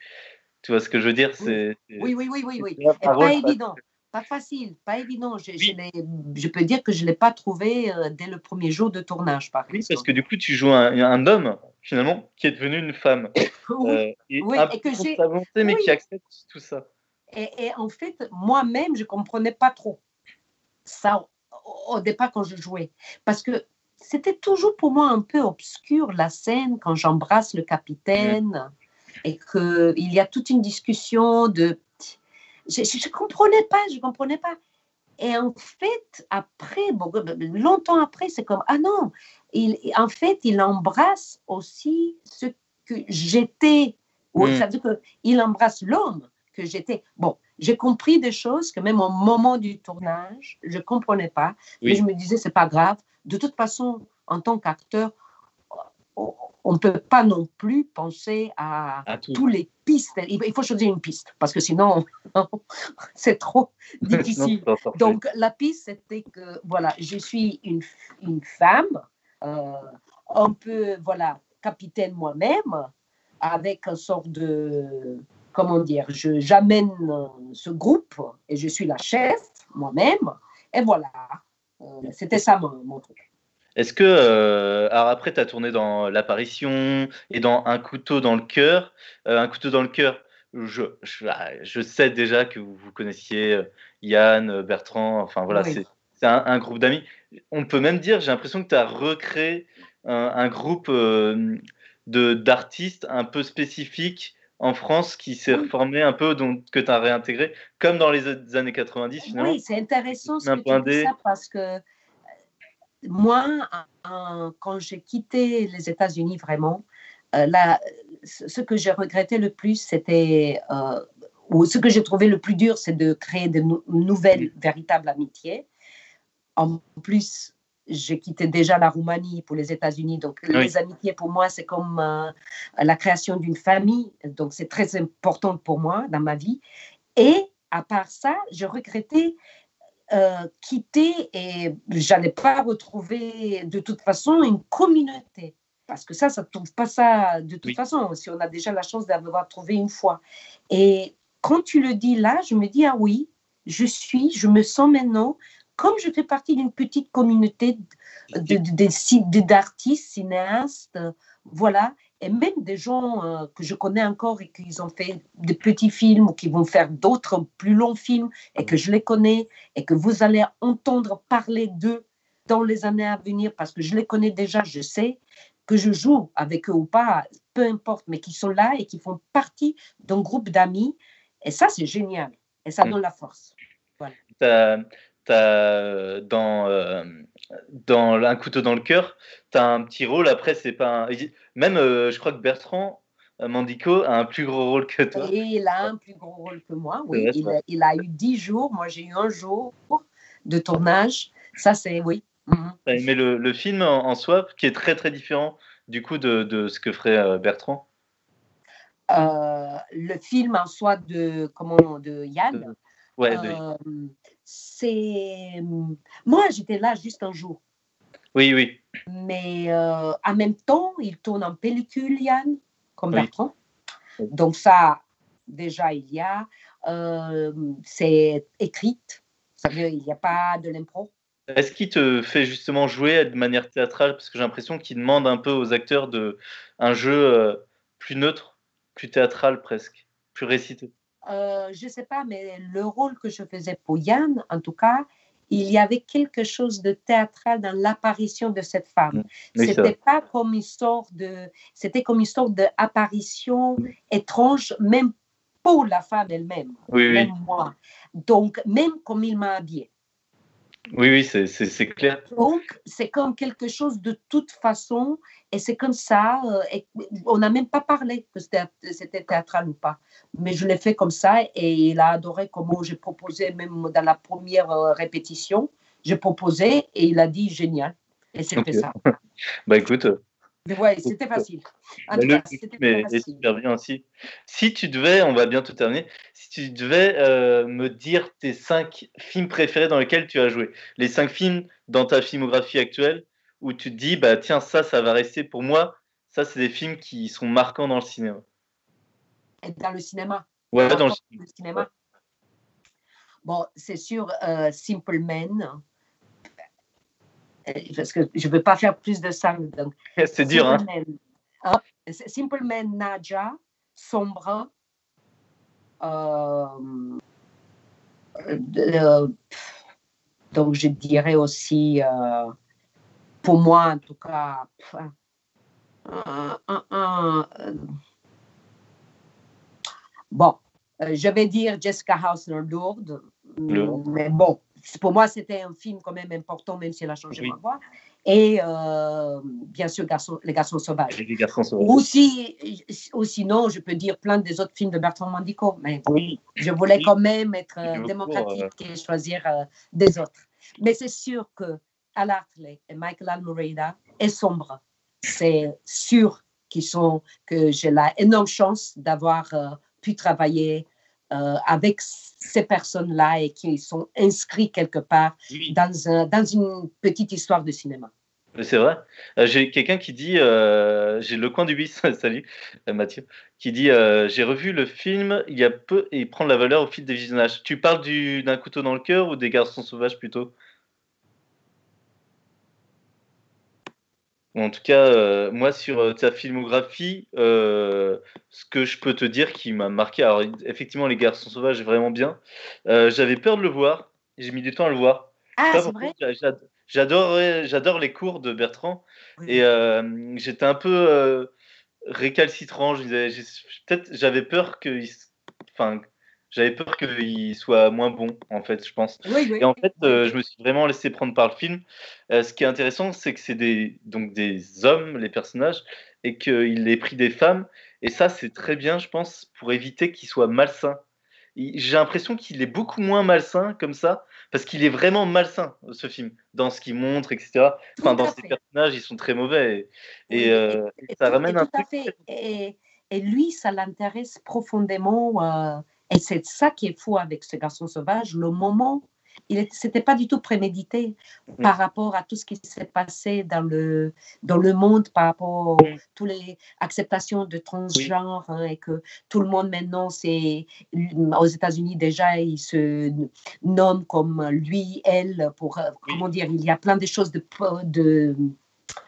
Tu vois ce que je veux dire? C'est, Oui, oui, oui, oui, pas évident, pas facile, pas évident. Je, je Oui. l'ai- je peux dire que je ne l'ai pas trouvé euh, dès le premier jour de tournage, par Oui, exemple. parce que du coup, tu joues un, un homme, finalement, qui est devenu une femme. Oui. Euh, et Oui, un et que peu j'ai- sa volonté, mais oui. qui accepte tout ça. Et, et en fait, moi-même, je ne comprenais pas trop ça au départ quand je jouais. Parce que c'était toujours pour moi un peu obscur la scène quand j'embrasse le capitaine et qu'il y a toute une discussion de... Je ne comprenais pas, je ne comprenais pas. Et en fait, après, bon, longtemps après, c'est comme, ah non, il, en fait, il embrasse aussi ce que j'étais. Ou Mm. Ça veut dire qu'il embrasse l'homme que j'étais. Bon, j'ai compris des choses que même au moment du tournage, je ne comprenais pas. Mais je me disais, c'est pas grave. De toute façon, en tant qu'acteur, on ne peut pas non plus penser à À tous les pistes. Il faut choisir une piste parce que sinon, c'est trop difficile. Non. Donc, la piste, c'était que, voilà, je suis une, une femme, euh, un peu, voilà, capitaine moi-même, avec un sort de, comment dire, je- j'amène ce groupe et je suis la chef moi-même. Et voilà, c'était ça mon, mon truc. Est-ce que, euh, alors après, tu as tourné dans L'apparition et dans Un couteau dans le cœur. Euh, un couteau dans le cœur, je, je, ah, je sais déjà que vous, vous connaissiez euh, Yann, euh, Bertrand, enfin voilà, Oui. c'est un, un groupe d'amis. On peut même dire, j'ai l'impression que tu as recréé un, un groupe euh, de d'artistes un peu spécifique en France qui s'est Oui. reformé un peu, donc que tu as réintégré, comme dans les années 90 finalement. Oui, c'est intéressant ce Un que point tu dis ça parce que euh, moi, en- quand j'ai quitté les États-Unis vraiment, euh, là, ce ce que j'ai regretté le plus, c'était, euh, ou ce que j'ai trouvé le plus dur, c'est de créer de nou- nouvelles véritables amitiés. En plus, j'ai quitté déjà la Roumanie pour les États-Unis, donc les amitiés pour moi, c'est comme euh, la création d'une famille, donc c'est très important pour moi dans ma vie. Et à part ça, je regrettais euh, quitter et j'allais pas retrouver de toute façon une communauté. Parce que ça, ça ne trouve pas ça de toute Oui. façon, si on a déjà la chance d'avoir trouvé une fois. Et quand tu le dis là, je me dis, ah oui, je suis, je me sens maintenant, comme je fais partie d'une petite communauté d'artistes, cinéastes, voilà, et même des gens euh, que je connais encore et qui ont fait de petits films ou qui vont faire d'autres plus longs films et que je les connais et que vous allez entendre parler d'eux dans les années à venir parce que je les connais déjà, je sais que je joue avec eux ou pas, peu importe, mais qui sont là et qui font partie d'un groupe d'amis. Et ça, c'est génial. Et ça Mm. donne la force. T'as- t'as, dans, euh, dans Un couteau dans le cœur, tu as un petit rôle. Après, c'est pas un- Même, euh, je crois que Bertrand euh, Mandico a un plus gros rôle que toi. Et il a un plus gros rôle que moi, oui. vrai, Il a, il a eu dix jours, moi j'ai eu un jour de tournage. Ça, c'est oui. Mhm. T'as aimé le, le film en, en soi, qui est très très différent du coup de, de ce que ferait Bertrand? Euh, le film en soi de, comment, de Yann, Ouais, de- c'est. Moi, j'étais là juste un jour. Oui, oui. Mais euh, en même temps, il tourne en pellicule, Yann, comme Oui. Bertrand. Donc, ça, déjà, il y a. euh, c'est écrite. Ça veut dire il n'y a pas de l'impro. Est-ce qu'il te fait justement jouer de manière théâtrale? Parce que j'ai l'impression qu'il demande un peu aux acteurs de un jeu euh, plus neutre, plus théâtral presque, plus récité. Euh, je ne sais pas, mais le rôle que je faisais pour Yann, en tout cas, il y avait quelque chose de théâtral dans l'apparition de cette femme. Oui, c'est c'était pas comme une sorte de, c'était comme une sorte d'apparition étrange, même pour la femme elle-même, Oui, oui, même moi. Donc, même comme il m'a habillée. Oui, oui, c'est- clair. Donc, c'est comme quelque chose de toute façon, et c'est comme ça. euh, et on n'a même pas parlé que c'était théâtral ou pas. Mais je l'ai fait comme ça, et il a adoré comment j'ai proposé, même dans la première euh, répétition, j'ai proposé, et il a dit génial. Et c'était Ok. ça. Bah écoute, Ouais, c'était facile. En Mais tout cas, est facile. super bien aussi. Si tu devais, on va bientôt terminer, si tu devais euh, me dire tes cinq films préférés dans lesquels tu as joué, les cinq films dans ta filmographie actuelle où tu te dis, bah tiens, ça, ça va rester pour moi, ça, c'est des films qui sont marquants dans le cinéma. Dans le cinéma. Ouais, dans le cinéma. Bon, c'est sûr, euh, Simple Man. Euh, Parce que je ne veux pas faire plus de ça. C'est dur, hein. Hein, c'est- Simple Man, Nadja, Sombre. euh, euh, donc, je dirais aussi, euh, pour moi en tout cas, pff, un- euh, bon, euh, je vais dire Jessica Hausner Lourdes. mais bon, pour moi c'était un film quand même important, même si elle a changé Oui. ma voix. Et euh, bien sûr, Garçon- Les Garçons Sauvages. Les garçons sauvages. Ou, si, ou sinon, je peux dire plein des autres films de Bertrand Mandico, mais Oui, je voulais Oui. quand même être euh, démocratique et choisir euh, des autres. Mais c'est sûr que Al Hartley et Michael Almereyda est sombre. C'est sûr qu'ils sont, que j'ai la énorme chance d'avoir euh, pu travailler euh, avec ces personnes-là et qui sont inscrits quelque part oui. dans, un- dans une petite histoire de cinéma. C'est vrai. Euh, j'ai quelqu'un qui dit, euh, j'ai le coin du bis, salut Mathieu, qui dit, euh, j'ai revu le film il y a peu et il prend de la valeur au fil des visionnages. Tu parles du- d'un couteau dans le cœur ou des garçons sauvages plutôt? En tout cas, euh, moi sur euh, ta filmographie, euh, ce que je peux te dire qui m'a marqué, alors effectivement les garçons sauvages vraiment bien. J'avais peur de le voir, j'ai mis du temps à le voir. Ah, c'est vrai? j'adore les cours de Bertrand Oui. et j'étais un peu récalcitrant. J'avais peur que, enfin, j'avais peur qu'il soit moins bon en fait, je pense. Oui, oui. Et en fait, euh, je me suis vraiment laissé prendre par le film. Euh, ce qui est intéressant, c'est que c'est des donc des hommes, les personnages, et qu'il ait pris des femmes. Et ça, c'est très bien, je pense, pour éviter qu'il soit malsain. J'ai l'impression qu'il est beaucoup moins malsain comme ça, parce qu'il est vraiment malsain, ce film, dans ce qu'il montre, etc. Enfin, dans ses personnages, ils sont très mauvais. Et, euh, Et ça tout- ramène et un truc. Et, et lui, ça l'intéresse profondément. Euh, et c'est ça qui est fou avec ce garçon sauvage. Le moment, il n'était pas du tout prémédité Mm. par rapport à tout ce qui s'est passé dans le, dans le monde, par rapport Mm. à toutes les acceptations de transgenre, hein, et que tout le monde maintenant, c'est aux États-Unis déjà, ils se nomment comme lui, elle, pour, euh, Oui. comment dire, il y a plein de choses de, de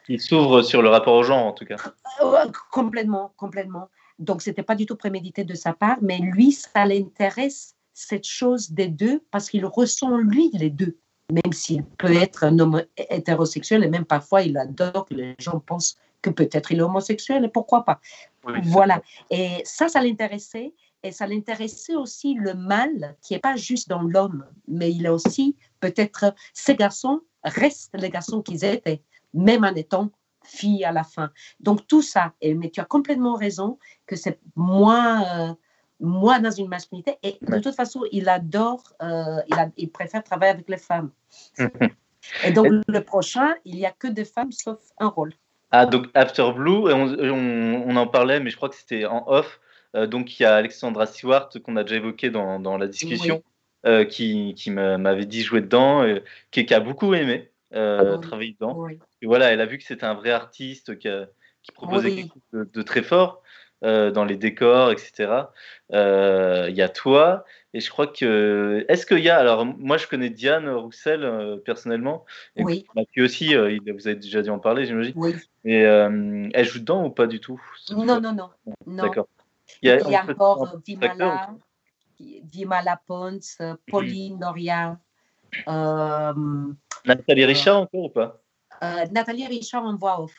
Il s'ouvre sur le rapport au genre, en tout cas. Ouais, complètement, complètement. Donc, c'était pas du tout prémédité de sa part, mais lui, ça l'intéresse, cette chose des deux, parce qu'il ressent, lui, les deux. Même s'il peut être un homme hétérosexuel, et même parfois, il adore que les gens pensent que peut-être il est homosexuel, et pourquoi pas. Oui, Voilà. Et ça, ça l'intéressait. Et ça l'intéressait aussi le mal, qui n'est pas juste dans l'homme, mais il est aussi peut-être, ces garçons restent les garçons qu'ils étaient, même en étant filles à la fin. Donc tout ça, et, mais tu as complètement raison que c'est moins, euh, moins dans une masculinité. Et de toute façon, il adore, euh, il, a- il préfère travailler avec les femmes. Et donc le prochain, il n'y a que des femmes sauf un rôle. Ah, donc After Blue, on, on- on en parlait, mais je crois que c'était en off. Euh, donc il y a Alexandra Stewart qu'on a déjà évoqué dans, dans la discussion, euh, qui, qui m'a- m'avait dit jouer dedans, euh, qui, qui a beaucoup aimé euh, Oui. travailler dedans. Oui. Et voilà, elle a vu que c'était un vrai artiste qui, a- qui proposait Oui. quelque chose de, de très fort euh, dans les décors, etc. Euh, Il y a toi, et je crois que. Est-ce qu'il y a. Alors, moi, je connais Diane Roussel euh, personnellement, et Oui. Mathieu aussi, euh, il- vous avez déjà dû en parler, j'imagine. Oui. Et euh, elle joue dedans ou pas du tout? Non, non, non. non. D'accord. Il y a, encore euh, Vimala, Vimala Pons, euh, Pauline Noria, euh, Nathalie Richard encore ou pas? euh, Nathalie Richard en voix off.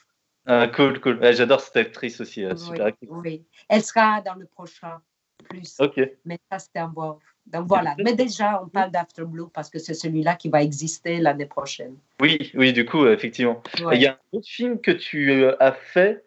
ah, Cool, cool. Ouais, J'adore cette actrice aussi, euh, Oui, super actrice. oui. Elle sera dans le prochain plus, Ok. mais ça c'était en voix off. Donc voilà. Mais déjà, on parle d'After Blue parce que c'est celui-là qui va exister l'année prochaine. Oui, oui, du coup, euh, effectivement. Ouais. Il y a un autre film que tu euh, as fait.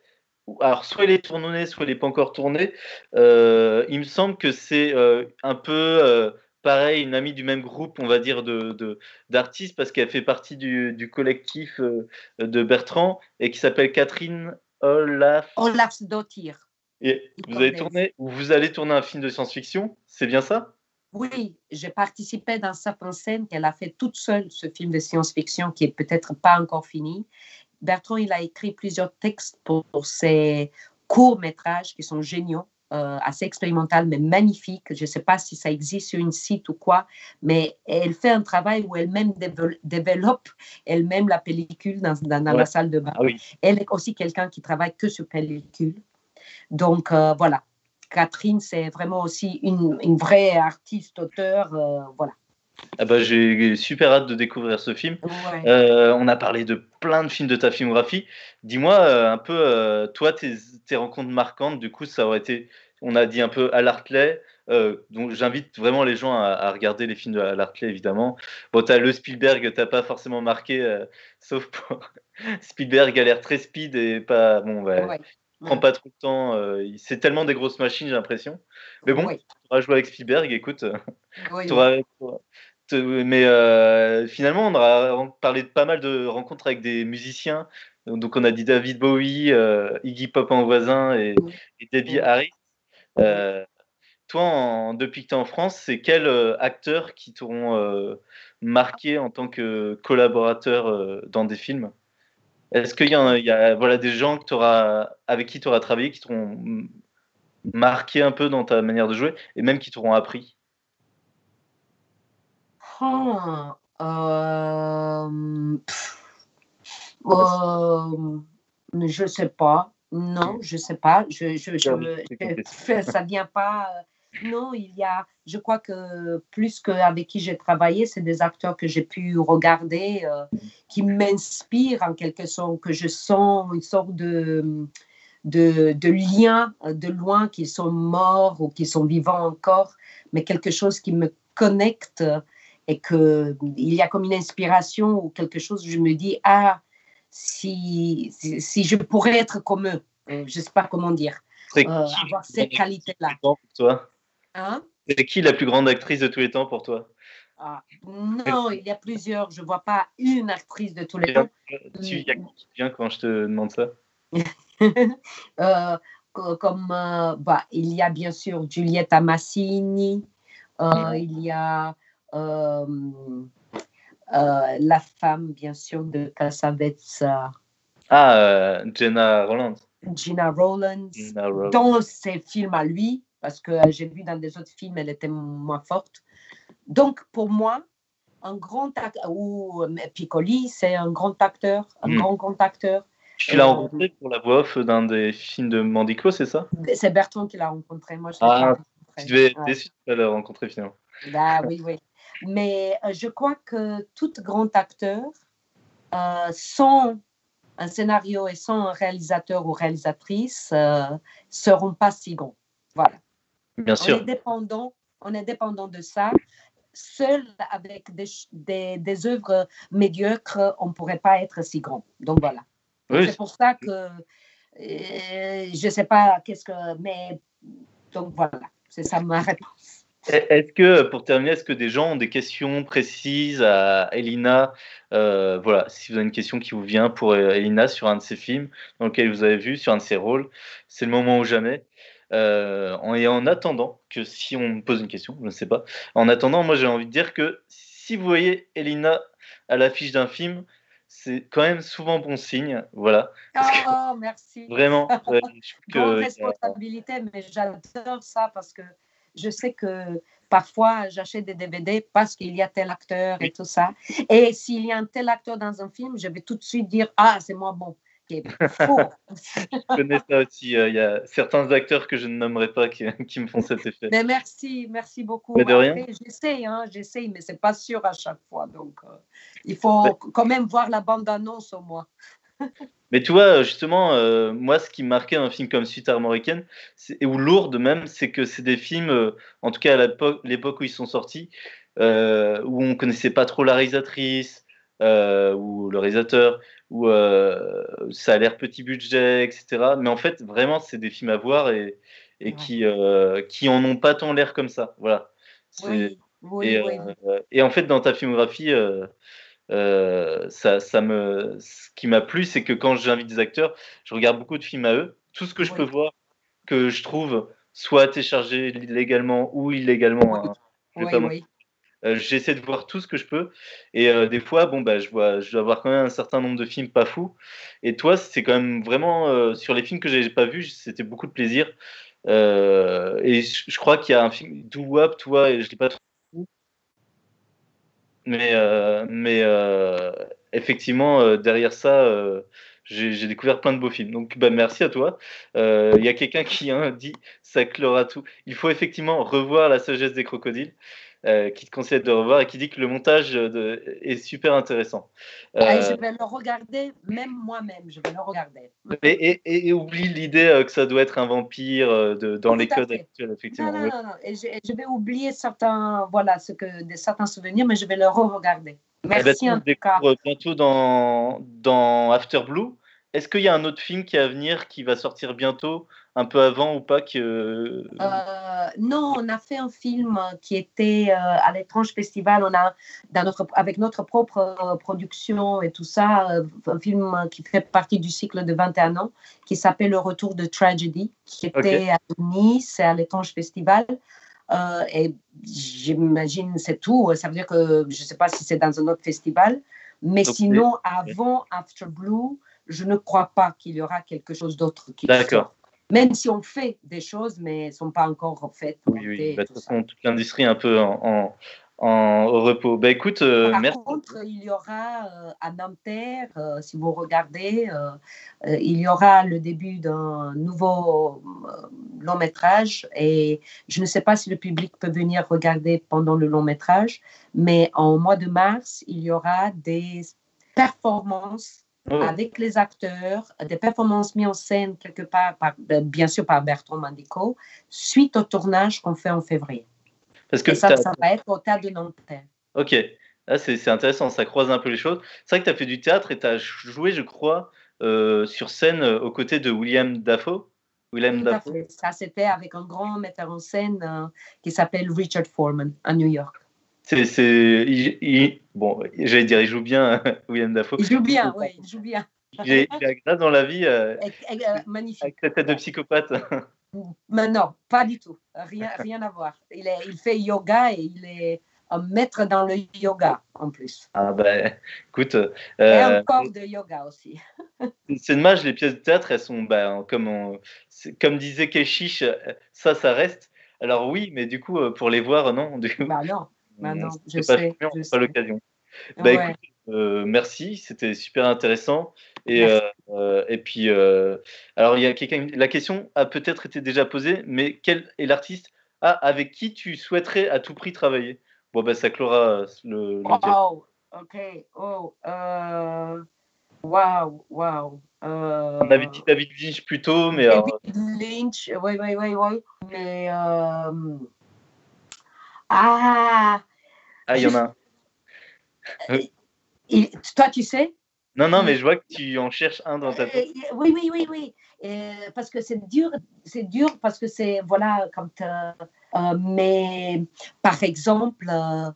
Alors, soit il est tourné, soit il n'est pas encore tourné. Euh, il me semble que c'est euh, un peu euh, pareil, une amie du même groupe, on va dire, de, de- d'artistes, parce qu'elle fait partie du, du collectif euh, de Bertrand et qui s'appelle Catherine Olaf. Olaf Dottir. Et vous avez tourné, ou vous allez tourner un film de science-fiction, c'est bien ça? Oui, j'ai participé dans sa scène qu'elle a fait toute seule, ce film de science-fiction qui est peut-être pas encore fini. Bertrand, il a écrit plusieurs textes pour, ses courts-métrages qui sont géniaux. Euh, assez expérimental, mais magnifique. Je ne sais pas si ça existe sur une site ou quoi, mais elle fait un travail où elle-même développe elle-même la pellicule dans, dans, la salle de bain. Ah oui. Elle est aussi quelqu'un qui travaille que sur pellicule. Donc euh, voilà, Catherine, c'est vraiment aussi une, une vraie artiste, auteur. Euh, voilà. Ah bah, j'ai super hâte de découvrir ce film. Euh, on a parlé de plein de films de ta filmographie. Dis-moi un peu, toi, tes, tes, rencontres marquantes, du coup, ça aurait été, on a dit un peu à l'Artley. donc j'invite vraiment les gens à, regarder les films de l'Artley, évidemment. Bon, tu as le Spielberg, t'as pas forcément marqué, sauf pour Spielberg a l'air très speed et pas. Bon, ouais prend pas trop de temps. Euh, c'est tellement des grosses machines, j'ai l'impression. Mais bon, tu auras joué avec Spielberg, écoute. mais euh, finalement, on aura parlé de pas mal de rencontres avec des musiciens. Donc, on a dit David Bowie, euh, Iggy Pop en voisin et, Debbie Harris. toi, depuis que tu es en France, c'est quel acteur qui t'auront marqué en tant que collaborateur dans des films? Est-ce qu'il y, a, voilà, des gens que auras, avec qui tu auras travaillé qui t'auront marqué un peu dans ta manière de jouer et même qui t'auront appris? Oh, euh, euh, Je ne sais pas. Non, je ne sais pas. Je, je, je, ça ne vient pas non, il y a, je crois que plus qu'avec qui j'ai travaillé, c'est des acteurs que j'ai pu regarder, euh, qui m'inspirent en quelque sorte, que je sens une sorte de, de, de lien de loin, qu'ils sont morts ou qu'ils sont vivants encore, mais quelque chose qui me connecte et qu'il y a comme une inspiration ou quelque chose, je me dis, ah, si, si, je pourrais être comme eux, euh, je ne sais pas comment dire, euh, avoir cette qualité-là. Hein? C'est qui la plus grande actrice de tous les temps pour toi? Ah, Non, il y a plusieurs. Je ne vois pas une actrice de tous les temps. Tu viens quand je te demande ça euh, Comme euh, bah, il y a bien sûr Giulietta Massini, euh, il y a la femme bien sûr de Cassavetes. Ah, Jenna Rollins. Gina Rollins. Dans ses films à lui, parce que euh, j'ai vu dans des autres films, elle était moins forte. Donc, pour moi, un grand acteur, ou euh, Piccoli, c'est un grand acteur, un hmm. grand, grand acteur. Tu l'as euh, rencontré pour la voix off d'un des films de Mandico, c'est ça? C'est Bertrand qui l'a rencontré. Moi, je ah, tu devais être déçu de le rencontrer finalement. Bah, oui, oui. Mais je crois que tout grand acteur, euh, sans un scénario et sans un réalisateur ou réalisatrice, euh, seront pas si grands. Voilà. Bien sûr. On est dépendant, on est dépendant de ça. Seul avec des, des, des œuvres médiocres, on ne pourrait pas être si grand. Donc voilà. C'est pour ça que euh, je ne sais pas qu'est-ce que. Mais donc voilà, c'est ça ma réponse. Est-ce que, pour terminer, est-ce que des gens ont des questions précises à Elina euh, Voilà, si vous avez une question qui vous vient pour euh, Elina sur un de ses films dans lequel vous avez vu, sur un de ses rôles, c'est le moment ou jamais. Euh, et en attendant que si on me pose une question, je ne sais pas, en attendant, moi j'ai envie de dire que si vous voyez Elina à l'affiche d'un film, c'est quand même souvent bon signe, voilà. oh, merci. Vraiment. Euh, Grande responsabilité, mais j'adore ça parce que je sais que parfois j'achète des DVD parce qu'il y a tel acteur et tout ça. Et s'il y a un tel acteur dans un film, je vais tout de suite dire ah c'est moi bon qui est faux. je connais ça aussi. Euh, il y a certains acteurs que je ne nommerai pas qui, qui me font cet effet. Mais merci, merci beaucoup. Mais de rien. J'essaie, hein, j'essaie, mais c'est pas sûr à chaque fois. Donc, euh, il faut quand même voir la bande-annonce au moins. mais tu vois, justement, euh, moi, ce qui marquait un film comme Suite armoricaine, ou Lourdes même, c'est que c'est des films, en tout cas à l'époque où ils sont sortis, où on connaissait pas trop la réalisatrice ou le réalisateur où euh, ça a l'air petit budget, etc. Mais en fait, vraiment, c'est des films à voir et, et qui, euh, qui en ont pas tant l'air comme ça. Voilà. Oui, oui, et, oui. Euh, et, en fait, dans ta filmographie, euh, ça, ça me, ce qui m'a plu, c'est que quand j'invite des acteurs, je regarde beaucoup de films à eux. Tout ce que je peux voir, que je trouve soit téléchargé légalement ou illégalement. hein, euh, J'essaie de voir tout ce que je peux. Et euh, des fois, bon, bah, je, vois, je dois avoir quand même un certain nombre de films pas fous. Et toi, c'est quand même vraiment, euh, sur les films que j'ai pas vus, c'était beaucoup de plaisir. et je, crois qu'il y a un film, Do Wap, toi, et je l'ai pas trop mais, mais effectivement, derrière ça, j'ai découvert plein de beaux films. Donc, bah, merci à toi. Il y a quelqu'un qui hein, dit ça clora tout. Il faut effectivement revoir La sagesse des crocodiles. Euh, qui te conseille de revoir et qui dit que le montage de, est super intéressant. Ah, je vais le regarder, même moi-même, je vais le regarder. Et, et, oublie l'idée euh, que ça doit être un vampire euh, de, dans les codes actuels, effectivement. Non, non, non, non. Et je, je, vais oublier certains, voilà, ce que, des, certains souvenirs, mais je vais le re-regarder. Eh ben, Merci en tout cas. bientôt dans, dans After Blue. Est-ce qu'il y a un autre film qui est à venir, qui va sortir bientôt, un peu avant ou pas que... Euh, non, on a fait un film qui était euh, à l'étrange festival. On a, dans notre, avec notre propre euh, production et tout ça, un film qui fait partie du cycle de 21 ans, qui s'appelle Le Retour de Tragedy, qui était à Nice, à l'étrange festival. et j'imagine c'est tout. Ça veut dire que je ne sais pas si c'est dans un autre festival. Mais sinon, avant After Blue, je ne crois pas qu'il y aura quelque chose d'autre qui D'accord. Même si on fait des choses, mais elles ne sont pas encore faites. Oui, oui. Bah, de toute façon, toute l'industrie est un peu en, en, repos. Bah, écoute, euh, Par merci. contre, il y aura euh, à Nanterre, euh, si vous regardez, il y aura le début d'un nouveau long métrage et je ne sais pas si le public peut venir regarder pendant le long métrage, mais en mois de mars, il y aura des performances Oh. avec les acteurs, des performances mises en scène quelque part, par, ben, bien sûr par Bertrand Mandico, suite au tournage qu'on fait en février. Parce que ça, ça va être au théâtre de Nanterre. Ok, c'est intéressant, ça croise un peu les choses. C'est vrai que tu as fait du théâtre et tu as joué, je crois, euh, sur scène euh, aux côtés de William Dafoe. William Dafoe. Ça, c'était avec un grand metteur en scène euh, qui s'appelle Richard Foreman à New York. C'est, bon, j'allais dire, il joue bien, William Dafoe. Il joue bien, oui, il joue bien. Il est, il dans la vie. Euh, euh, magnifique. Avec sa tête de psychopathe. Mais non, pas du tout. Rien, rien à voir. Il, est, il fait yoga et il est un maître dans le yoga en plus. Ah ben, écoute. Euh, et un corps de yoga aussi. c'est dommage, les pièces de théâtre, elles sont, ben, comme, comme disait Keshish, ça, ça reste. Alors oui, mais du coup, pour les voir, non. Du coup, bah non. Maintenant, je sais. Pas, je pas l'occasion. Bah, écoute, euh, merci, c'était super intéressant. Et, euh, euh, et puis, alors, il y a quelqu'un. La question a peut-être été déjà posée, mais quel est l'artiste ah, avec qui tu souhaiterais à tout prix travailler? Bon, ben, ça clora le. le oh, ok. Oh, waouh, waouh. On avait dit David Lynch plus tôt, mais. David Lynch, oui, oui, oui, oui. Mais. Ah Ah, il y en a un. Et, toi, tu sais? Non, non, mais je vois que tu en cherches un dans ta tête. Oui, oui, oui, oui. parce que c'est dur, c'est dur parce que c'est, voilà, quand. Euh, euh, mais par exemple, euh,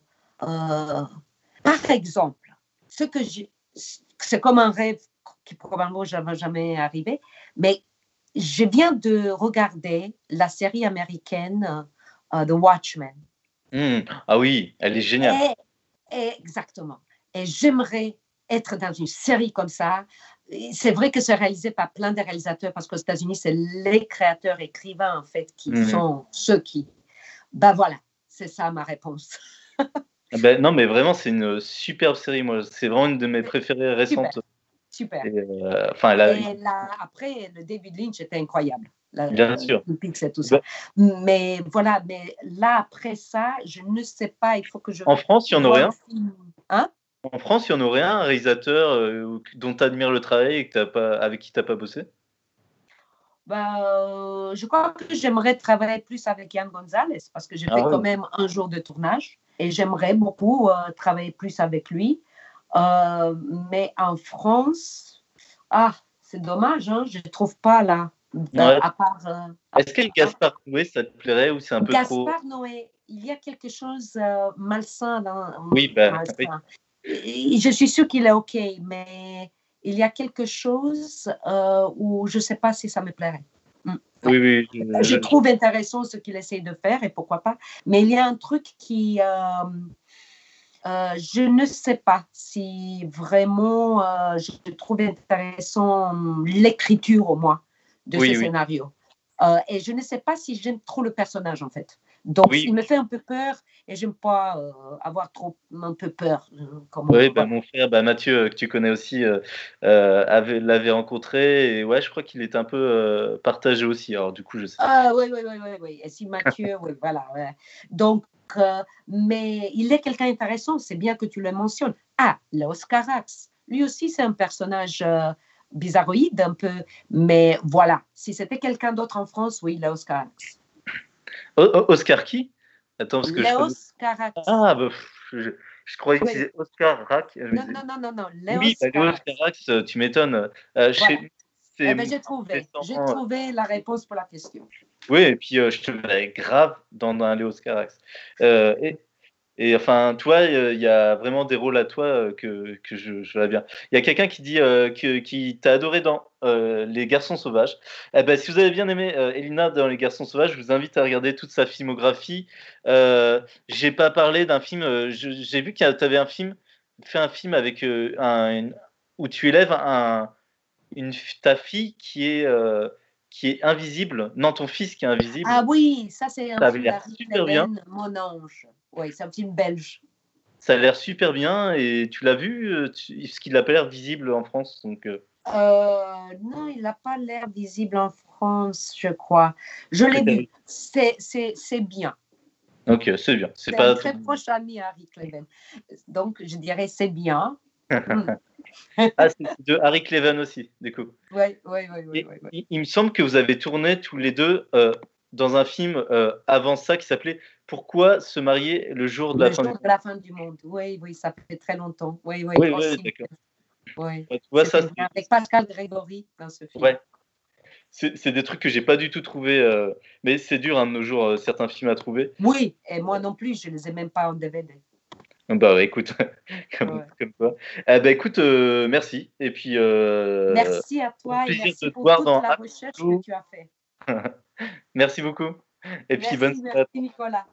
par exemple, ce que j'ai. C'est comme un rêve qui probablement ne jamais arrivé, mais je viens de regarder la série américaine The Watchmen. Mmh. Ah oui, elle est géniale. exactement. Et j'aimerais être dans une série comme ça. C'est vrai que c'est réalisé par plein de réalisateurs parce qu'aux États-Unis, c'est les créateurs écrivains en fait qui mmh. sont ceux qui. Ben voilà, c'est ça ma réponse. Ah ben, non, mais vraiment, c'est une superbe série. Moi, c'est vraiment une de mes préférées récentes. Super. Et, euh, enfin, là, après, le David Lynch était incroyable. Bien sûr. tout ça. Mais voilà, mais là, après ça, je ne sais pas, il faut que je. En France, il y en aurait un Hein? En France, il y en aurait un, réalisateur euh, dont tu admires le travail et que as pas, avec qui tu n'as pas bossé? Bah, euh, je crois que j'aimerais travailler plus avec Yann Gonzalez parce que j'ai ah fait quand même un jour de tournage et j'aimerais beaucoup euh, travailler plus avec lui. mais en France, ah, c'est dommage, hein, je ne trouve pas là. Euh, Est-ce que Gaspard Noé, ça te plairait ou c'est un peu Gaspard trop... Noé, il y a quelque chose euh, malsain dans. Oui, bah, je suis sûre qu'il est OK, mais il y a quelque chose euh, où je ne sais pas si ça me plairait. Mm. Oui, oui. Je, je trouve intéressant ce qu'il essaie de faire et pourquoi pas. Mais il y a un truc qui. Euh, euh, je ne sais pas si vraiment euh, je trouve intéressant l'écriture au moins de Oui, ce oui. scénario. Euh, et je ne sais pas si j'aime trop le personnage en fait. Donc Oui. il me fait un peu peur et j'aime pas euh, avoir trop un peu peur. euh, comme Oui, bah, mon frère, bah, Mathieu, que tu connais aussi, euh, euh, avait- l'avait rencontré. Et ouais, je crois qu'il était un peu partagé aussi. Alors, du coup, je sais. Ah oui, oui, oui, oui, oui. Et si Mathieu, oui, voilà. ouais. Donc, mais il est quelqu'un intéressant, c'est bien que tu le mentionnes. Ah, Léos Carax. Lui aussi, c'est un personnage bizarroïde un peu, mais voilà. Si c'était quelqu'un d'autre en France, oui, Léos Carax. Oscar qui? Attends, parce que je. Léos Carax. Ah, bah, je, je croyais que c'était Oscar Rack. Je non, non, non, non, non, Léos Oui, bah, Léos Carax. Euh, tu m'étonnes. Euh, Voilà. Eh ben, j'ai trouvé, récent, j'ai euh, trouvé la réponse pour la question. Oui, et puis euh, je te verrais grave dans un Léos Carax. Euh, et, et enfin, toi, il y a vraiment des rôles à toi euh, que, que je, je verrais bien. Il y a quelqu'un qui dit euh, que, qui t'a adoré dans euh, Les Garçons Sauvages. Eh ben, si vous avez bien aimé euh, Elina dans Les Garçons Sauvages, je vous invite à regarder toute sa filmographie. Euh, J'ai pas parlé d'un film. J'ai vu que tu avais un film, fait un film avec un, une- où tu élèves un, une, ta fille qui est qui est invisible. Non, ton fils qui est invisible. Ah oui, ça c'est un film super bien. Mon ange. Oui, c'est un film belge. Ça a l'air super bien et tu l'as vu, euh, tu- parce qu'il n'a pas l'air visible en France. Donc, euh, Euh, non, il n'a pas l'air visible en France, je crois. Je l'ai vu. C'est, bien. ok, c'est bien. C'est pas un très proche ami Harry Cleven. Donc, je dirais c'est bien. Ah, c'est de Harry Cleven aussi, du coup. Oui, oui, oui. Et oui, oui. il, il me semble que vous avez tourné tous les deux euh, dans un film euh, avant ça qui s'appelait Pourquoi se marier le jour de la Le fin jour du de la fin du monde. Oui, oui, ça fait très longtemps. Oui, oui. Oui, oui, d'accord. Ouais, Tu vois, ça, C'était bien avec Pascal Grégory dans ce film. Ouais. c'est des trucs que j'ai pas du tout trouvé, euh, mais c'est dur hein, de nos jours, euh, certains films à trouver. Oui, et moi non plus, je ne les ai même pas en DVD. Bah ouais, écoute, comme, Ouais. comme toi. Eh ben, écoute, euh, merci. Et puis, Merci à toi et merci pour toute la recherche que tu as fait. merci beaucoup. Et puis, merci, bonne soirée. merci Nicolas.